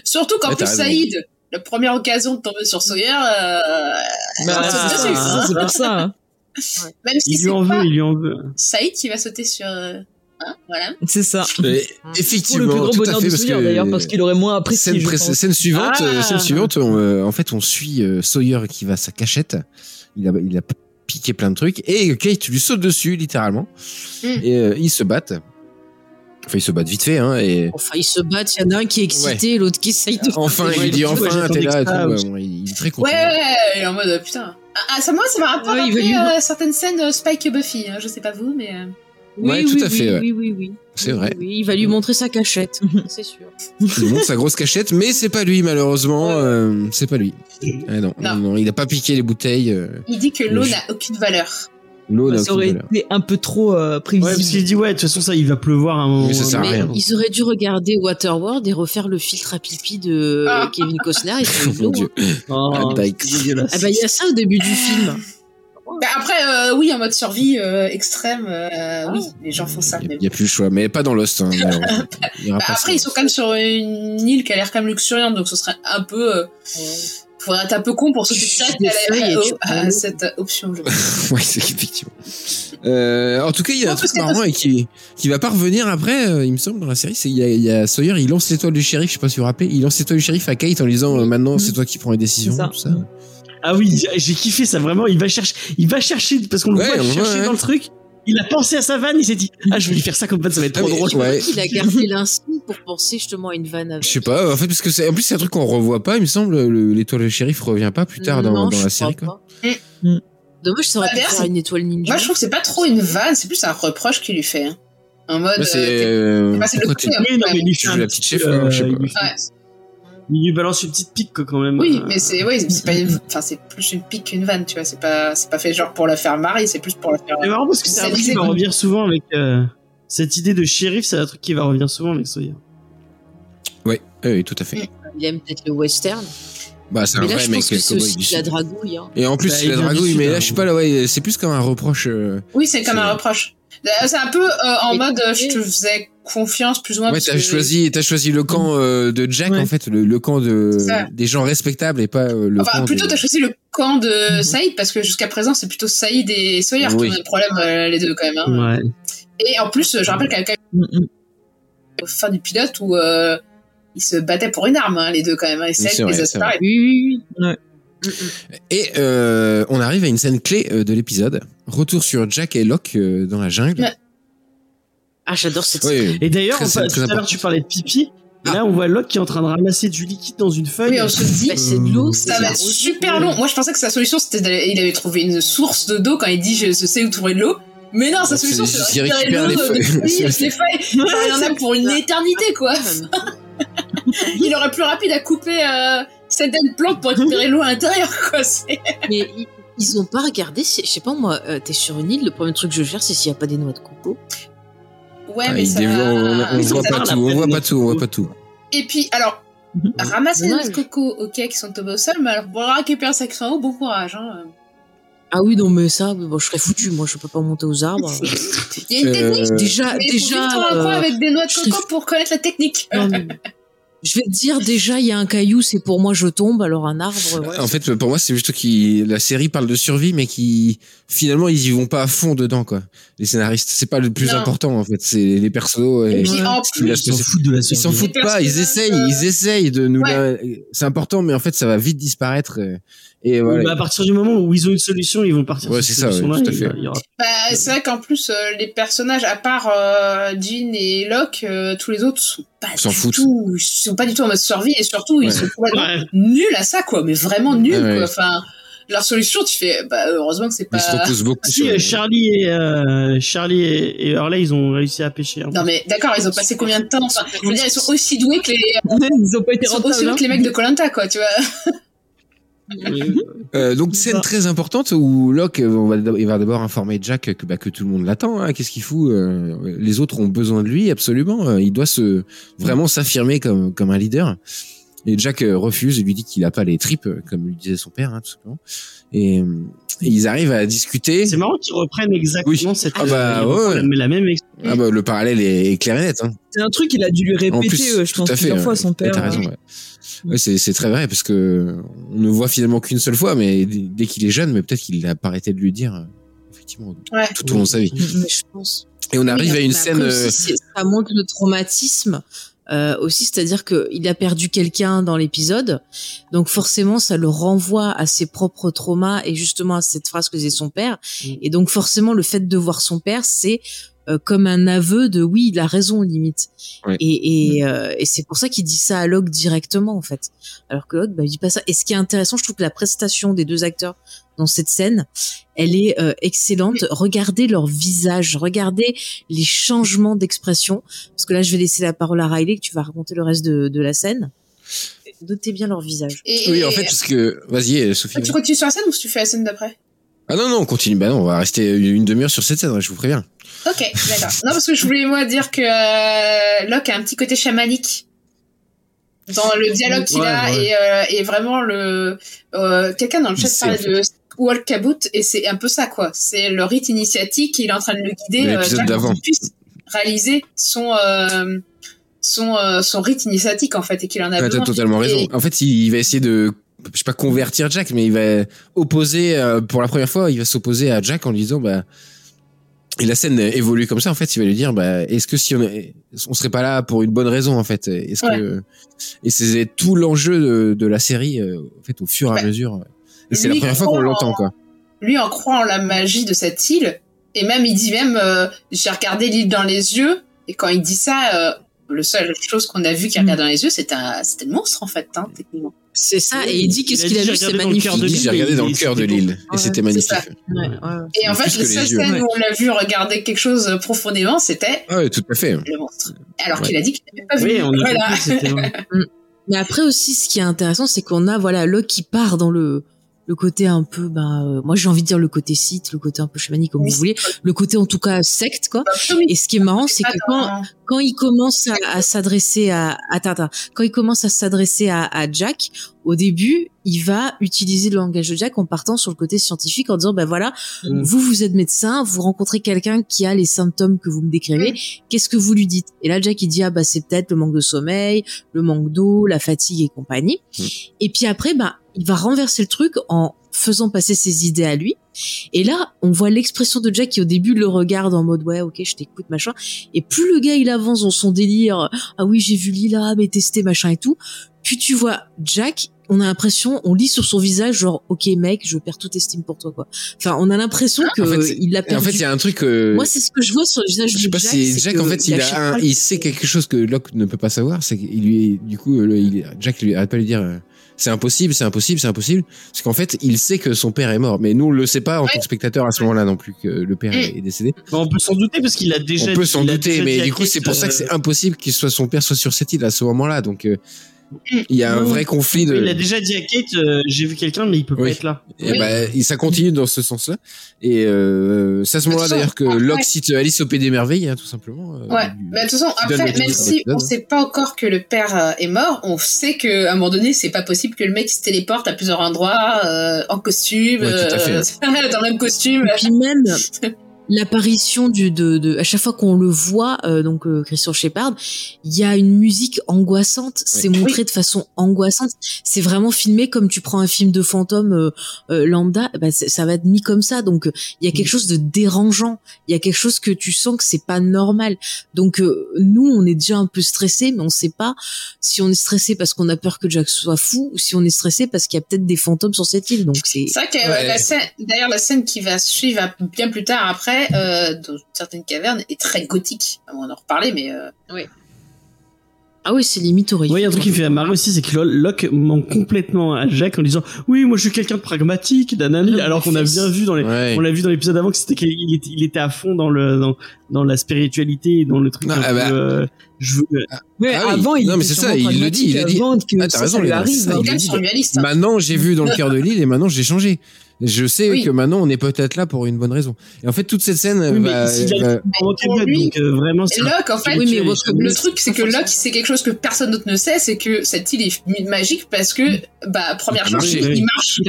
Surtout qu'en Ouais, plus. Saïd, la première occasion de tomber sur Sawyer, euh, Bah, Ah, c'est pour ça. hein. même si Il c'est lui en veut, il lui en veut. Saïd qui va sauter sur. euh, hein, voilà. C'est ça. Et Pour le effectivement plus grand tout à bonheur fait de Sawyer d'ailleurs, parce qu'il aurait moins apprécié. Scène, scène suivante, Ah. euh, scène suivante, on, euh, en fait, on suit euh, Sawyer qui va à sa cachette. Il a, il a piqué plein de trucs et Kate lui saute dessus littéralement Mm. et euh, ils se battent. Enfin, ils se battent vite fait, hein. Et Enfin, ils se battent, il y en a un qui est excité, l'autre qui essaye de. enfin, il dit enfin, t'es là tout. ça, ouais, bon, il est très content. Ouais, ouais, ouais, en mode euh, putain. Ah, ah, ça, moi, ça m'a rappelé euh, certaines scènes de Spike et Buffy. hein, je sais pas vous, mais. euh, Ouais, Oui, tout oui, à fait, oui, ouais. Oui, oui, oui. C'est Oui, vrai. Oui, il va lui montrer sa cachette, c'est sûr. Il montre sa grosse cachette, mais c'est pas lui malheureusement. euh, c'est pas lui. Ah non, Non. non, il a pas piqué les bouteilles. euh. Il dit que l'eau n'a aucune valeur. L'eau n'a Ça aurait été un peu trop euh, Ouais, parce qu'il prévisible. dit ouais, de toute façon ça, il va pleuvoir à un moment. Mais ça sert à rien. Ils auraient dû regarder Waterworld et refaire le filtre à pipi de Ah. Kevin Costner. Sont Mon dieu. Oh, Ah. Ah bah il y a ça au début du film. Bah, après, euh, oui, en mode survie euh, extrême, euh, oui, les gens font ça. Il n'y a, plus le choix, mais pas dans Lost. Hein, malheureusement. Il y aura Bah, pas après, ça. ils sont quand même sur une île qui a l'air quand même luxuriante, donc ce serait un peu. Euh, faudrait être un peu con pour sauter Tu direct des à, cette option. je pense. ouais, c'est effectivement. Euh, en tout cas, il y a un truc marrant et qui, qui va pas revenir après, euh, il me semble, dans la série. C'est il y a, il y a Sawyer, il lance l'étoile du shérif, je sais pas si vous vous rappelez, il lance l'étoile du shérif à Kate en lui disant euh, maintenant c'est toi qui prends les décisions, C'est ça. tout ça. Ah oui, j'ai kiffé ça vraiment. Il va chercher, il va chercher parce qu'on le Ouais, voit on voit, chercher ouais. dans le truc. Il a pensé à sa vanne, il s'est dit ah je vais lui faire ça comme vanne, ça va être Ah, trop mais- drôle. ouais. Il a gardé l'instinct pour penser justement à une vanne avec. Je sais pas, en fait, parce que c'est, en plus, c'est un truc qu'on revoit pas, il me semble, le- l'étoile du shérif revient pas plus tard dans, Non, dans je la série, quoi. pas. Mm. Dommage, ça aurait pu faire une étoile ninja. Moi, je trouve que c'est pas trop une vanne, c'est plus un reproche qu'il lui fait. hein. En mode. C'est, euh, euh, bah, c'est le hein. Oui, non, mais il lui Tu fait la petit, petite chef, euh, hein, je sais pas. Il lui balance une petite pique quand même. Oui, Euh, mais c'est oui, c'est pas une- enfin c'est plus une pique qu'une vanne, tu vois, c'est pas c'est pas fait genre pour la faire marrer, c'est plus pour la faire C'est marrant parce que c'est Ça un truc qui va revenir souvent avec euh, cette idée de shérif, c'est un truc qui va revenir souvent avec Sawyer. Ouais, oui, oui, tout à fait. Il aime peut-être le western. Bah, c'est un Mais là, vrai je mec, pense que c'est aussi de la dragouille. Hein. Et en plus, Bah, c'est la dragouille, mais hein. là, je sais pas, là, ouais, c'est plus comme un reproche. euh, Oui, c'est comme un reproche. C'est un peu euh, en mode je te faisais confiance plus ou moins. Ouais, t'as que- choisi, t'as choisi le camp euh, de Jack Ouais. en fait, le, le camp de des gens respectables et pas euh, le Enfin, camp plutôt des- t'as choisi le camp de Mhm. Saïd parce que jusqu'à présent c'est plutôt Saïd et Sawyer Oui. qui ont des problèmes euh, les deux quand même. hein. Ouais. Et en plus, je rappelle qu'à Mm, mm. la fin du pilote où euh, ils se battaient pour une arme hein, les deux quand même. hein, et Saïd vrai. séparés. Oui, oui, oui. Et euh, on arrive à une scène clé euh, de l'épisode. Retour sur Jack et Locke euh, dans la jungle. Ouais. Ah, j'adore cette Ouais, Et d'ailleurs, tout à l'heure tu parlais de pipi. Et Ah. là, on voit Locke qui est en train de ramasser du liquide dans une feuille. Oui, on se dit Bah, c'est de l'eau, ça va être super long. Moi, je pensais que sa solution, c'était d'aller- il avait trouvé une source de d'eau quand il dit je, sais où trouver de l'eau. Mais non, sa C'est- solution, c'est de récupérer l'eau les de, feuilles. il en a pour une éternité, quoi. Il aurait plus rapide à couper euh, certaines plantes pour récupérer l'eau à l'intérieur, quoi. Mais ils, ont pas regardé. Je sais pas moi. euh, T'es sur une île. Le premier truc que je gère, c'est s'il y a pas des noix de coco. Ouais, Ah, mais il ça. dévore- on, ça- voit pas tout, on voit pas tout, on voit pas tout. Et puis, alors, ramasser les noix de Dommage. coco, ok, qui sont tombées au sol, mais alors pour récupérer ça qui sont en haut, bon courage. Hein. Ah oui, non, mais ça, oui, bon, je serais foutu. Moi, je peux pas monter aux arbres. Il y a une technique. Euh, déjà, mais il faut vivre déjà. un coin euh, avec des noix de coco pour connaître la technique. non, mais- Je vais te dire, déjà, il y a un caillou, c'est pour moi, je tombe. Alors un arbre. ouais, en fait, pour moi, c'est juste qui la série parle de survie, mais qui finalement ils y vont pas à fond dedans, quoi. Les scénaristes, c'est pas le plus Non. important en fait, c'est les persos. Et, Et puis en ce qui va plus, se Ils s'en foutent de la Ils survie. s'en foutent pas, ils essayent, euh, ils essayent de nous. Ouais. la- C'est important, mais en fait, ça va vite disparaître. Et voilà. Bah, à partir du moment où ils ont une solution, ils vont partir Ouais, sur c'est cette ouais, solution-là, y aura- Bah, c'est vrai qu'en plus, euh, les personnages, à part euh, Jean et Locke, euh, tous les autres sont pas du foutent. tout, ils sont pas du tout en mode survie et surtout, ils Ouais. sont complètement Ouais. nuls à ça, quoi, mais vraiment nuls, Ouais, ouais. quoi. Enfin, leur solution, tu fais, bah, heureusement que c'est Ils se pas. reposent beaucoup Si sur. euh, Charlie et euh, Charlie et, et Hurley, ils ont réussi à pêcher. hein. Non, mais d'accord, ils ont passé combien de temps? Enfin, Je veux dire, ils sont aussi doués que les, Ils ont pas été ils sont aussi doués hein. que les mecs de Colanta, quoi, tu vois. Euh, donc scène très importante où Locke euh, on va, il va d'abord informer Jack que, bah, que tout le monde l'attend. Hein, Qu'est-ce qu'il fout euh, Les autres ont besoin de lui absolument. Euh, Il doit se vraiment s'affirmer comme comme un leader. Et Jack euh, refuse et lui dit qu'il a pas les tripes euh, comme lui disait son père hein, tout simplement. Et, euh, et ils arrivent à discuter. C'est marrant qu'ils reprennent exactement Oui. cette Ah bah, ils reprennent ouais. la, la même ex- Ah bah, le parallèle est, est clair et net. Hein. C'est un truc qu'il a dû lui répéter, plus, euh, je pense, plusieurs fois à son père. T'as raison. Ouais. Ouais, c'est c'est très vrai parce que on ne voit finalement qu'une seule fois, mais dès qu'il est jeune, mais peut-être qu'il a pas arrêté de lui dire euh, effectivement Ouais. tout au long de sa vie. Mais je pense. Et on arrive Oui, à une scène. euh, aussi, ça montre le traumatisme euh, aussi, c'est-à-dire qu'il a perdu quelqu'un dans l'épisode, donc forcément ça le renvoie à ses propres traumas et justement à cette phrase que disait son père. Mm. Et donc forcément le fait de voir son père, c'est euh, comme un aveu de oui, il a raison limite. Ouais. Et, et, euh, et c'est pour ça qu'il dit ça à Locke directement en fait. Alors que Locke, bah, il dit pas ça. Et ce qui est intéressant, je trouve que la prestation des deux acteurs dans cette scène, elle est euh, excellente. Regardez leur visage, regardez les changements d'expression. Parce que là, je vais laisser la parole à Riley, que tu vas raconter le reste de, de la scène. Notez bien leur visage. Et, Oui, en fait, parce que vas-y, Sophie. tu continues sur la scène ou tu fais la scène d'après? Ah non, non, on continue. Bah non, on va rester une demi-heure sur cette scène, je vous préviens. Ok, d'accord. Non, parce que je voulais moi dire que euh, Locke a un petit côté chamanique dans le dialogue qu'il Ouais, a ouais. et, euh, et vraiment le euh, quelqu'un dans le chat parlait de Walkabout et c'est un peu ça quoi. C'est le rite initiatique, il est en train de le guider euh, puisse réaliser son son son rite initiatique en fait et qu'il en a Ouais, besoin. T'as totalement Et- raison. En fait, il, il va essayer de, je sais pas convertir Jack, mais il va opposer, euh, pour la première fois, il va s'opposer à Jack en lui disant, bah, et la scène évolue comme ça, en fait, il va lui dire, bah, est-ce que si on, est- on serait pas là pour une bonne raison, en fait? Est-ce que, et c'est tout l'enjeu de, de la série, euh, en fait, au fur et à mesure. Et c'est la première fois qu'on l'entend, en- quoi. lui en croit en la magie de cette île et même il dit même euh, j'ai regardé l'île dans les yeux et quand il dit ça euh, le seule chose qu'on a vu qu'il regarde dans les yeux c'était le monstre en fait hein, techniquement C'est ça, et il dit qu'est-ce Il a qu'il a vu, c'est regardé dans le cœur Il de dit, l'île, j'ai regardé dans le cœur de l'île, et c'était magnifique. ça. Ouais, ouais. et en fait que la seule scène Ouais. où on l'a vu regarder quelque chose profondément c'était ouais, tout à fait. le monstre alors Ouais. qu'il a dit qu'il n'avait pas vu Oui, on voilà ouais. Mais après aussi, ce qui est intéressant, c'est qu'on a voilà Locke qui part dans le le côté un peu, bah, euh, moi j'ai envie de dire le côté site, le côté un peu chamanique comme Oui, vous voulez, le côté en tout cas secte quoi. Et ce qui est marrant, c'est que quand quand il commence à, à s'adresser à attends, attends, quand il commence à s'adresser à, à Jack, au début, il va utiliser le langage de Jack en partant sur le côté scientifique en disant ben voilà, Mm. vous vous êtes médecin, vous rencontrez quelqu'un qui a les symptômes que vous me décrivez, qu'est-ce que vous lui dites? Et là Jack il dit ah bah c'est peut-être le manque de sommeil, le manque d'eau, la fatigue et compagnie. Mm. Et puis après bah il va renverser le truc en faisant passer ses idées à lui. Et là, on voit l'expression de Jack qui au début le regarde en mode ouais, ok, je t'écoute, machin. Et plus le gars il avance dans son délire, ah oui, j'ai vu Lila, mais testé, machin et tout. Puis tu vois Jack, on a l'impression, on lit sur son visage genre ok mec, je perds toute estime pour toi quoi. Enfin, on a l'impression que En fait, il l'a Et en perdu. fait, il y a un truc, euh, Moi, c'est ce que je vois sur le visage Je de sais pas Jack. si Jack en fait il a un, il sait quelque chose que Locke ne peut pas savoir c'est qu'il lui du coup le- il, Jack lui arrête pas de lui dire euh, c'est impossible c'est impossible c'est impossible. Parce qu'en fait il sait que son père est mort. Mais nous on le sait pas en tant que spectateur à ce moment-là non plus que le père est, est décédé. Bon, on peut s'en douter parce qu'il a déjà on peut s'en douter mais du coup c'est pour ça que c'est impossible qu'il soit son père soit sur cette île à ce moment-là. Donc euh, il y a un vrai conflit de Il a déjà dit à Kate, euh, j'ai vu quelqu'un, mais il peut Oui. pas être là. Et bah, et ça continue dans ce sens-là. Et euh, c'est à ce moment-là d'ailleurs que après- Locke cite Alice au Pays des Merveilles, hein, tout simplement. euh, Ouais, du- bah, de toute façon, après, même si on sait pas encore que le père euh, est mort, on sait que à un moment donné, c'est pas possible que le mec se téléporte à plusieurs endroits euh, en costume, Ouais, tout à fait. euh, dans le même costume. Et puis même l'apparition du de, de à chaque fois qu'on le voit euh, donc euh, Christian Shepard, il y a une musique angoissante, c'est montré de façon angoissante, c'est vraiment filmé comme tu prends un film de fantôme euh, euh, lambda, bah, ça va être mis comme ça. Donc euh, il y a quelque chose de dérangeant, il y a quelque chose que tu sens que c'est pas normal. Donc euh, nous on est déjà un peu stressé mais on sait pas si on est stressé parce qu'on a peur que Jack soit fou ou si on est stressé parce qu'il y a peut-être des fantômes sur cette île. Donc c'est C'est vrai que Ouais. la scène, d'ailleurs, la scène qui va suivre bien plus tard après, euh, dans certaines cavernes, est très gothique. On va en reparler, mais euh, ah oui c'est limite horrible. Oui, il y a un truc qui me fait marrer aussi, c'est que Locke ment complètement à Jack en disant oui, moi je suis quelqu'un de pragmatique, Ah, alors qu'on a bien vu dans les, Ouais. on l'a vu dans l'épisode avant que c'était qu'il il était, il était à fond dans le, dans, dans la spiritualité, et dans le truc. Non, un ah peu, bah. euh, je veux, Mais Ah oui. avant, il Non, mais c'est ça, il le dit, il pragmatique dit. avant que Ah, t'as ça, raison, ça lui Léna, arrive. ça, hein. il dit. surréaliste. hein. Maintenant, j'ai vu dans le cœur de l'île et maintenant j'ai changé. Je sais Oui. que maintenant on est peut-être là pour une bonne raison. Et en fait, toute cette scène oui, mais lui- donc euh, vraiment, Locke, en fait, Oui, mais le truc, c'est que Locke, c'est quelque chose que personne d'autre ne sait, c'est que cette île est magique parce que, bah, première Il chose, marche, il marche.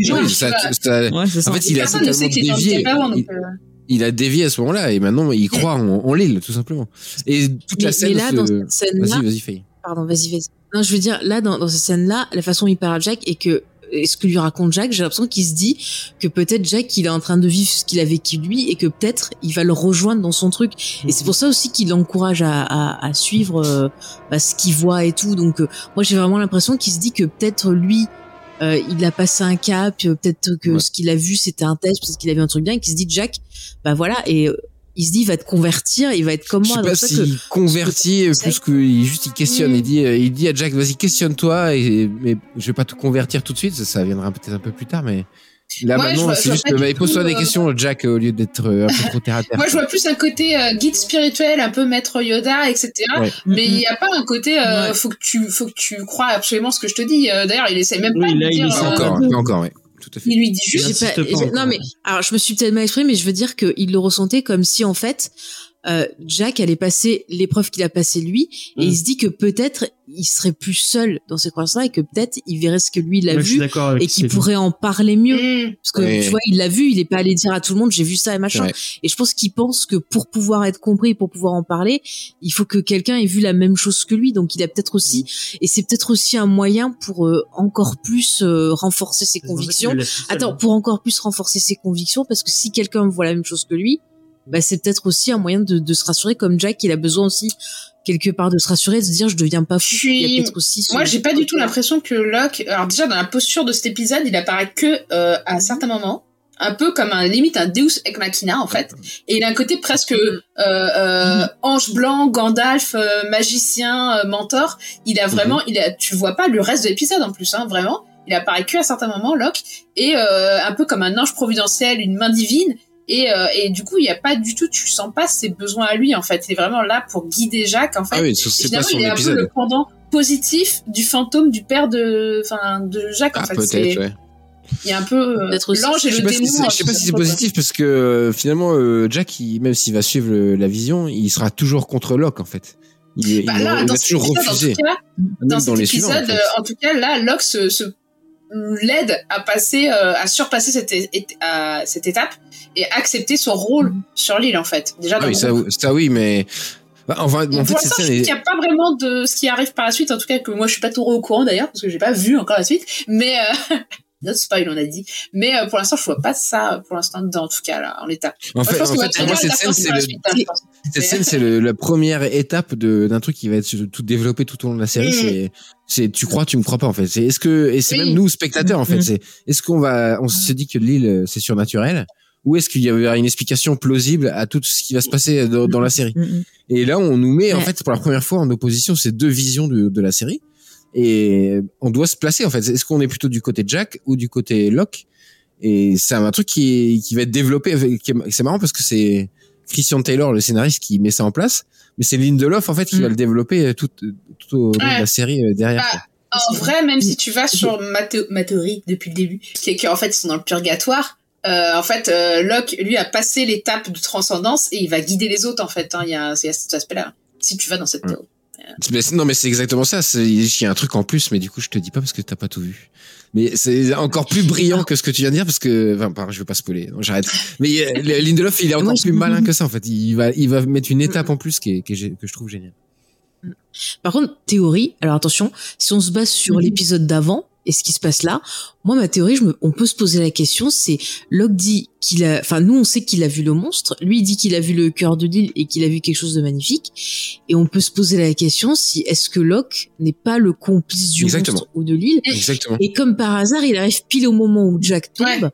Il ça- ça- Ouais, ça. en fait, il a Personne ne sait totalement qu'il est dévié. handicapé avant, donc, Il, euh, il a dévié à ce moment-là et maintenant il croit en, en l'île, tout simplement. Et toute la scène. mais là se- dans cette scène Vas-y, vas-y, Faye. pardon, vas-y, vas-y. Non, je veux dire, là, dans, dans cette scène-là, la façon dont il parle à Jack et que, et ce que lui raconte Jack, j'ai l'impression qu'il se dit que peut-être Jack, il est en train de vivre ce qu'il a vécu lui et que peut-être il va le rejoindre dans son truc. Et c'est pour ça aussi qu'il l'encourage à, à, à suivre euh, bah, ce qu'il voit et tout. Donc, euh, moi, j'ai vraiment l'impression qu'il se dit que peut-être lui, euh, il a passé un cap, euh, peut-être que Ouais. ce qu'il a vu, c'était un test, peut-être qu'il a vu un truc bien, et qu'il se dit, Jack, bah voilà, et euh, il se dit, il va te convertir, il va être comme Je moi. sais Donc, pas s'il convertit que- plus qu'il juste il questionne. Mm. Il dit, euh, il dit à Jack, vas-y questionne-toi. Et mais je vais pas te convertir tout de suite. Ça, ça viendra peut-être un peu plus tard, mais là Ouais, je maintenant c'est je juste, pose-toi des euh, questions, Jack, au lieu d'être euh, un peu trop terre à terre. Moi, je vois plus un côté euh, guide spirituel, un peu maître Yoda, etc. Ouais. Mais il n'y a pas un côté, euh, Ouais. faut que tu, faut que tu crois absolument ce que je te dis. D'ailleurs, il essaie même Oui, pas là, de il dire. essaie Pas euh, encore, encore, ouais. Tout à fait. Il lui dit juste. Pas- pas non mais alors je me suis peut-être mal exprimé, mais je veux dire qu'il le ressentait comme si en fait euh, Jack allait passer l'épreuve qu'il a passée lui, et Mm. il se dit que peut-être il serait plus seul dans ces croyances-là et que peut-être il verrait ce que lui il a Ouais, vu et qu'il pourrait en parler mieux. Hmm. Parce que Ouais. tu vois, il l'a vu, il est pas allé dire à tout le monde j'ai vu ça et machin. Ouais. Et je pense qu'il pense que pour pouvoir être compris, pour pouvoir en parler, il faut que quelqu'un ait vu la même chose que lui. Donc il a peut-être aussi, et c'est peut-être aussi un moyen pour euh, encore plus euh, renforcer ses convictions. Attends, pour encore plus renforcer ses convictions, parce que si quelqu'un voit la même chose que lui, bah c'est peut-être aussi un moyen de, de se rassurer, comme Jack, il a besoin aussi quelque part de se rassurer, de se dire je deviens pas fou. Je suis- Il y a peut-être aussi. ce- Moi, j'ai pas du tout l'impression que Locke. Alors déjà dans la posture de cet épisode, il apparaît que euh, à certains moments, un peu comme un limite un Deus ex machina en fait. Et il a un côté presque euh, euh, ange blanc, Gandalf, magicien, mentor. Il a vraiment, il a, tu vois pas le reste de l'épisode en plus, hein, vraiment. Il apparaît que à certains moments, Locke, et un peu comme un ange providentiel, une main divine. Et, euh, et du coup, il y a pas du tout, tu sens pas ses besoins à lui en fait. Il est vraiment là pour guider Jacques en fait. Ah oui, c'est pas son il est un peu épisode. le pendant positif du fantôme du père de, enfin, de Jacques en Ah, fait. peut-être, C'est- ouais. Il y a un peu euh, l'ange et le si démon. euh, je sais pas si c'est positif parce que euh, finalement euh, Jack, il- même s'il va suivre le- la vision, il sera toujours contre Locke en fait. Il, Bah va- là, il dans va cet toujours épisode, en refuser. tout cas, dans dans cet les suivants. épisode, en fait. en tout cas, là, Locke se, se l'aide à passer, euh, à surpasser cette, à cette étape et accepter son rôle sur l'île en fait. Déjà Ah dans oui, le ça, oui, mais bah, enfin, Pour en fait, cette l'instant, je scène trouve est... qu'il n'y a pas vraiment de ce qui arrive par la suite, en tout cas que moi je suis pas trop au courant d'ailleurs, parce que j'ai pas vu encore la suite, mais euh, not spoil on a dit, mais euh, pour l'instant je vois pas ça pour l'instant dedans en tout cas là en l'état. En je fait, pense en moi, cette scène, c'est la le, suite, hein, je pense. cette scène, c'est le- la première étape de d'un truc qui va être tout développé tout au long de la série. Mm. C'est, c'est, tu crois, tu me crois pas en fait. C'est, est-ce que, et c'est Oui. même nous spectateurs en fait. Mm. C'est, est-ce qu'on va, on se dit que l'île euh, c'est surnaturel ou est-ce qu'il y avait une explication plausible à tout ce qui va se passer dans, dans la série? Mm, mm. Et là, on nous met en fait pour la première fois en opposition ces deux visions de, de la série. Et on doit se placer en fait. Est-ce qu'on est plutôt du côté Jack ou du côté Locke? Et c'est un truc qui, qui va être développé. C'est marrant parce que c'est Christian Taylor, le scénariste, qui met ça en place. Mais c'est Lindelof en fait qui Mm. va le développer tout, tout au long de la série euh, derrière. Bah. En vrai, même si tu vas sur ma, thé- ma théorie depuis le début, qui est qu'en fait ils sont dans le purgatoire, euh, en fait euh, Locke lui a passé l'étape de transcendance et il va guider les autres en fait. hein. Il y a, il y a cet aspect-là. Si tu vas dans cette Ouais. théorie. Mais non, mais c'est exactement ça. C'est- Il y a un truc en plus, mais du coup, je te dis pas parce que t'as pas tout vu. Mais c'est encore plus brillant que ce que tu viens de dire parce que, enfin, pardon, je vais pas spoiler. J'arrête. Mais euh, Lindelof, il est encore plus malin que ça, en fait. Il va, il va mettre une étape en plus qui est, qui est gé- que je trouve géniale. Par contre, théorie, alors attention, si on se base sur l'épisode d'avant et ce qui se passe là, moi ma théorie, je me, on peut se poser la question, c'est Locke dit qu'il a, enfin nous on sait qu'il a vu le monstre, lui il dit qu'il a vu le cœur de l'île et qu'il a vu quelque chose de magnifique, et on peut se poser la question si est-ce que Locke n'est pas le complice du Exactement. monstre ou de l'île, Exactement. et comme par hasard il arrive pile au moment où Jack tombe, Ouais.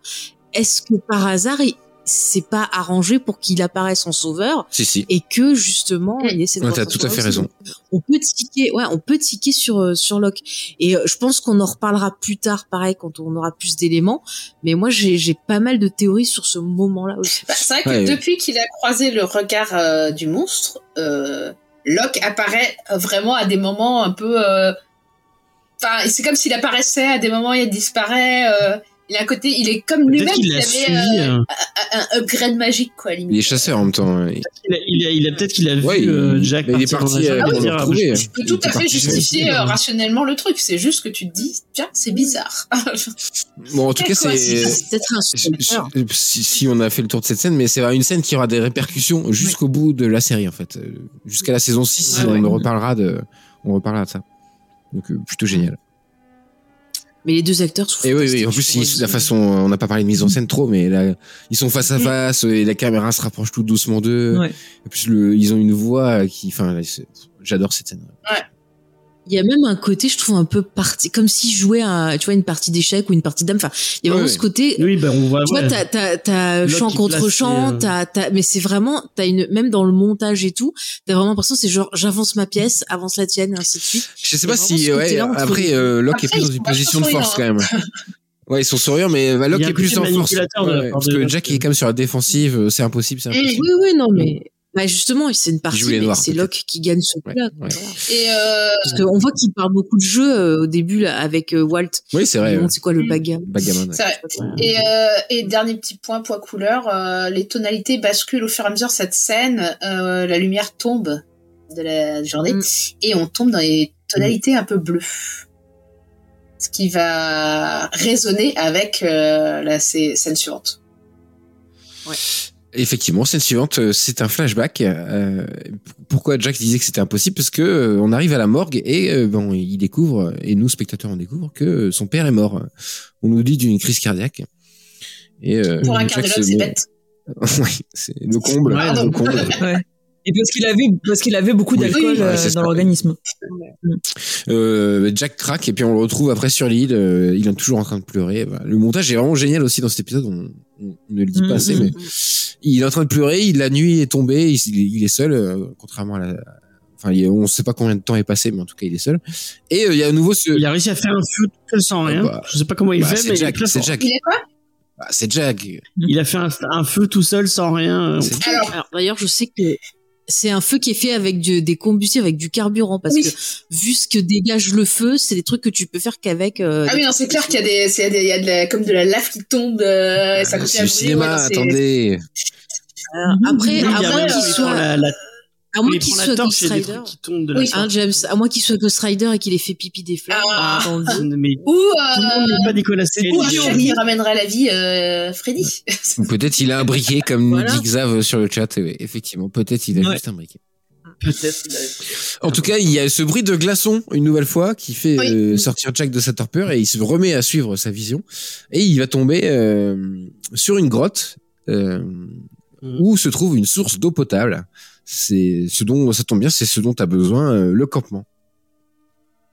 est-ce que par hasard il c'est pas arrangé pour qu'il apparaisse en sauveur Si, si. et que justement il ait cette Ouais, t'as tout à fait aussi. raison. On peut tiquer ouais on peut tiquer sur euh, sur Locke et euh, je pense qu'on en reparlera plus tard pareil quand on aura plus d'éléments mais moi j'ai j'ai pas mal de théories sur ce moment là aussi Bah, c'est vrai que Ouais. depuis qu'il a croisé le regard euh, du monstre, euh, Locke apparaît euh, vraiment à des moments un peu. euh, Enfin, c'est comme s'il apparaissait à des moments, il disparaît. Il a un côté, il est comme lui-même. Peut-être qu'il Il l'a avait suivi. euh, euh, un upgrade magique, quoi, limite. Il est chasseur en même temps. hein. Il a, il a, il a- peut-être qu'il a vu Ouais, il- euh, Jack mais il est parti, euh, dire, ah, bah, Tu peux Il tout à fait justifier euh, rationnellement le truc. C'est juste que tu te dis, tiens, c'est bizarre. Bon, en tout cas, c'est, je- je- si, si on a fait le tour de cette scène, mais c'est une scène qui aura des répercussions jusqu'au bout de la série, en fait. Euh, Jusqu'à la saison 6, Ouais, on ouais. reparlera de, on reparlera de ça. Donc, euh, plutôt génial. Mais les deux acteurs sont Et oui, oui, en plus, ils- la aussi. façon, on n'a pas parlé de mise en scène trop, mais là, ils sont face à Mm. face, et la caméra se rapproche tout doucement d'eux. Ouais. Et puis, le, ils ont une voix qui, enfin, j'adore cette scène. Il y a même un côté je trouve un peu parti comme s'ils jouaient à tu vois une partie d'échecs ou une partie de dame enfin il y a vraiment ce côté Oui, ben on voit. tu vois, ouais. t'as, t'as, t'as L'autre chant qui contre ses, euh, t'as, t'as, mais c'est vraiment, t'as une, même dans le montage et tout, t'as vraiment l'impression, c'est genre, j'avance ma pièce, avance la tienne, et ainsi de suite. Je sais Et pas si, ouais, après, euh, Locke Après, est plus dans une position de force quand même. Ouais, ils sont souriants, mais bah, Locke est plus en force. de parce que. Jack est quand même sur la défensive, euh, c'est impossible, c'est Mm. impossible. Oui, oui, non, mais, Bah justement, c'est une partie, mais c'est. Locke qui gagne ce Ouais, coup-là. ouais. Et euh, Parce qu'on voit qu'il parle beaucoup de jeux euh, au début là, avec euh, Walt. Oui, c'est vrai. c'est quoi le baga Bagamon. ouais. c'est vrai. Et, euh, et dernier petit point, poids couleur, euh, les tonalités basculent au fur et à mesure de cette scène, euh, la lumière tombe de la journée Mm. et on tombe dans les tonalités un peu bleues. Ce qui va résonner avec euh, la scè- scène suivante. Effectivement, scène suivante, euh, c'est un flashback. Euh, pourquoi Jack disait que c'était impossible Parce que euh, on arrive à la morgue et euh, bon, il découvre et nous spectateurs on découvre que son père est mort. On nous dit d'une crise cardiaque. Et euh, Pour un Jack cardiologue, se c'est bête. oui, c'est le comble. Ouais, le comble. Ouais. Et parce qu'il avait, parce qu'il avait beaucoup Oui, d'alcool oui, euh, dans l'organisme. Euh, Jack craque et puis on le retrouve après sur l'île. euh, il est toujours en train de pleurer. Voilà. Le montage est vraiment génial aussi dans cet épisode. On, on ne le dit pas Mhm. assez, mais il est en train de pleurer. Il, la nuit est tombée. Il, il est seul, euh, contrairement à la. Enfin, on ne sait pas combien de temps est passé, mais en tout cas, il est seul. Et euh, il y a à nouveau ce. Il a réussi à faire un feu tout seul sans rien. Bah, je sais pas comment il Bah, fait, mais il est Jack. très. Jack. Il est quoi? Bah, c'est Jack. Il a fait un, un feu tout seul sans rien. C'est- Alors, Alors, d'ailleurs, je sais que c'est un feu qui est fait avec du- des combustibles, avec du carburant, parce Oui. que vu ce que dégage le feu, c'est des trucs que tu peux faire qu'avec. euh, ah oui, non, c'est clair qu'il y a des, c'est- il y a des- il y a de la, comme de la lave qui tombe, euh, ça Ah, continue c'est à brûler, cinéma. ouais, non, c'est- attendez. Euh, après, il y a à un moins moment qu'il prend soit, la, la, à moins il qu'il soit Ghost Rider. trucs qui tombent de la Oui. Hein, James, à moins qu'il soit Ghost Rider et qu'il ait fait pipi des flammes Ah. dans le. Mais Ou, tout le monde euh, n'est pas Nicolas Cage. ou un qui à la vie euh, Freddy. Peut-être il a un briquet, comme nous Voilà. dit Xav sur le chat. Effectivement, peut-être il a Ouais. juste un briquet. Peut-être. il a- En tout cas, il y a ce bruit de glaçon une nouvelle fois qui fait Oui. euh, sortir Jack de sa torpeur et il se remet à suivre sa vision et il va tomber euh, sur une grotte euh, Mm. où se trouve une source d'eau potable. C'est ce dont ça tombe bien, c'est ce dont a besoin euh, le campement.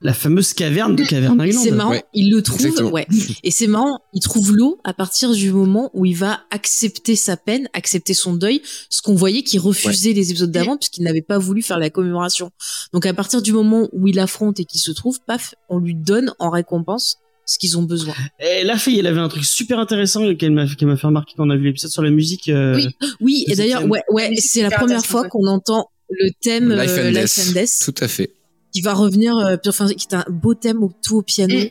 La fameuse caverne de Cavern Island. C'est marrant, Ouais. il le trouve, Exactement. ouais. Et c'est marrant, il trouve l'eau à partir du moment où il va accepter sa peine, accepter son deuil, ce qu'on voyait qu'il refusait les épisodes d'avant puisqu'il n'avait pas voulu faire la commémoration. Donc à partir du moment où il affronte et qu'il se trouve, paf, on lui donne en récompense ce qu'ils ont besoin. Et la fille, elle avait un truc super intéressant qu'elle m'a qu'elle m'a fait remarquer quand on a vu l'épisode sur la musique. euh, Oui. Oui, et Le d'ailleurs, ouais, ouais, c'est la première fois qu'on entend le thème Life euh, and Life Death. and Death, Tout à fait. qui va revenir, euh, enfin, qui est un beau thème au tout au piano. Mm.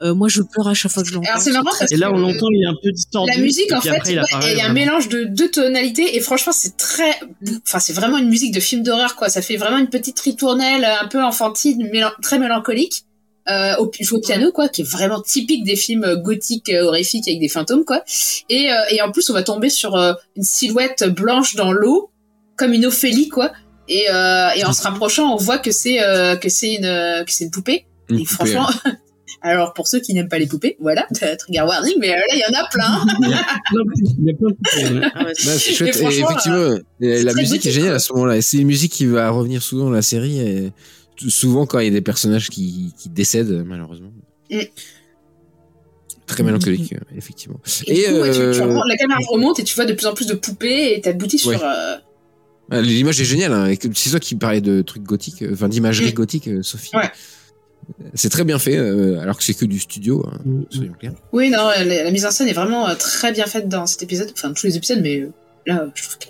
Euh, moi, je pleure à chaque fois que je l'entends. Alors c'est marrant parce Et là, on l'entend, il est un peu distordu. la musique en fait, après, il ouais, apparaît et il y a un mélange de deux tonalités et franchement c'est très, enfin c'est vraiment une musique de film d'horreur quoi. Ça fait vraiment une petite ritournelle un peu enfantine, mélan- très mélancolique. Euh, au, au piano quoi, qui est vraiment typique des films euh, gothiques euh, horrifiques avec des fantômes quoi. Et, euh, et en plus on va tomber sur euh, une silhouette blanche dans l'eau, comme une Ophélie quoi. Et, euh, et en se rapprochant, on voit que c'est euh, que c'est une que c'est une poupée. Une et poupée, franchement, alors pour ceux qui n'aiment pas les poupées, voilà, trigger warning, mais là il y en a plein. Il y a plein de- il y a plein de poupées. Ah ouais, c'est chouette. Et Et, effectivement, euh, la musique est géniale à ce moment-là. Et c'est une musique qui va revenir souvent dans la série. Et souvent quand il y a des personnages qui, qui décèdent, malheureusement. Mm. Très mélancolique, euh, effectivement. Et, du coup, ouais, tu- tu euh, remontes- la caméra remonte et tu vois de plus en plus de poupées et t'aboutis Ouais. sur. euh, Ah, L'image est géniale. Hein. C'est toi qui parlais de trucs gothiques, enfin d'imagerie Mm. gothique, Sophie. Ouais. C'est très bien fait, euh, alors que c'est que du studio, hein, Mm. soyons clairs. Oui, non, la, la mise en scène est vraiment euh, très bien faite dans cet épisode. Enfin, tous les épisodes, mais euh, là, je trouve que.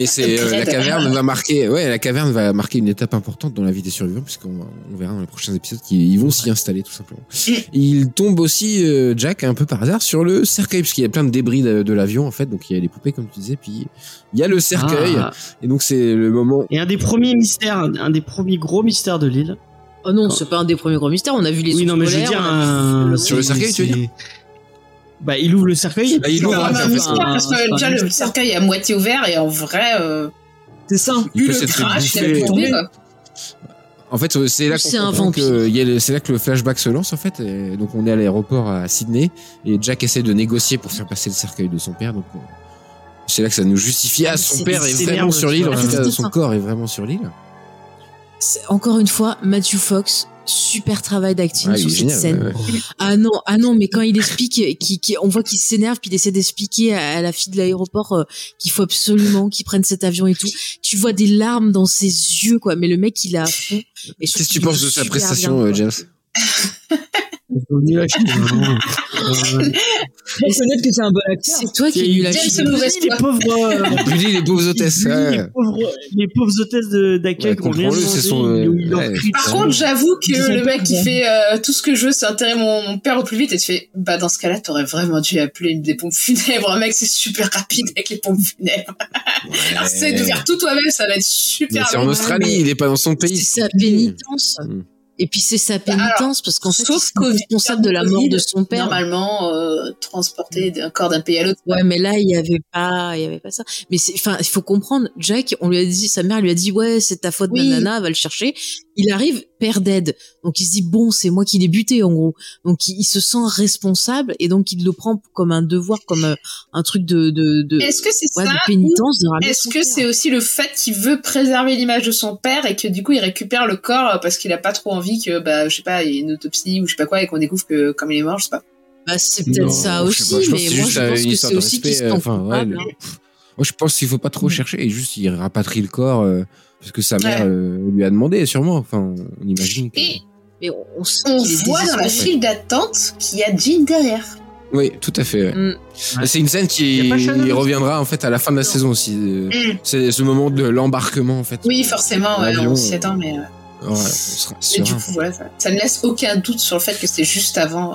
Et c'est euh, la caverne va marquer, ouais, la caverne va marquer une étape importante dans la vie des survivants, puisqu'on va- on verra dans les prochains épisodes qu'ils ils vont s'y installer tout simplement. Mm. Il tombe aussi euh, Jack un peu par hasard sur le cercueil, puisqu'il y a plein de débris de, de l'avion en fait, donc il y a les poupées comme tu disais, puis il y a le cercueil, Ah. et donc c'est le moment. Et un des premiers mystères, un, des premiers gros mystères de l'île. Oh non, c'est pas un des premiers gros mystères. On a vu les Oui, non, mais je veux dire, un... Sur le cercueil, tu veux c'est- Bah, il ouvre le cercueil. Bah, il ouvre, ça mystère un- parce que un déjà le cercueil est à moitié ouvert et en vrai, euh, C'est ça. Il peut le crash, il a tomber quoi. En fait, euh, c'est là que là que le flashback se lance en fait. Et donc on est à l'aéroport à Sydney et Jack essaie de négocier pour faire passer le cercueil de son père. Donc on- c'est là que ça nous justifie. Ah, son père est vraiment sur l'île. En vois. tout cas, C'est son corps est vraiment sur l'île. Encore une fois, Matthew Fox, super travail d'acting Ah, sur cette génial. scène. ouais, ouais. Ah non, ah non, mais quand il explique, qui, qui, on voit qu'il s'énerve, puis il essaie d'expliquer à, à la fille de l'aéroport euh, qu'il faut absolument qu'il prenne cet avion et tout. Tu vois des larmes dans ses yeux, quoi. Mais le mec, il trouve Qu'est-ce que tu penses de sa prestation, bien, euh. James Nul à chier, vraiment. Faut reconnaître que c'est un bon acteur. C'est toi qui à James chier. Mauvaise les pauvres, euh, les pauvres hôtesses. les pauvres, les pauvres hôtesses d'accueil leur ouais. crient Par contre, j'avoue que le mec qui fait euh, tout ce que je veux, c'est enterrer mon, mon père au plus vite et tu fais, bah dans ce cas-là, t'aurais vraiment dû appeler une des pompes funèbres. Mec, c'est super rapide avec les pompes funèbres. Alors, c'est de faire tout toi-même, ça va être super c'est en. Australie, il est pas dans son pays. C'est sa pénitence. Et puis c'est sa pénitence parce qu'en fait, il Sauf est Covid, responsable de la mort de son père. Normalement, euh, transporter d'un corps d'un pays à l'autre. Ouais, mais là, il y avait pas, il y avait pas ça. Mais enfin, il faut comprendre, Jack, on lui a dit, sa mère lui a dit, ouais, c'est ta faute, Oui. nanana, va le chercher. Il arrive, père d'aide. Donc il se dit, bon, c'est moi qui l'ai buté, en gros. Donc il, il se sent responsable et donc il le prend comme un devoir, comme euh, un truc de, de, de, Est-ce que c'est ouais, ça de ou pénitence de ramener Est-ce que c'est aussi le fait qu'il veut préserver l'image de son père et que du coup il récupère le corps parce qu'il a pas trop envie que bah je sais pas il y ait une autopsie ou je sais pas quoi et qu'on découvre que comme il est mort je sais pas. Bah, c'est peut-être ça aussi, je pense mais moi, je euh, pense que c'est aussi qu'il se sent enfin, ouais, coupable, le- hein. Moi, je pense qu'il faut pas trop chercher et juste il rapatrie le corps euh, parce que sa mère Ouais. euh, lui a demandé, sûrement. Enfin, on imagine. Que... Et Mais on, voit dans la file d'attente qu'il y a Jean derrière. Oui, tout à fait. ouais. Mm. C'est une scène qui il reviendra en fait à la fin de la saison aussi. euh, Mm. C'est ce moment de l'embarquement en fait. Oui forcément ouais, L'avion, on s'y attend mais, euh, Voilà, on sera mais du coup voilà ça, ça ne laisse aucun doute sur le fait que c'est juste avant.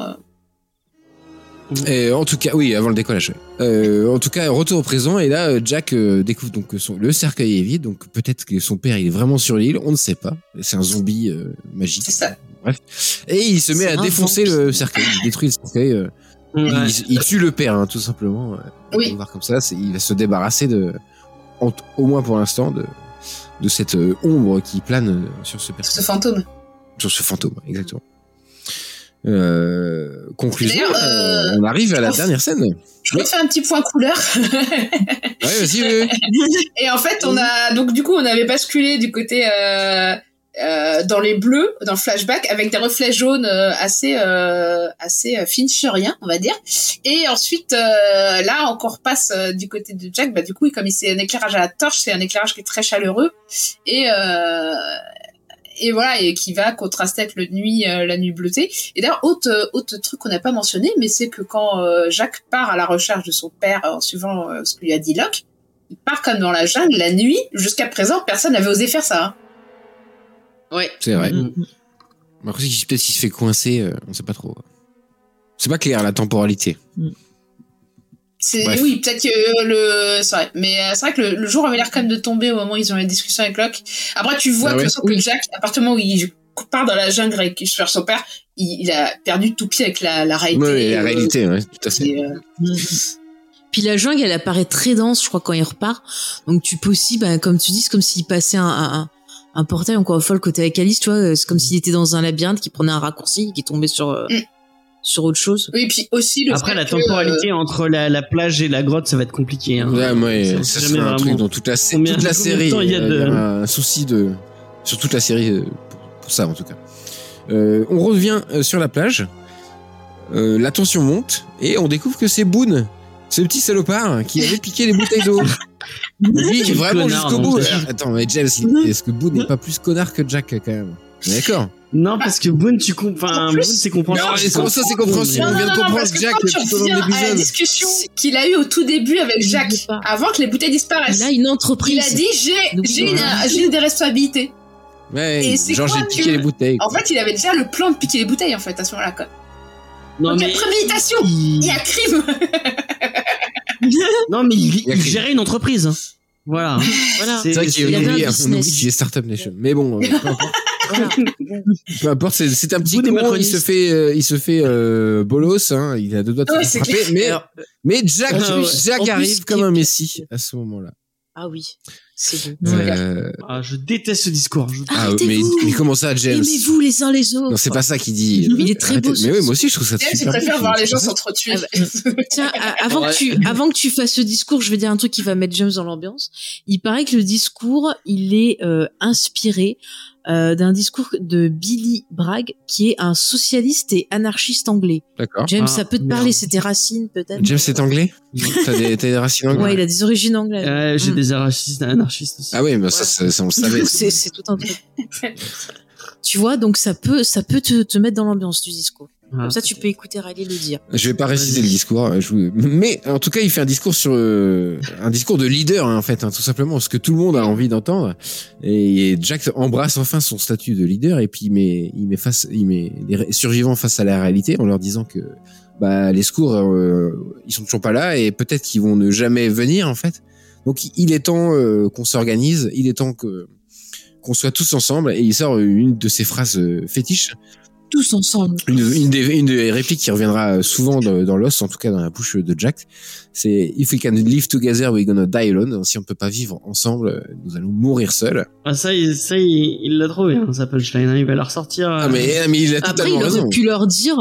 Euh, Et en tout cas, oui, avant le décollage. Euh, en tout cas, retour au présent. Et là, euh, Jack euh, découvre donc que son, le cercueil est vide. Donc peut-être que son père il est vraiment sur l'île. On ne sait pas. C'est un zombie euh, magique. C'est ça. Bref. Et il se met à défoncer le cercueil. Il détruit le cercueil. euh, Ouais. il, il tue le père, hein, tout simplement. euh, on Oui. peut voir comme ça. c'est- Il va se débarrasser de, en- au moins pour l'instant, de, de cette euh, ombre qui plane euh, sur ce personnage, Ce fantôme. sur ce fantôme, exactement. Euh, conclusion, euh, euh, on arrive à la dernière scène. Je refais un petit point couleur. Ouais, vas-y, oui, oui. Et en fait, on a donc du coup, on avait basculé du côté euh, dans les bleus, dans le flashback, avec des reflets jaunes assez assez fincheriens, on va dire. Et ensuite, là, on repasse du côté de Jack. Bah du coup, comme c'est un éclairage à la torche, c'est un éclairage qui est très chaleureux et et voilà et qui va contraster avec le nuit euh, la nuit bleutée et d'ailleurs autre euh, autre truc qu'on n'a pas mentionné mais c'est que quand euh, Jacques part à la recherche de son père en suivant euh, ce que lui a dit Locke il part comme dans la jungle la nuit jusqu'à présent personne n'avait osé faire ça hein. Ouais. C'est vrai. Mm. Après, peut-être qu'il se fait coincer, euh, on sait pas trop. C'est pas clair la temporalité. Bref. Oui peut-être que euh, le c'est vrai mais euh, c'est vrai que le, le jour avait l'air quand même de tomber au moment où ils ont la discussion avec Locke après tu vois Ah que, façon, que Jack à partir du moment où il part dans la jungle avec cherche son père il, il a perdu tout pied avec la, la réalité Ouais, la euh, réalité, ouais, tout à fait. et, euh, Puis la jungle, elle apparaît très dense, je crois, quand il repart. Donc tu peux aussi, bah, comme tu dis, c'est comme s'il passait un, un, un portail encore une fois le côté avec Alice, tu vois. C'est comme s'il était dans un labyrinthe, qui prenait un raccourci, qui tombait sur euh, Mm. Sur autre chose. oui et puis aussi le Après, fait la que, euh, temporalité entre la, la plage et la grotte, ça va être compliqué. Hein. Ouais, ouais, jamais un truc dans toute la, combien- toute série. il y a euh, un souci de sur toute la série euh, pour, pour ça en tout cas. Euh, on revient sur la plage. Euh, la tension monte et on découvre que c'est Boone, ce petit salopard qui avait piqué les bouteilles d'eau. Lui, vraiment jusqu'au non, bout. c'est. Attends, mais James, est-ce que Boone n'est pas plus connard que Jack quand même? D'accord. Non, parce que Boone, tu comp... enfin, En plus- Boone, c'est compréhensible. Non, ça, c'est compréhensible On vient de comprendre Jack tout au long de la discussion qu'il a eue au tout début avec pas. avant que les bouteilles disparaissent, Il a une entreprise. il a dit j'ai j'ai une, des responsabilités. Ouais, Et c'est genre quoi j'ai piqué les bouteilles. En fait, il avait déjà le plan de piquer les bouteilles en fait à ce moment-là. quoi. Non, Donc, mais il y a préméditation, il... y a crime. non, mais il, gérait une entreprise. Hein. Voilà. Voilà. C'est- vrai c'est- qu'on il y avait un oublie, on oublie qu'il est Startup Nation. Mais bon, euh, peu importe. Voilà. Peu importe, c'est, c'est un petit con, il se fait, euh, il se fait euh, bolos, hein, il a deux doigts de se frapper, mais, mais Jack, Ah ouais. Jack plus, arrive ce comme un messie à ce moment-là. Ah oui, c'est bon. Euh, ah, je déteste ce discours. Je- ah, mais, Arrêtez-vous. mais comment ça, James Aimez-vous les uns les autres. Non, c'est pas ça qu'il dit. Il est très Arrêtez- beau, Mais oui, moi aussi, je trouve ça James, il super. préfère beau, voir les gens s'entretuer. Ah Tiens, a- avant, Ouais. que tu, avant que tu fasses ce discours, je vais dire un truc qui va mettre James dans l'ambiance. Il paraît que le discours, il est euh, inspiré euh, d'un discours de Billy Bragg, qui est un socialiste et anarchiste anglais. D'accord. James, Ah, ça peut te parler, c'est tes racines peut-être James est anglais? T'as des, racines anglaises Ouais, il a des origines anglaises. Euh, J'ai Mm. des anarchistes, anarchistes aussi. Ah oui, mais ça, ça, ça, on le savait. c'est c'est tout un truc. tu vois, donc ça peut, ça peut te, te mettre dans l'ambiance du discours. Comme ça, tu peux écouter Riley le dire. Je vais pas réciter le discours, je vous- mais en tout cas, il fait un discours sur euh, un discours de leader hein, en fait, hein, tout simplement, ce que tout le monde a envie d'entendre. Et Jack embrasse enfin son statut de leader et puis il met, il met face, il met les survivants face à la réalité en leur disant que bah les secours, euh, ils sont toujours pas là et peut-être qu'ils vont ne jamais venir en fait. Donc il est temps euh, qu'on s'organise, il est temps que qu'on soit tous ensemble et il sort une de ses phrases euh, fétiches Tous ensemble. une, une, des, une des répliques qui reviendra souvent dans, dans Lost, en tout cas dans la bouche de Jack, c'est If we can live together, we're gonna die alone. Si on peut pas vivre ensemble, nous allons mourir seuls. Ah, ça, il- ça, il l'a trouvé, hein, sa punchline. hein, Il va la ressortir. Ah euh, mais, mais il a Après, totalement il aurait raison. pu leur dire.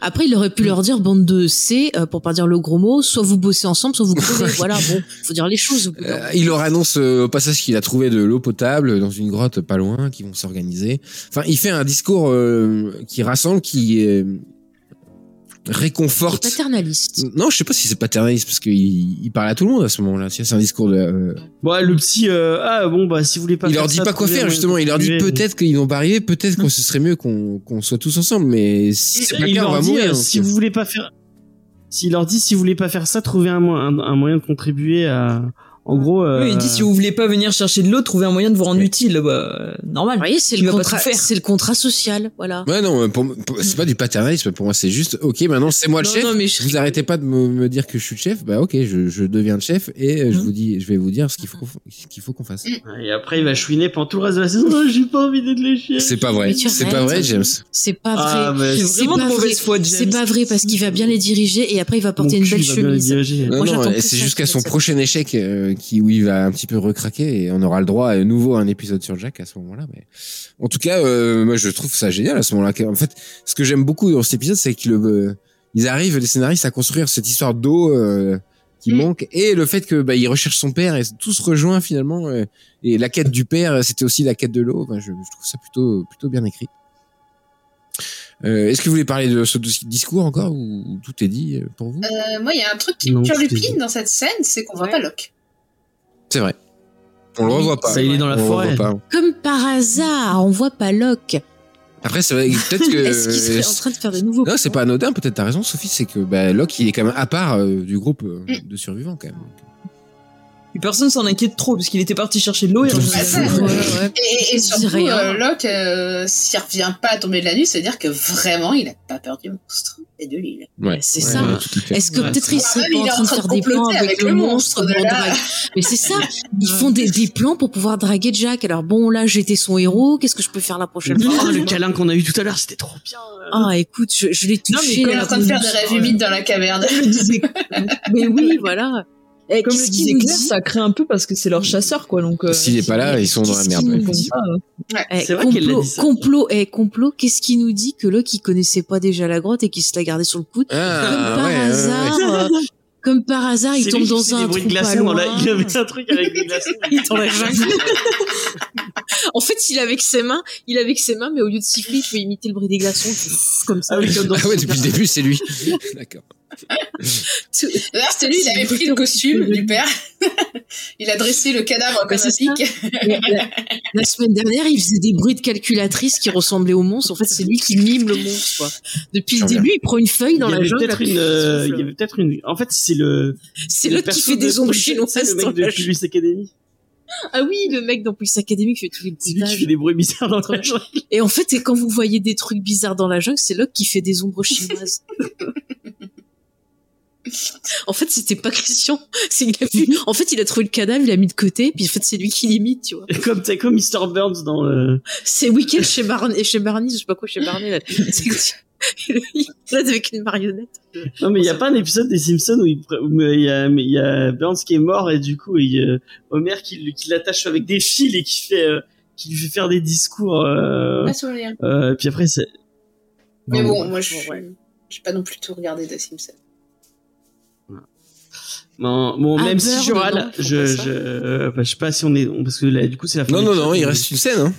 Après, il aurait pu leur dire bande de C, euh, pour pas dire le gros mot. Soit vous bossez ensemble, soit vous crevez. voilà, bon, faut dire les choses. Euh, il leur annonce euh, au passage qu'il a trouvé de l'eau potable dans une grotte pas loin, qu'ils vont s'organiser. Enfin, il fait un discours euh, qui rassemble, qui euh, réconforte. paternaliste. Non, je sais pas si c'est paternaliste parce qu'il il parle à tout le monde à ce moment-là. C'est un discours de. euh, Bon, le petit, euh, ah bon, bah si vous voulez pas. il faire leur dit ça, pas quoi faire justement. Il leur dit peut-être qu'ils vont pas arriver, peut-être que ce serait mieux qu'on qu'on soit tous ensemble, mais si c'est pas cas, on va dit, mourir. euh, si vous voulez pas faire, s'il leur dit si vous voulez pas faire ça, trouvez un, mo- un, un moyen de contribuer à, en gros. Euh, Oui, il dit si vous voulez pas venir chercher de l'eau, trouvez un moyen de vous rendre utile. Bah, euh, normal. Voyez, c'est le contrat, c'est le contrat social, voilà. Ouais non, pour, pour- c'est pas du paternalisme pour moi. C'est juste ok, maintenant c'est moi le Non, chef. non, mais je- Vous arrêtez pas de me, me dire que je suis le chef. Bah ok, je, je deviens le chef et euh, je Mhm. vous dis, je vais vous dire ce qu'il faut ce qu'il faut qu'on fasse. Et après, il va chouiner pendant tout le reste de la saison. Oh, J'ai pas envie d'être les chiens. C'est pas vrai. C'est pas vrai, James. C'est pas vrai. Ah, mais C'est vraiment pas de mauvaise vrai. foi, James. C'est pas vrai parce qu'il va bien les diriger et après il va mon porter une belle le chemise. c'est jusqu'à son prochain échec euh, qui où il va un petit peu recraquer et on aura le droit à nouveau à un épisode sur Jack à ce moment-là. Mais en tout cas, euh, moi je trouve ça génial à ce moment-là. En fait, ce que j'aime beaucoup dans cet épisode, c'est qu'ils euh, ils arrivent les scénaristes à construire cette histoire d'eau euh, qui Mm. manque et le fait que bah, il recherche son père et tout se rejoint finalement. euh, et la quête du père, c'était aussi la quête de l'eau. Enfin, je, je trouve ça plutôt plutôt bien écrit. Euh, Est-ce que vous voulez parler de ce discours encore ou tout est dit pour vous? Euh, moi, il y a un truc qui me turlupine dans cette scène, c'est qu'on voit Ouais. pas Locke. C'est vrai. On le revoit pas. Ça, il est dans la On le forêt. revoit pas. Comme par hasard, on voit pas Locke. Après, c'est vrai, peut-être que. Est-ce qu'il serait en train de faire de nouveaux Non, c'est pas anodin, peut-être t'as raison, Sophie, c'est que bah, Locke, il est quand même à part euh, du groupe euh, Mm. de survivants, quand même. Et personne s'en inquiète trop parce qu'il était parti chercher de l'eau et Ah, ça, Ouais, ouais. Et, et surtout, euh, Locke, euh, s'il revient pas à tomber de la nuit, ça veut dire que vraiment, il a pas peur du monstre et de l'île. Ouais. C'est Ouais, ça. Est-ce que Ouais, peut-être c'est il vrai. serait Il pas en train de faire des plans avec, avec le monstre de draguer Mais c'est ça, ils font des, des plans pour pouvoir draguer Jack. Alors bon, là j'étais son héros, qu'est-ce que je peux faire la prochaine fois Oh, le câlin qu'on a eu tout à l'heure, c'était trop bien. Ah écoute, je, je l'ai Non, mais touché. Il est en train de faire des rêves humides dans la caverne. Mais oui, voilà. Et comme le disait Claire, ça crée un peu parce que c'est leur chasseur, quoi. Donc, euh, S'il est pas là, ils sont dans la merde. euh. Eh, C'est vrai qu'elle l'a complot, dit, ça. complot, eh, complot, qu'est-ce qui nous dit que Locke il connaissait pas déjà la grotte et qu'il se l'a gardé sur le coude Ah, Comme par ouais, ouais, ouais. hasard, euh, comme par hasard, il C'est tombe lui qui dans un bruits trou de pas glaçons. loin. Là, il avait un truc avec des glaçons. Il jungle. en fait, il est avec ses mains, il est avec ses mains, mais au lieu de siffler, il peut imiter le bruit des glaçons, comme ça. Ah oui, comme dans Ah ouais, depuis le début, c'est lui. D'accord. D'ailleurs, c'était lui, il avait pris le costume du père. il a dressé le cadavre comme c'est un ça. pic. la, la semaine dernière, il faisait des bruits de calculatrice qui ressemblaient au monstre. En fait, c'est lui qui mime le monstre, quoi. Depuis le début, il prend une feuille dans il y la avait jungle. peut-être puis une, il euh, y avait peut-être une. En fait, c'est le. C'est le l'autre qui fait de des ombres chinoises. c'est le dans mec de la jungle. Police Academy. Ah oui, le mec dans Police Academy qui fait tous les C'est lui qui fait des bruits bizarres dans la jungle. Et en fait, et quand vous voyez des trucs bizarres dans la jungle, c'est Locke qui fait des ombres chinoises. en fait, c'était pas Christian. C'est il a vu. En fait, il a trouvé le cadavre, il l'a mis de côté, puis en fait, c'est lui qui l'imite, tu vois. Et Comme t'es comme Mr. Burns dans le. C'est week-end chez Barney, chez Barney, je sais pas quoi, chez Barney, là. C'est- il est avec une marionnette. Non, mais il y a pas un épisode des Simpsons où il, pr- où il y a, mais il y a Burns qui est mort et du coup, il, euh, Homer qui, l'attache avec des fils et qui fait, euh, qui lui fait faire des discours, euh, euh, puis après, c'est. Mais bon, moi, je Ouais. j'ai pas non plus tout regardé de Simpsons. Bon, bon Ah, même si je râle, je, je, euh, bah, je sais pas si on est, parce que là, du coup, c'est la fin. Non, non, non, il reste une scène, hein.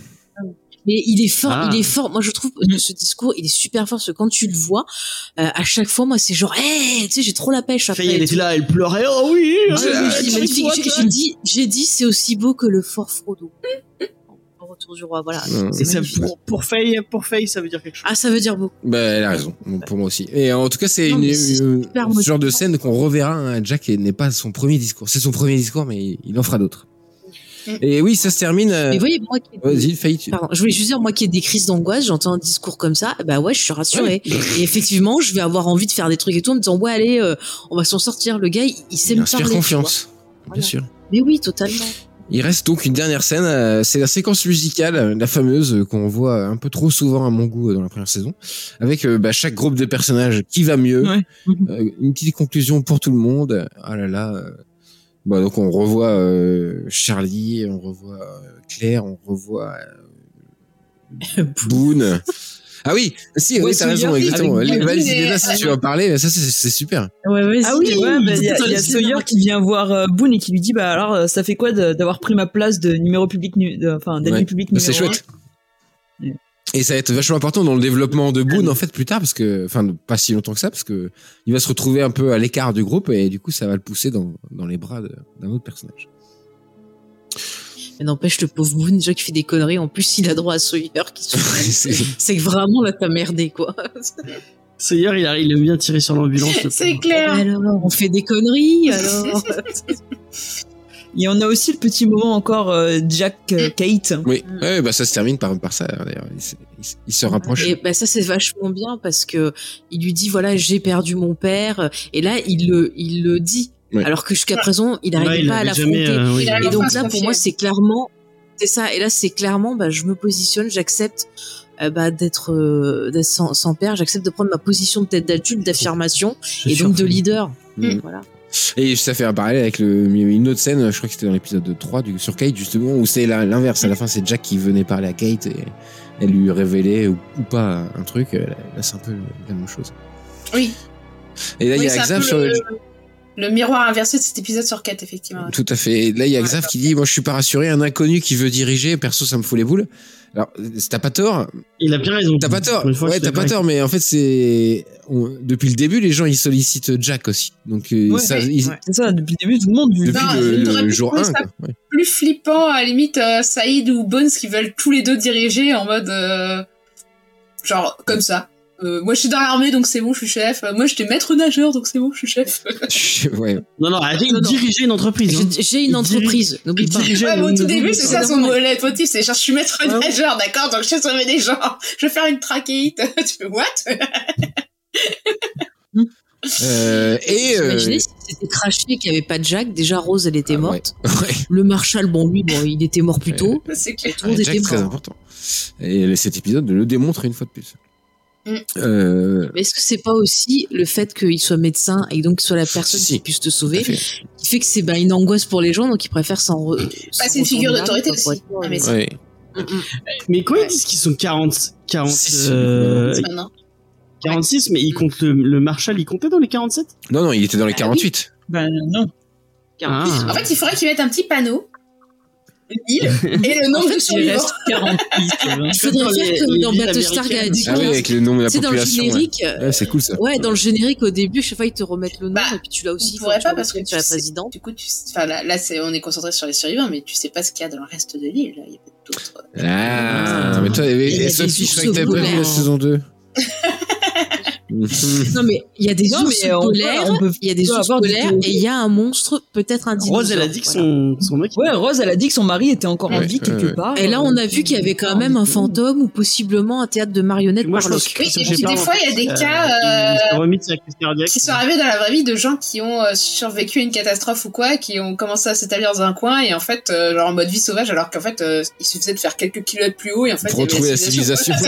Mais il est fort, Ah. il est fort. Moi, je trouve que ce discours, il est super fort parce que quand tu le vois, euh, à chaque fois, moi, c'est genre, hé, tu sais, j'ai trop la pêche après. Elle était là, elle pleurait, oh oui! Ah, magnifique. j'ai dit, j'ai dit, c'est aussi beau que le fort Frodo. Retour. du roi. Voilà. Ça, magnifique. pour, pour Faye, pour Faye, ça veut dire quelque chose. Ah, ça veut dire beaucoup. Bah, elle a raison, pour moi aussi. Et en tout cas, c'est une, ce genre de scène qu'on reverra. hein. Jack n'est pas son premier discours. C'est son premier discours, mais il en fera d'autres. Mm. Et oui, ça se termine. euh, Mais voyez, moi qui Vas-y, Faye. tu- Pardon, je voulais juste dire, moi qui ai des crises d'angoisse, j'entends un discours comme ça, bah ouais, je suis rassurée. Et effectivement, je vais avoir envie de faire des trucs et tout, en me disant, ouais, allez, euh, on va s'en sortir. Le gars, il, il sait Il me parler. confiance, bien Voilà. sûr. Mais oui, totalement. Il reste donc une dernière scène, euh, c'est la séquence musicale, euh, la fameuse euh, qu'on voit un peu trop souvent à mon goût dans la première saison, avec bah, chaque groupe de personnages qui va mieux, Ouais. une petite conclusion pour tout le monde. Ah là là. Bah, donc on revoit euh, Charlie, on revoit Claire, on revoit euh, Boone. Ah oui, si, oui, t'as raison, exactement. avec Les Léna, si tu veux en parler, ça c'est super. Ouais, ouais, Ah oui, ouais, bah, il y a, il y a Sawyer qui vient voir euh, Boone et qui lui dit bah alors euh, ça fait quoi d'avoir pris ma place de numéro public enfin d'ennemi Ouais. public Bah, numéro c'est chouette. Et ça va être vachement important dans le développement de Boone en fait plus tard parce que enfin pas si longtemps que ça parce que il va se retrouver un peu à l'écart du groupe et du coup ça va le pousser dans, dans les bras d'un autre personnage. Mais n'empêche, le pauvre Boone, déjà qui fait des conneries, en plus, il a droit à Sawyer qui se C'est- vraiment, là, t'as merdé, quoi. Sawyer, il, a- il aime bien tirer sur l'ambulance. le C'est clair. Alors, on fait des conneries, alors. Et on a aussi le petit moment encore euh, Jack euh, Kate. oui, Mm. ouais, bah ça se termine par par ça d'ailleurs. Il se rapproche. Et bah ça c'est vachement bien parce que il lui dit voilà j'ai perdu mon père et là il le il le dit Ouais. alors que jusqu'à présent il n'arrivait Ouais, il pas à l'affronter. euh, oui, Et donc là pour moi c'est clairement c'est ça et là c'est clairement bah je me positionne j'accepte euh, bah, d'être euh, d'être sans, sans père j'accepte de prendre ma position de tête d'adulte d'affirmation et donc de leader Mm. voilà Et ça fait un parallèle avec le, une autre scène, je crois que c'était dans l'épisode 3 du, sur Kate justement, où c'est l'inverse. À la fin, c'est Jack qui venait parler à Kate et elle lui révélait ou, ou pas un truc. Là, là, c'est un peu la même chose. Oui. Et là, il Oui, y a Xav sur le... le, le miroir inversé de cet épisode sur 4, effectivement. Tout à fait. Là, il y a Xav qui dit, moi, je suis pas rassuré, un inconnu qui veut diriger, perso, ça me fout les boules. Alors, t'as pas tort, Il a bien raison. t'as pas tort. Ouais, t'as pas tort, mais en fait, c'est depuis le début, les gens ils sollicitent Jack aussi. Donc, euh, Ouais, ça, ouais, ils- Ouais, C'est ça, depuis le début, tout le monde depuis Non, le, jour trouver 1 ça quoi. Ouais. Plus flippant, à la limite, euh, Saïd ou Bones qui veulent tous les deux diriger en mode. euh, genre, comme ça. Euh, moi, je suis dans l'armée, donc c'est bon, je suis chef. Euh, moi, j'étais maître nageur, donc c'est bon, je suis chef. ouais. Non, non, arrêtez de diriger une entreprise. hein. j'ai une entreprise n'oublie pas dirige- Ouais, au tout début, c'est ça son leitmotiv, c'est genre, je suis maître nageur, d'accord, donc je sais sauver des gens. Je vais faire une trachéite. tu fais, what? Euh, et euh, Imaginez si c'était craché qu'il n'y avait pas de Jack déjà Rose elle était ah, ouais. morte Ouais. le Marshal bon lui bon il était mort plus tôt c'est clair. tout le monde Jack, était très mort important. Et cet épisode le démontre une fois de plus. Mm. Euh, Mais est-ce que c'est pas aussi le fait qu'il soit médecin et donc qu'il soit la personne Si, qui puisse te sauver fait. qui fait que c'est bah, une angoisse pour les gens donc ils préfèrent s'en re- Bah, c'est une figure d'autorité aussi. quoi, pour Ah, être- mais Ouais. Mm, mm. Mais quand ils disent qu'ils sont 40, 40, Si, si. euh, Maintenant. 46, mais ils comptent le, le Marshal, il comptait dans les 47 Non, non, il était dans les Ah, 48. Ben non. Ah. En fait, il faudrait qu'ils mettent un petit panneau, et le nombre de Il survivants. reste 48. il faudrait faire comme dans Battlestar. Galactica Ah oui, avec le nom de la c'est dans le population. ouais. générique Ouais, c'est cool ça. ouais dans le générique au début chaque fois ils te remettent le nom Bah, et puis tu l'as aussi on pourrait pas parce que tu la sais- présidente Du coup, tu, enfin, là, là c'est, on est concentré sur les survivants, mais tu sais pas ce qu'il y a dans le reste de l'île. là. Il y a peut-être d'autres. Ah, Ah. mais toi, et, Sophie, je croyais que t'avais pas vu la saison 2. non mais il y a des Non, ours mais on peut- polaires il y a des ours des polaires et il y a un monstre peut-être un dinosaure Rose, elle a dit que voilà. son, son mec. Ouais, Rose, elle a dit que son mari était encore en Ouais, vie quelque ouais. part. Et là, on a vu qu'il y avait quand même un fantôme ou possiblement un théâtre de marionnettes Moi, par Oui, et puis des fois, il y a des Euh, cas, euh, qui sont arrivés dans la vraie vie de gens qui ont euh, survécu à une catastrophe ou quoi, qui ont commencé à s'établir dans un coin et en fait, euh, genre en mode vie sauvage, alors qu'en fait, euh, il suffisait de faire quelques kilomètres plus haut et en fait, retrouver la civilisation.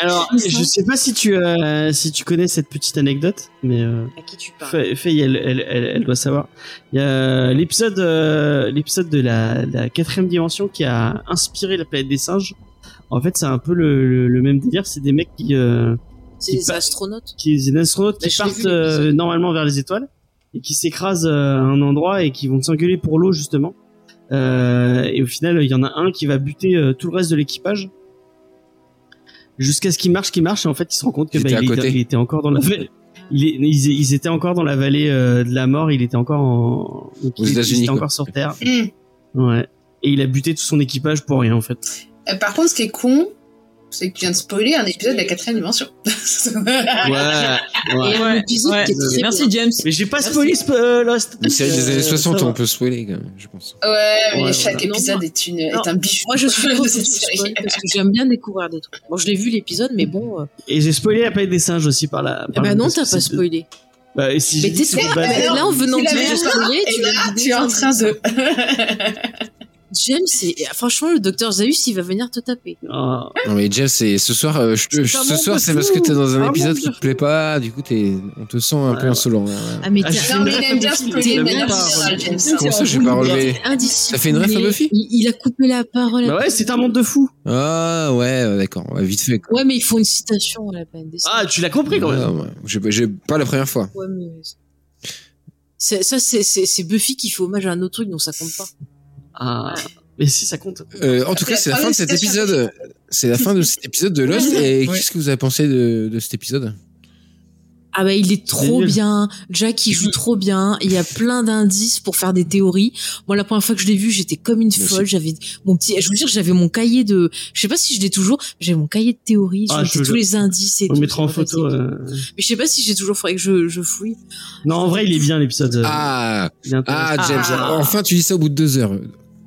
Alors, je sais pas si tu, euh, si tu connais cette petite anecdote, mais euh, À qui tu parles Faye, elle, elle, elle, elle doit savoir. Il y a l'épisode, euh, l'épisode de la, la quatrième dimension qui a inspiré la planète des singes. En fait, c'est un peu le, le, le même délire. C'est des mecs qui, euh, C'est des astronautes. qui des astronautes Bah, qui je partent euh, normalement vers les étoiles et qui s'écrasent euh, à un endroit et qui vont s'engueuler pour l'eau justement. Euh, et au final, il y en a un qui va buter euh, tout le reste de l'équipage jusqu'à ce qu'il marche, qu'il marche. Et en fait, il se rend compte que bah, il, était, il était encore dans la vallée. Il est, ils, ils étaient encore dans la vallée euh, de la mort. Il était encore en, donc Aux il- était quoi. encore sur Terre. Hmm. Ouais. et il a buté tout son équipage pour rien en fait. Euh, par contre, ce qui est con, c'est que tu viens de spoiler un épisode de la quatrième dimension. Ouais, ouais. Et un épisode Ouais. qui est très Merci bien. James. Mais j'ai pas spoilé sp- euh, Lost. Série des années 60, ça va. on peut spoiler quand même, je pense. Ouais, mais Ouais, chaque voilà. épisode est, une, Non, est un bijou. Moi, je suis de cette série. parce que j'aime bien découvrir des trucs. Bon, je l'ai vu l'épisode, mais bon. euh, Et j'ai spoilé la planète des singes aussi par la. eh par ben la- non, t'as pas c'est- spoilé. Bah, et si Mais t'es là, en venant de spoiler, Et tu es en train de. James, c'est franchement le docteur Zaius, il va venir te taper. Ah. Non mais Jeff, c'est ce soir, euh, je un ce soir c'est parce que t'es dans un Un épisode qui te plaît pas, du coup t'es, on te sent un Ouais, peu insolent. Ah mais Ah, t'es je. James. Comment ça, j'ai pas relevé? Ça fait une ref à Buffy il, a coupé la parole. Bah ouais, c'est un monde de fous. Ah ouais, d'accord, vite fait. quoi. Ouais, mais il faut une citation à la peine. Ah, tu l'as compris quand même. J'ai pas- la première fois. Ouais, mais... c'est- Ça, c'est Buffy qui fait hommage à un autre truc, donc ça compte pas. Ah. Mais si, ça compte. Euh, en tout cas, c'est la fin de cet épisode. C'est la fin de cet épisode de Lost. Et Ouais. qu'est-ce que vous avez pensé de, de cet épisode? Ah bah il est trop bien, Jack il joue trop bien, il y a plein d'indices pour faire des théories. Moi la première fois que je l'ai vu, j'étais comme une folle, j'avais mon petit je vous jure, j'avais mon cahier de je sais pas si je l'ai toujours, j'avais mon cahier de théories, Ah, je- tous les indices et On tout. mettra en photo. euh. Mais je sais pas si j'ai toujours faudrait que je, je fouille. Non, en vrai, il est bien l'épisode. euh, Ah, ah, James, Ah. enfin tu dis ça au bout de deux heures.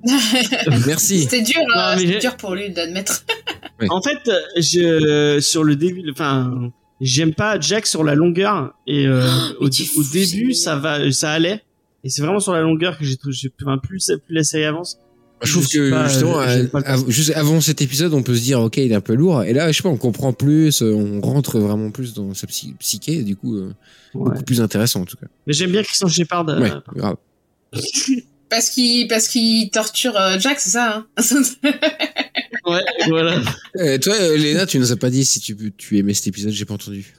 Merci. C'était dur, c'était j'ai- dur pour lui d'admettre. En fait, je sur le début, enfin, j'aime pas Jack sur la longueur et euh, au, début ça va, ça allait et c'est vraiment sur la longueur que j'ai trouvé, j'ai enfin, plus plus la série avance. Je trouve Je suis que pas- justement, euh, juste avant cet épisode, on peut se dire ok, il est un peu lourd. Et là, je sais pas, on comprend plus, on rentre vraiment plus dans sa psy- psyché, et du coup, euh, Ouais. beaucoup plus intéressant en tout cas. Mais j'aime bien Christian Shepard. euh, Ouais, grave. Parce qu'il parce qu'il torture euh, Jack, c'est ça hein ouais, voilà. Euh, toi, euh, Léna, tu nous as pas dit si tu, tu aimais cet épisode, j'ai pas entendu.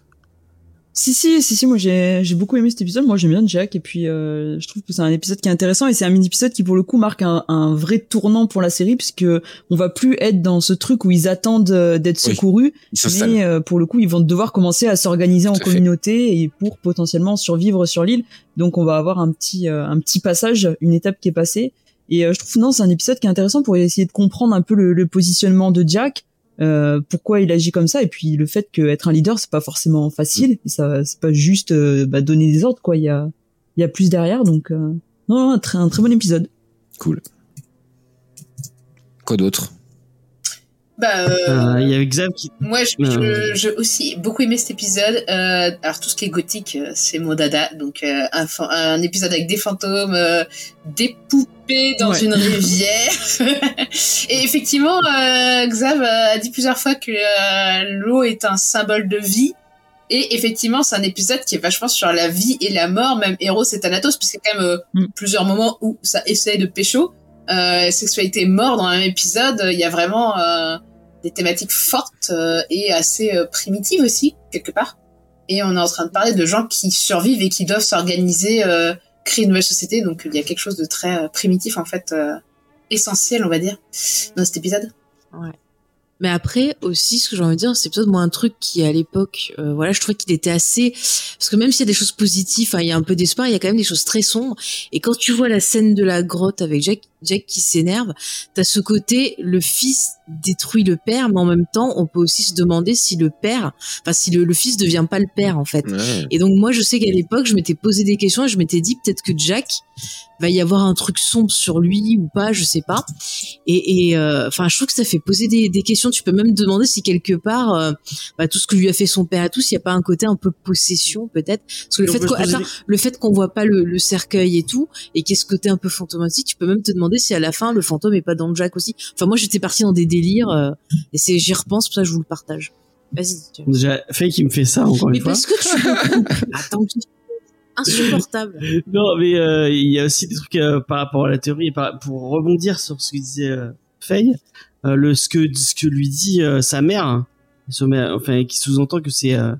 Si si si si moi j'ai j'ai beaucoup aimé cet épisode. Moi j'aime bien Jack et puis euh, je trouve que c'est un épisode qui est intéressant et c'est un mini épisode qui pour le coup marque un, un vrai tournant pour la série puisque on va plus être dans ce truc où ils attendent euh, d'être secourus mais euh, pour le coup ils vont devoir commencer à s'organiser en fait. communauté et pour potentiellement survivre sur l'île. Donc on va avoir un petit euh, un petit passage une étape qui est passée. Et euh, je trouve non c'est un épisode qui est intéressant pour essayer de comprendre un peu le, le positionnement de Jack euh, pourquoi il agit comme ça et puis le fait qu'être un leader c'est pas forcément facile ça c'est pas juste euh, bah, donner des ordres quoi. Il y a il y a plus derrière donc euh, non, non un très un très bon épisode. Cool. Quoi d'autre? Bah, euh, Euh, Il y a Xav qui. moi, je- je- j'ai aussi beaucoup aimé cet épisode. Euh, alors, tout ce qui est gothique, euh, c'est mon dada. Donc, euh, un, épisode avec des fantômes, euh, des poupées dans Ouais. une rivière. Et effectivement, euh, Xav a dit plusieurs fois que euh, l'eau est un symbole de vie. Et effectivement, c'est un épisode qui est vachement sur la vie et la mort, même héros et Thanatos, puisqu'il y a quand même euh, Mm. plusieurs moments où ça essaye de pécho. Euh, sexualité mort dans un épisode, il y a vraiment euh, des thématiques fortes euh, et assez euh, primitives aussi, quelque part. Et on est en train de parler de gens qui survivent et qui doivent s'organiser, euh, créer une nouvelle société. Donc il y a quelque chose de très euh, primitif, en fait, euh, essentiel, on va dire, dans cet épisode. Mais après aussi, ce que j'ai envie de dire, c'est peut-être moi un truc qui à l'époque, euh, voilà, je trouvais qu'il était assez, parce que même s'il y a des choses positives, hein, il y a un peu d'espoir, il y a quand même des choses très sombres. Et quand tu vois la scène de la grotte avec Jack, Jack qui s'énerve, t'as ce côté, le fils détruit le père, mais en même temps, on peut aussi se demander si le père, enfin si le, le fils devient pas le père en fait. Ouais. Et donc moi, je sais qu'à l'époque, je m'étais posé des questions et je m'étais dit peut-être que Jack va y avoir un truc sombre sur lui ou pas, je sais pas. Et et, euh, enfin, je trouve que ça fait poser des, des questions. Tu peux même te demander si quelque part, euh, bah, tout ce que lui a fait son père à tous, il y a pas un côté un peu possession peut-être. Parce que le fait peut attends, le fait qu'on voit pas le, le cercueil et tout, et qu'il y ait ce côté un peu fantomatique, tu peux même te demander si à la fin le fantôme est pas dans Jack aussi. Enfin, moi, j'étais partie dans des délires euh, et c'est j'y repense, pour ça je vous le partage. Vas-y. Déjà, Faye qui me fait ça encore Mais une fois. parce que tu. Attends, tu- insupportable. Non, mais euh, il y a aussi des trucs euh, par rapport à la théorie et par- pour rebondir sur ce que disait euh, Faye, euh, le ce que ce que lui dit euh, sa mère, hein, enfin qui sous-entend que c'est euh,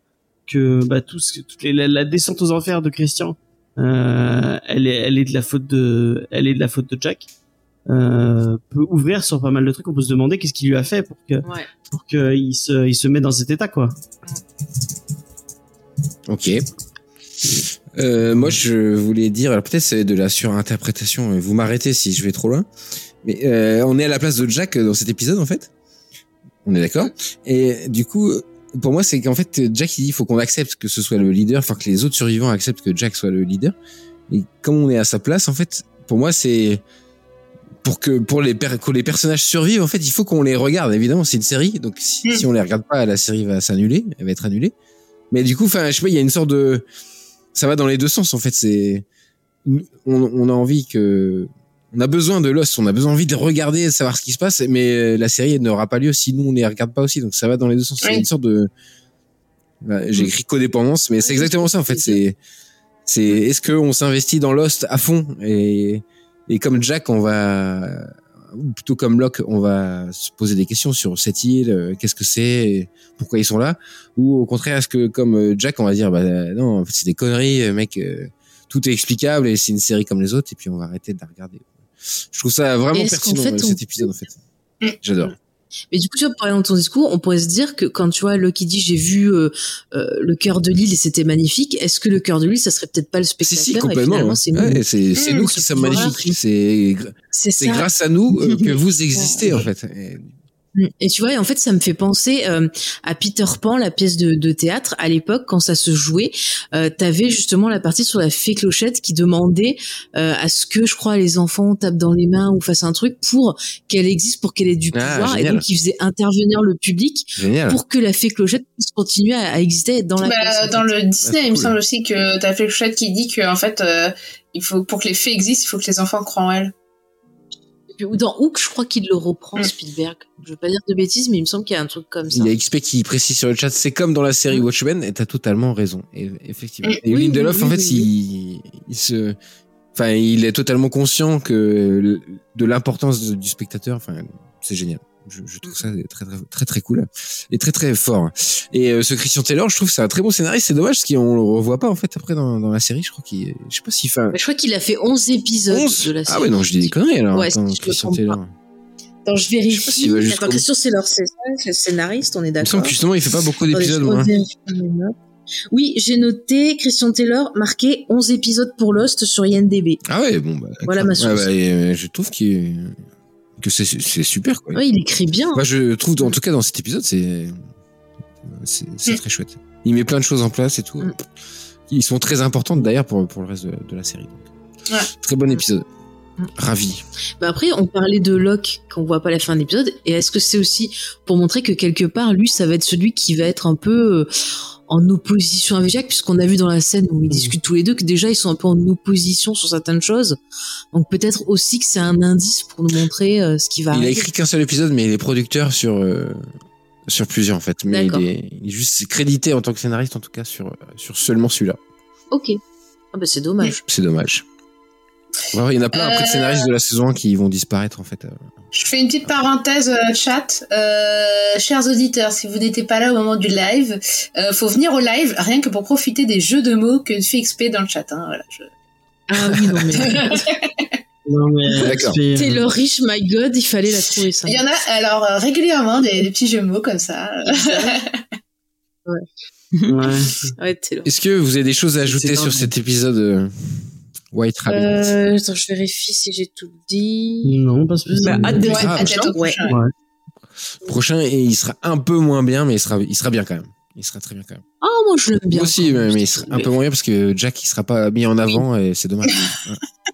que bah tout ce que toutes les, la, la descente aux enfers de Christian, euh, elle est elle est de la faute de elle est de la faute de Jack. Euh, peut ouvrir sur pas mal de trucs. On peut se demander qu'est-ce qu'il lui a fait pour que Ouais. pour que il se il se met dans cet état quoi. Ok. Euh, moi, je voulais dire, alors peut-être c'est de la surinterprétation. Vous m'arrêtez si je vais trop loin. Mais euh, on est à la place de Jack dans cet épisode, en fait. On est d'accord. Et du coup, pour moi, c'est qu'en fait, Jack il dit, il faut qu'on accepte que ce soit le leader, enfin que les autres survivants acceptent que Jack soit le leader. Et comme on est à sa place, en fait, pour moi, c'est pour que pour les que les personnages survivent, en fait, il faut qu'on les regarde. Évidemment, c'est une série, donc si, Mm. si on les regarde pas, la série va s'annuler, elle va être annulée. Mais du coup, enfin, je sais pas, il y a une sorte de, ça va dans les deux sens. En fait, c'est, on, on a envie que, on a besoin de Lost, on a besoin envie de regarder, de savoir ce qui se passe, mais la série elle n'aura pas lieu si nous on les regarde pas aussi. Donc ça va dans les deux sens. C'est une sorte de, bah, j'ai écrit codépendance, mais c'est exactement ça en fait. C'est, c'est, est-ce qu'on s'investit dans Lost à fond et et comme Jack, on va, ou plutôt comme Locke, on va se poser des questions sur cette île, euh, qu'est-ce que c'est, pourquoi ils sont là, ou au contraire, est-ce que comme euh, Jack, on va dire, bah non, en fait, c'est des conneries, euh, mec, tout est explicable et c'est une série comme les autres, et puis on va arrêter de la regarder. Je trouve ça vraiment pertinent fait, on- cet épisode en fait. J'adore. Mais du coup, tu vois, par exemple, ton discours, on pourrait se dire que quand tu vois Loki dit j'ai vu euh, euh, le cœur de l'île et c'était magnifique, est-ce que le cœur de l'île, ça serait peut-être pas le Si spectateur si et complètement. c'est nous. Ouais, qui sommes magnifiques. C'est grâce à nous euh, que vous existez en fait. Et-. Et tu vois, en fait, ça me fait penser euh, à Peter Pan, la pièce de, de théâtre. À l'époque, quand ça se jouait, euh, t'avais justement la partie sur la fée clochette qui demandait euh, à ce que, je crois, les enfants tapent dans les mains ou fassent un truc pour qu'elle existe, pour qu'elle ait du Ah, pouvoir. et donc, ils faisaient intervenir le public Génial. pour que la fée clochette puisse continuer à, à exister être dans la Bah, dans fait. le Disney, Ouais, il me semble aussi que t'as fait le chat qui dit que en fait, euh, il faut pour que les fées existent, il faut que les enfants croient en elles. Ou dans Hook, je crois qu'il le reprend, Mm. Spielberg. Je veux pas dire de bêtises, mais il me semble qu'il y a un truc comme ça. Il y a XP qui précise sur le chat, c'est comme dans la série Mm. Watchmen, et t'as totalement raison. Et, effectivement. Mm. Et Oui, Lindelof, oui, en fait, oui, il, il se, enfin, il est totalement conscient que de l'importance du spectateur. Enfin, c'est génial. Je, je trouve ça très, très, très, très cool et très, très fort. Et euh, ce Christian Taylor, je trouve c'est un très bon scénariste. C'est dommage parce qu'on le revoit pas en fait après dans, dans la série. Je crois qu'il, je sais pas un- Mais je crois qu'il a fait 11 épisodes 11 de la série. Ah ouais, non, je dis des conneries alors. Ouais, attends, si je Christian trompe pas. Taylor. Attends, je Je vérifie. jusqu'au Attends, c'est leur c'est c'est le scénariste, on est Il me d'accord. semble que justement, il fait pas beaucoup d'épisodes, je. Oui, j'ai noté Christian Taylor marqué 11 épisodes pour Lost sur INDB. Ah ouais, bon, bah. Voilà d'accord. ma Ouais, source. bah, euh, je trouve qu'il, que c'est, super, quoi. Ouais, il écrit bien. Moi, je trouve, en tout cas, dans cet épisode, c'est, c'est, très chouette. Il met plein de choses en place et tout. Mm. Ils sont très importantes d'ailleurs pour, pour le reste de, de la série. donc. Ouais. Très bon épisode. Mm. Ravi. Bah après, on parlait de Locke qu'on voit pas la fin de l'épisode. Et est-ce que c'est aussi pour montrer que quelque part, lui, ça va être celui qui va être un peu euh, en opposition avec Jack, puisqu'on a vu dans la scène où ils discutent tous les deux que déjà ils sont un peu en opposition sur certaines choses. Donc peut-être aussi que c'est un indice pour nous montrer euh, ce qui va Il a arriver. écrit qu'un seul épisode, mais il est producteur sur, euh, sur plusieurs, en fait. Mais D'accord. il est, il est juste crédité en tant que scénariste, en tout cas, sur, sur seulement celui-là. Ok. Ah bah c'est dommage. C'est dommage. Ouais, il y en a plein après de Euh. scénaristes de la saison 1 qui vont disparaître, en fait. Je fais une petite parenthèse euh, chat. Euh, chers auditeurs, si vous n'étiez pas là au moment du live, euh, faut venir au live rien que pour profiter des jeux de mots que fait XP dans le chat. Hein, voilà, je- Ah oui, non mais. Non, mais D'accord. c'est- Taylor Rich, my god, il fallait la trouver ça. Il y en a alors euh, régulièrement des, des petits jeux de mots comme ça. Ouais. Ouais, Taylor. Est-ce que vous avez des choses à ajouter sur cet épisode euh, White Rabbit Euh, attends, je vérifie si j'ai tout dit. Non, pas spécialement. Bah, hâte d'être Ah, bientôt, ouais. prochain. Ouais. prochain et il sera un peu moins bien mais il sera il sera bien quand même il sera très bien quand même Ah, moi je l'aime bien. Moi aussi mais, mais il sera un peu moins bien parce que Jack il sera pas mis en avant et c'est dommage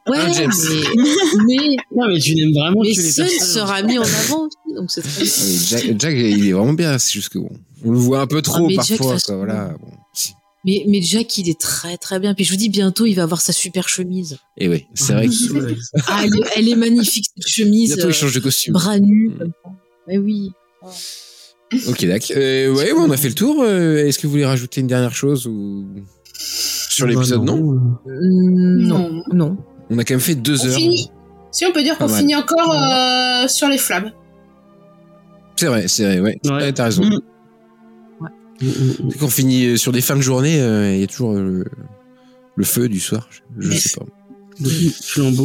Ouais, Ah, James. mais, mais, Non, mais tu n'aimes vraiment mais que les Sun personnages. sera mis en avant aussi, donc c'est très bien. Ah, mais Jack, Jack, il est vraiment bien c'est juste que bon on le voit un peu trop Ah, Jack, parfois quoi, voilà bon si. Mais, mais Jack, il est très très bien. Puis je vous dis, bientôt, il va avoir sa super chemise. et oui c'est vrai que Ah, elle, est- elle est magnifique, cette chemise. bientôt il euh, change de costume bras nus, Mm. comme ça. Mais oui. ok d'accord euh, ouais ouais, on a fait le tour euh, est-ce que vous voulez rajouter une dernière chose ou sur Bah, l'épisode non Mm, non, Non. on a quand même fait deux On heures finit. Si on peut dire qu'on finit encore euh, sur les flammes. c'est vrai c'est vrai ouais, Ouais. Ouais, t'as raison Mm. Quand on finit euh, sur des fins de journée, euh, il y a toujours euh, le, le feu du soir. Je, je sais pas.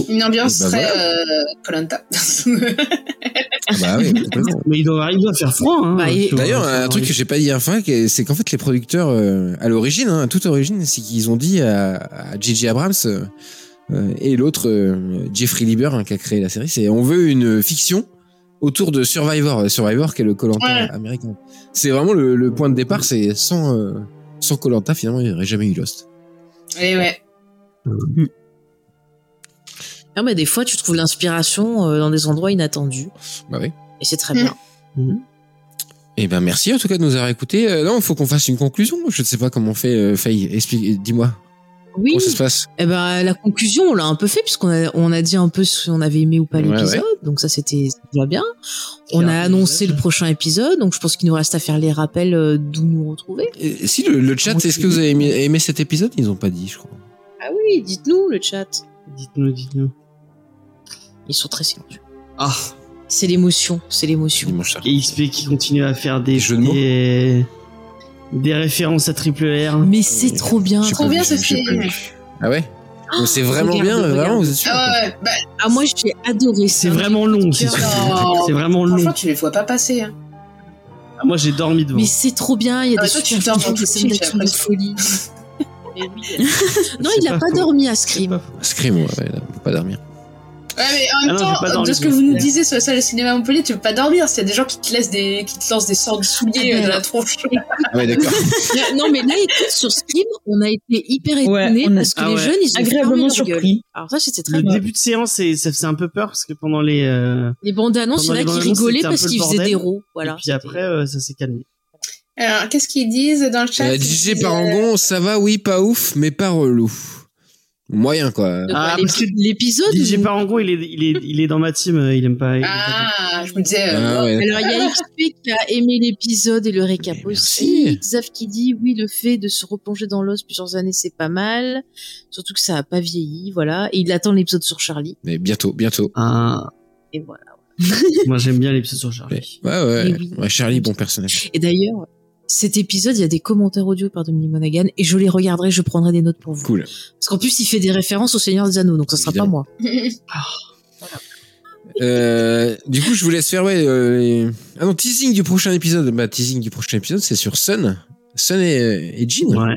Une ambiance Bah très voilà. euh, Koh-Lanta. Bah oui. Mais il doit, il doit faire froid. Hein, Bah, D'ailleurs, un truc que j'ai pas dit à la fin, c'est qu'en fait, les producteurs, euh, à l'origine, hein, à toute origine, c'est qu'ils ont dit à, à J.J. Abrams euh, et l'autre, euh, Jeffrey Lieber, hein, qui a créé la série, c'est on veut une fiction autour de Survivor. Survivor, qui est le Colanta Ouais. américain. C'est vraiment le, le point de départ, c'est sans euh, sans Colanta, finalement, il n'y aurait jamais eu Lost. Et ouais. Ah, mais des fois, tu trouves l'inspiration euh, dans des endroits inattendus. Bah oui. Et c'est très bien. Eh ben merci en tout cas de nous avoir écoutés. Euh, non, il faut qu'on fasse une conclusion. Je ne sais pas comment on fait. Euh, Faye, explique, dis-moi Oui. comment ça se passe? Eh ben, la conclusion, on l'a un peu fait, puisqu'on a, on a dit un peu si on avait aimé ou pas Ouais, l'épisode. Donc ça, c'était déjà bien. On a annoncé épisode. le prochain épisode. Donc je pense qu'il nous reste à faire les rappels euh, d'où nous retrouver. Et si le, le chat, est-ce que vous avez aimé, aimé cet épisode? Ils ont pas dit, je crois. Ah oui, dites-nous le chat. Dites-nous, dites-nous. Ils sont très silencieux. Ah, C'est l'émotion, c'est l'émotion. Et XP qui continue à faire des, Des jeux de mots. des, des références à triple R. Mais c'est trop bien. J'ai Trop bien, pas vu. Ah ouais Donc C'est vraiment regarde, bien, regarde. vraiment, vous êtes sûr Ah ouais, ouais. Bah, Ah moi j'ai adoré. C'est vraiment long, c'est. Non. c'est vraiment long. franchement, tu les vois pas passer. Hein. Ah, Moi, j'ai dormi devant. Mais c'est trop bien. Il y a Ah, des toi, tu dors dans des tout film, d'action de folie. Non, il a pas dormi à Scream. Scream, ouais, on peut pas dormir. Ouais, mais en même Ah temps, de ce que vous nous disiez sur la salle de cinéma à Montpellier, tu peux pas dormir. C'est des gens qui te laissent des, qui te lancent des sorts de souliers Ah, euh, dans bah, la tronche. Ah ouais, d'accord. non, mais là, écoute, sur Scream, on a été hyper étonnés on a- parce que Ah les ouais. jeunes, ils ont Agréablement leur gueule. surpris. Alors ça, c'était très Le bien. début de séance, c'est- ça faisait un peu peur parce que pendant les. euh, Les bandes annonces, il y en a qui rigolaient parce qu'ils faisaient des roues. Voilà. et puis après, euh, ça s'est calmé. Alors, qu'est-ce qu'ils disent dans le chat Euh, DJ Parangon, ça va, oui, pas ouf, mais pas relou. Moyen, quoi. Ah, l'épi- parce que l'épisode. DJ où- Parango, il est, il est, il est dans ma team, euh, il aime pas. il aime pas Ah, je me disais. euh, Ah ouais. Alors, il y a XP qui a aimé l'épisode et le récap Mais aussi. Xav qui dit, oui, le fait de se replonger dans l'os plusieurs années, c'est pas mal. Surtout que ça a pas vieilli, voilà. Et il attend l'épisode sur Charlie. Mais bientôt, bientôt. Ah, Et voilà. moi j'aime bien l'épisode sur Charlie. ouais, oui. Ouais, Charlie, bon personnage. Et d'ailleurs, cet épisode, il y a des commentaires audio par Dominique Monaghan et je les regarderai, je prendrai des notes pour vous. Cool. Parce qu'en plus, il fait des références au Seigneur des Anneaux, donc ça sera Évidemment. pas moi. Euh, du coup, je vous laisse faire, ouais. euh, les- Ah non, teasing du prochain épisode. Bah, teasing du prochain épisode, c'est sur Sun. Sun et, et Jean. Ouais.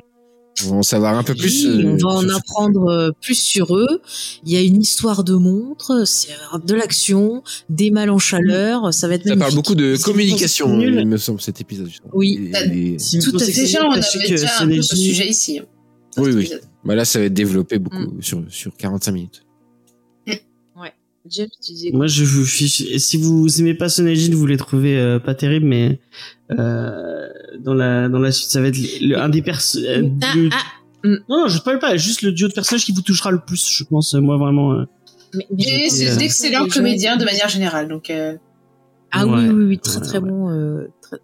On va en savoir un peu plus. Oui, euh, on va en apprendre euh, plus sur eux. Il y a une histoire de montre, c'est de l'action, des mâles en chaleur, ça va être Ça parle beaucoup de communication, il me semble, cet épisode. Oui. Et- et- Si Tout à fait. Déjà, on avait déjà un peu ce sujet ici. hein, Oui, oui. Bah là, ça va être développé beaucoup Mm. sur, sur 45 minutes. James, tu disais Moi, je vous fiche. Si vous aimez pas Sonagine, vous les trouvez euh, pas terribles, mais euh, dans la dans la suite, ça va être le, le- un des persos. euh, Ah, le- ah, Non, non, je parle pas. Juste le duo de personnages qui vous touchera le plus, je pense. euh, Moi, vraiment. euh. mais- mais- c'est euh, d'excellents comédiens de manière générale. Donc, euh, Ah Ouais. oui, oui, oui, très Ouais, très ouais. bon. euh, très-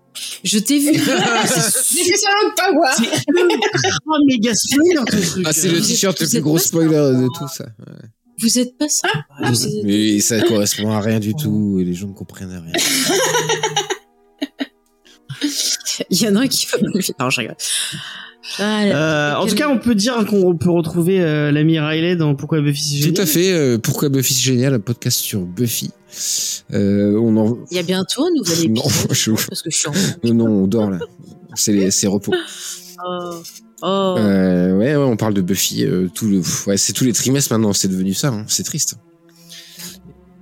Je t'ai vu. difficilement de pas voir. C'est ultra méga spoiler ton truc. Ah, c'est le t-shirt le plus gros spoiler de tout ça. Vous êtes pas ça? Je sais. Mais ça correspond à rien du tout et les gens ne comprennent rien. Il y en a un qui va me le faire. Non, je rigole. Ah, là. Euh, en tout cas, on peut dire qu'on peut retrouver euh, l'ami Riley dans Pourquoi Buffy c'est génial. Tout à fait. euh, pourquoi Buffy c'est génial, un podcast sur Buffy. Euh, on en... Il y a bientôt un nouvel Non, épisode. je- Parce que je suis en. non, non, on dort là. C'est les- c'est repos. Oh. Oh. Euh, ouais, ouais, on parle de Buffy. euh, tout le, ouais, c'est tous les trimestres maintenant. C'est devenu ça. hein, c'est triste.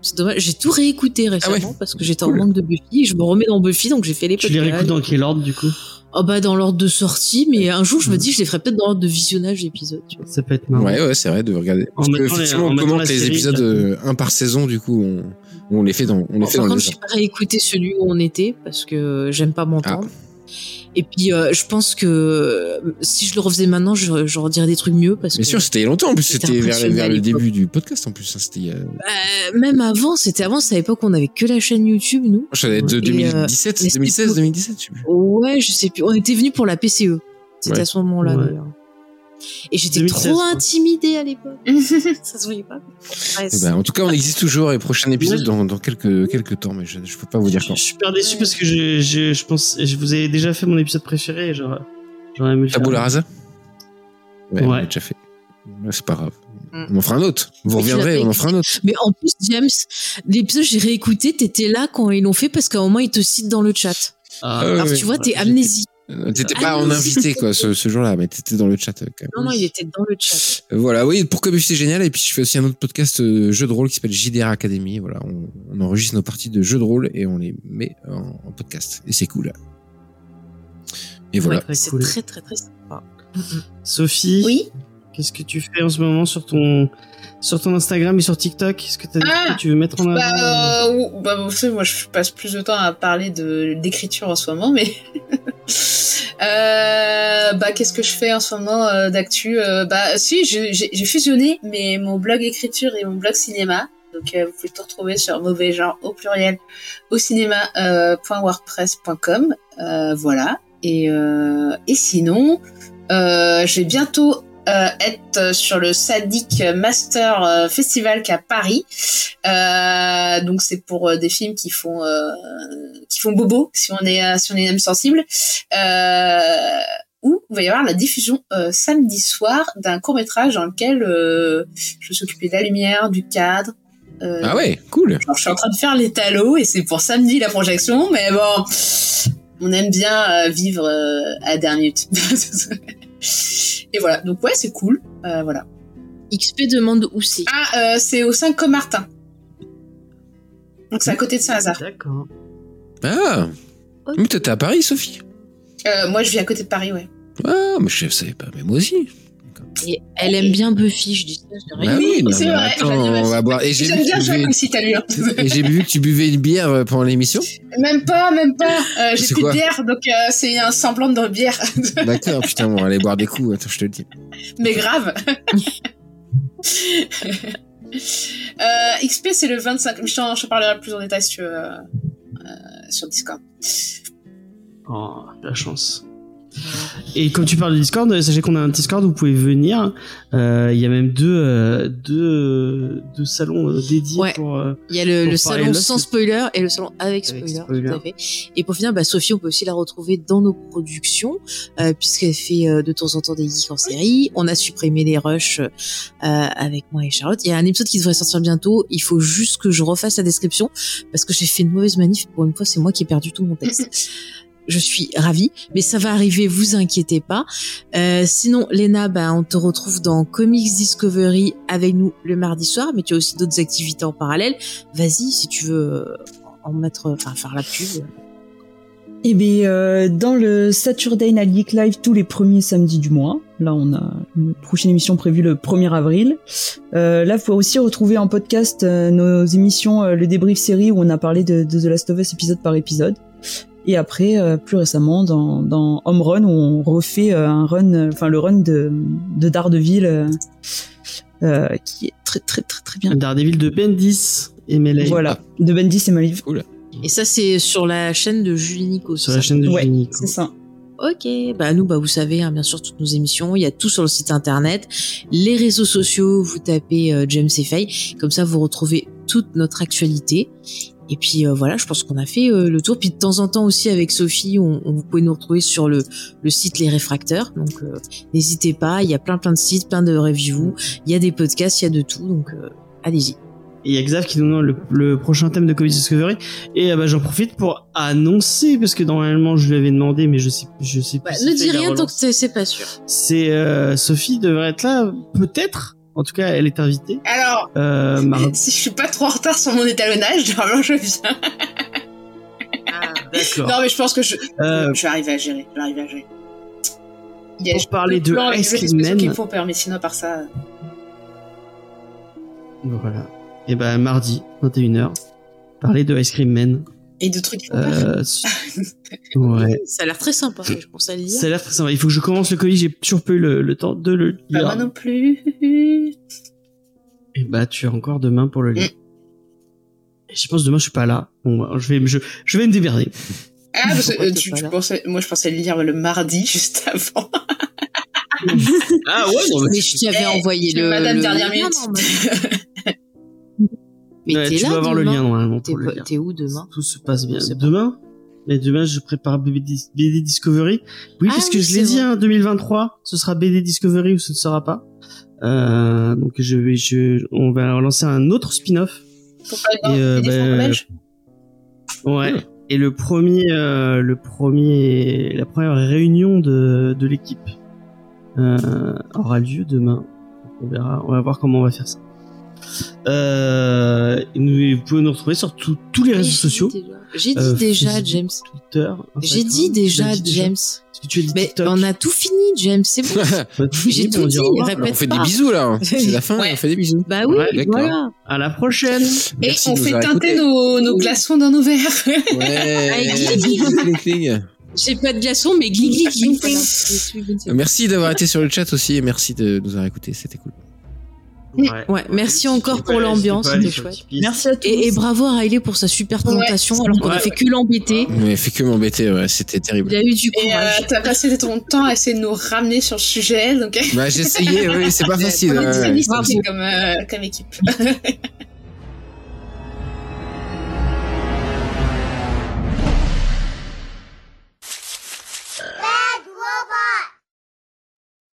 C'est dommage. J'ai tout réécouté récemment Ah ouais. parce que j'étais Cool. en manque de Buffy. Je me remets dans Buffy, donc j'ai fait les Tu les réécoutes dans quel ordre du coup? Oh bah dans l'ordre de sortie, mais un jour je me dis je les ferai peut-être dans l'ordre de visionnage d'épisodes. Ça peut être marrant. Ouais, ouais, c'est vrai de regarder. Parce que, effectivement, en on commente les série, épisodes euh, un par saison. Du coup, on, on les fait dans, on les fait Par contre, j'ai pas réécouté celui où on était parce que j'aime pas m'entendre. Ah. Et puis euh, je pense que si je le refaisais maintenant, je, je redirais des trucs mieux parce Bien que sûr, c'était il y a longtemps. En plus, c'était vers, vers le début du podcast. En plus, hein, c'était. il y a- Euh, même avant, c'était avant, c'est à l'époque où on avait que la chaîne YouTube, nous. Je savais de Et, euh, 2017, mais c'était 2016, pour- 2017. je sais plus. Ouais, je sais plus. On était venus pour la PCE. C'était Ouais. à ce moment-là Ouais. d'ailleurs. Et j'étais 2016, trop quoi. intimidée à l'époque. Ça se voyait pas. Ouais, Eh ben, en tout cas, on existe toujours et prochain épisode dans, dans quelques, quelques temps, mais je, je peux pas vous dire quand. je suis super déçu parce que je, je, je pense, je vous ai déjà fait mon épisode préféré. Genre, j'aurais aimé le faire. Tabula rasa Ouais, on Ouais. l'a déjà fait. C'est pas grave. On en fera un autre. Vous Mais reviendrez, on en fera un autre. Mais en plus, James, l'épisode, j'ai réécouté, t'étais là quand ils l'ont fait parce qu'à un moment, ils te citent dans le chat. Ah, Euh, Alors, oui. tu vois, t'es Ouais, amnésie. Euh, T'étais Ah pas en invité, quoi, ce, ce jour-là, mais t'étais dans le chat, euh, quand même. Non, non, il était dans le chat. Euh, Voilà, oui, pour Cobu, c'est génial. Et puis, je fais aussi un autre podcast euh, jeu de rôle qui s'appelle JDR Academy. Voilà, on, on enregistre nos parties de jeux de rôle et on les met en, en podcast. Et c'est cool. Et voilà. Ouais, c'est cool. très, très, très sympa. Sophie, Oui. qu'est-ce que tu fais en ce moment sur ton sur ton Instagram et sur TikTok Est-ce que Ah tu veux mettre en avant Bah, euh, ou- bah, vous savez, moi, je passe plus de temps à parler de d'écriture en ce moment, mais euh, bah, qu'est-ce que je fais en ce moment euh, d'actu Euh, Bah, si, j'ai j'ai fusionné mais mon blog écriture et mon blog cinéma. Donc, vous pouvez tout retrouver sur mauvais genre au pluriel au cinéma point wordpress.com. Euh, voilà. Et et sinon, je vais bientôt euh, être sur le Sadik Master euh, Festival qui est à Paris. Euh, donc c'est pour des films qui font euh, qui font bobo si on est si on est âme sensible. Euh, où il va y avoir la diffusion euh, samedi soir d'un court métrage dans lequel euh, je me suis occupée de la lumière, du cadre. Euh, Ah ouais, cool. je suis en train de faire les talos et c'est pour samedi la projection, mais bon, on aime bien vivre à dernière minute. et voilà, donc ouais, c'est cool. Euh, voilà. XP demande où c'est. Ah, euh, c'est au 5 Comartin. Donc c'est à côté de Saint-Lazare. D'accord. Ah. Mais toi, t'es à Paris, Sophie? Euh, moi, je vis à côté de Paris, ouais. Ah, mais je savais pas, mais moi aussi. Et elle aime bien Buffy, je dis ça, je. Bah oui, c'est vrai, attends, on va boire. Et j'ai J'aime vu, bien que tu jouer buvais- comme citalien. et j'ai vu que tu buvais une bière euh, pendant l'émission. même pas, même pas. Euh, J'ai plus de bière, donc euh, c'est un semblant de bière. D'accord, putain, on va aller boire des coups. Attends, je te le dis. mais grave. euh, XP, c'est le 25. Je t'en je t'en parlerai plus en détail sur, sur Discord. Oh, la chance. Et comme tu parles de Discord, euh, sachez qu'on a un Discord où vous pouvez venir. Euh, Il y a même deux, euh, deux, deux salons dédiés Ouais. pour. Il y a le, salon sans spoiler et le salon avec spoiler, Avec spoiler. tout à fait. Et pour finir, bah, Sophie, on peut aussi la retrouver dans nos productions, euh, puisqu'elle fait de temps en temps des geeks en série. On a supprimé les rushs avec moi et Charlotte. Il y a un épisode qui devrait sortir bientôt. Il faut juste que je refasse la description parce que j'ai fait une mauvaise manif. Pour une fois, c'est moi qui ai perdu tout mon texte. Je suis ravie, mais ça va arriver, vous inquiétez pas. Euh, sinon, Léna, bah, on te retrouve dans Comics Discovery avec nous le mardi soir, mais tu as aussi d'autres activités en parallèle. Vas-y, si tu veux euh, en mettre, enfin faire la pub. Eh bien, euh, dans le Saturday Night Geek Live tous les premiers samedis du mois. Là, on a une prochaine émission prévue le 1er avril. Là, vous pouvez aussi retrouver en podcast nos émissions, le débrief série où on a parlé de The Last of Us épisode par épisode. Et après, euh, plus récemment, dans, dans Home Run, où on refait euh, un run, euh, enfin le run de, de Daredevil, euh, euh, qui est très très très très bien. Daredevil de Bendis et Melee. Voilà, de Bendis et Maliv. Et ça, c'est sur la chaîne de Julie Nico. Sur la chaîne de Ouais, Jenny. c'est ça. Ok, bah nous, bah vous savez, hein, bien sûr, toutes nos émissions, il y a tout sur le site internet, les réseaux sociaux, vous tapez euh, James et Faye, comme ça vous retrouvez toute notre actualité. Et puis euh, voilà, je pense qu'on a fait euh, le tour. Puis de temps en temps aussi avec Sophie, on, on- vous pouvez nous retrouver sur le, le site Les Réfracteurs. Donc euh, n'hésitez pas, il y a plein plein de sites, plein de reviews, il y a des podcasts, il y a de tout. Donc euh, allez-y. Et il y a Xav qui nous donne le, le prochain thème de Comics Discovery. Et euh, bah, j'en profite pour annoncer, parce que normalement je lui avais demandé, mais je sais, je sais plus. Bah, si ne dis rien tant que c'est pas sûr. C'est euh, Sophie devrait être là, peut-être. En tout cas, elle est invitée. Alors, Euh, si je suis pas trop en retard sur mon étalonnage, normalement je viens. D'accord. Non, mais je pense que je, Euh, je vais arriver à gérer. Je vais arriver à gérer. Il y a Pour parler de plein Ice Cream d'expressions Man. qui me font peur, mais sinon, à part ça. Voilà. Et ben mardi, 21h, parler de Ice Cream Man. Et de trucs. Euh, ouais. Ça a l'air très sympa, je pense à lire. Ça a l'air très sympa. Il faut que je commence le colis, j'ai toujours pas eu le, le temps de le lire. moi non plus. Et bah tu as encore demain pour le lire. Mm. Et je pense demain je suis pas là. Bon, bah, je vais, je, je vais me démerder. Ah, parce que Pourquoi euh, t'es tu, pas tu là pensais, moi je pensais le lire le mardi juste avant. Ah ouais, non, Mais je t'avais Eh, envoyé le. Madame le dernière minute. Mais Ouais, tu là dois avoir le lien normalement T'es où demain Tout se passe bien. Demain Mais demain, je prépare BD, Dis- BD Discovery. Oui, Ah parce que oui, je l'ai dit, hein, 2023, ce sera BD Discovery ou ce ne sera pas. Euh, donc je vais, je, on va lancer un autre spin-off. Et, euh, bah. Ouais. Et le premier, euh, le premier, la première réunion de, de l'équipe euh, aura lieu demain. On verra, on va voir comment on va faire ça. Euh, nous- vous pouvez nous retrouver sur tous tous les réseaux sociaux, J'ai dit Euh, déjà, Facebook, James. Twitter. J'ai dit déjà, dit James. Est-ce que tu as dit Mais TikTok on a tout fini, James. C'est bon. J'ai tout dit. Répète On fait pas. des bisous là. C'est la fin, Ouais. on fait des bisous. Bah oui, Ouais, d'accord. voilà. À la prochaine. Et Merci on fait teinter nos, nos glaçons dans nos verres. Ouais. Avec. J'ai pas de glaçon, mais. Voilà. Merci d'avoir été sur le chat aussi et merci de nous avoir écoutés, c'était cool. Ouais, merci encore pour l'ambiance, c'était chouette. Merci à tous. Et, et bravo à Riley pour sa super présentation, alors qu'on a Ouais. fait que l'embêter. Mais fait que m'embêter, ouais, c'était terrible. Il a eu du euh, courage. t'as passé ton temps à essayer de nous ramener sur le sujet, donc Bah j'ai essayé, oui, c'est pas facile. on est ouais, ouais. distingués comme, euh, comme équipe.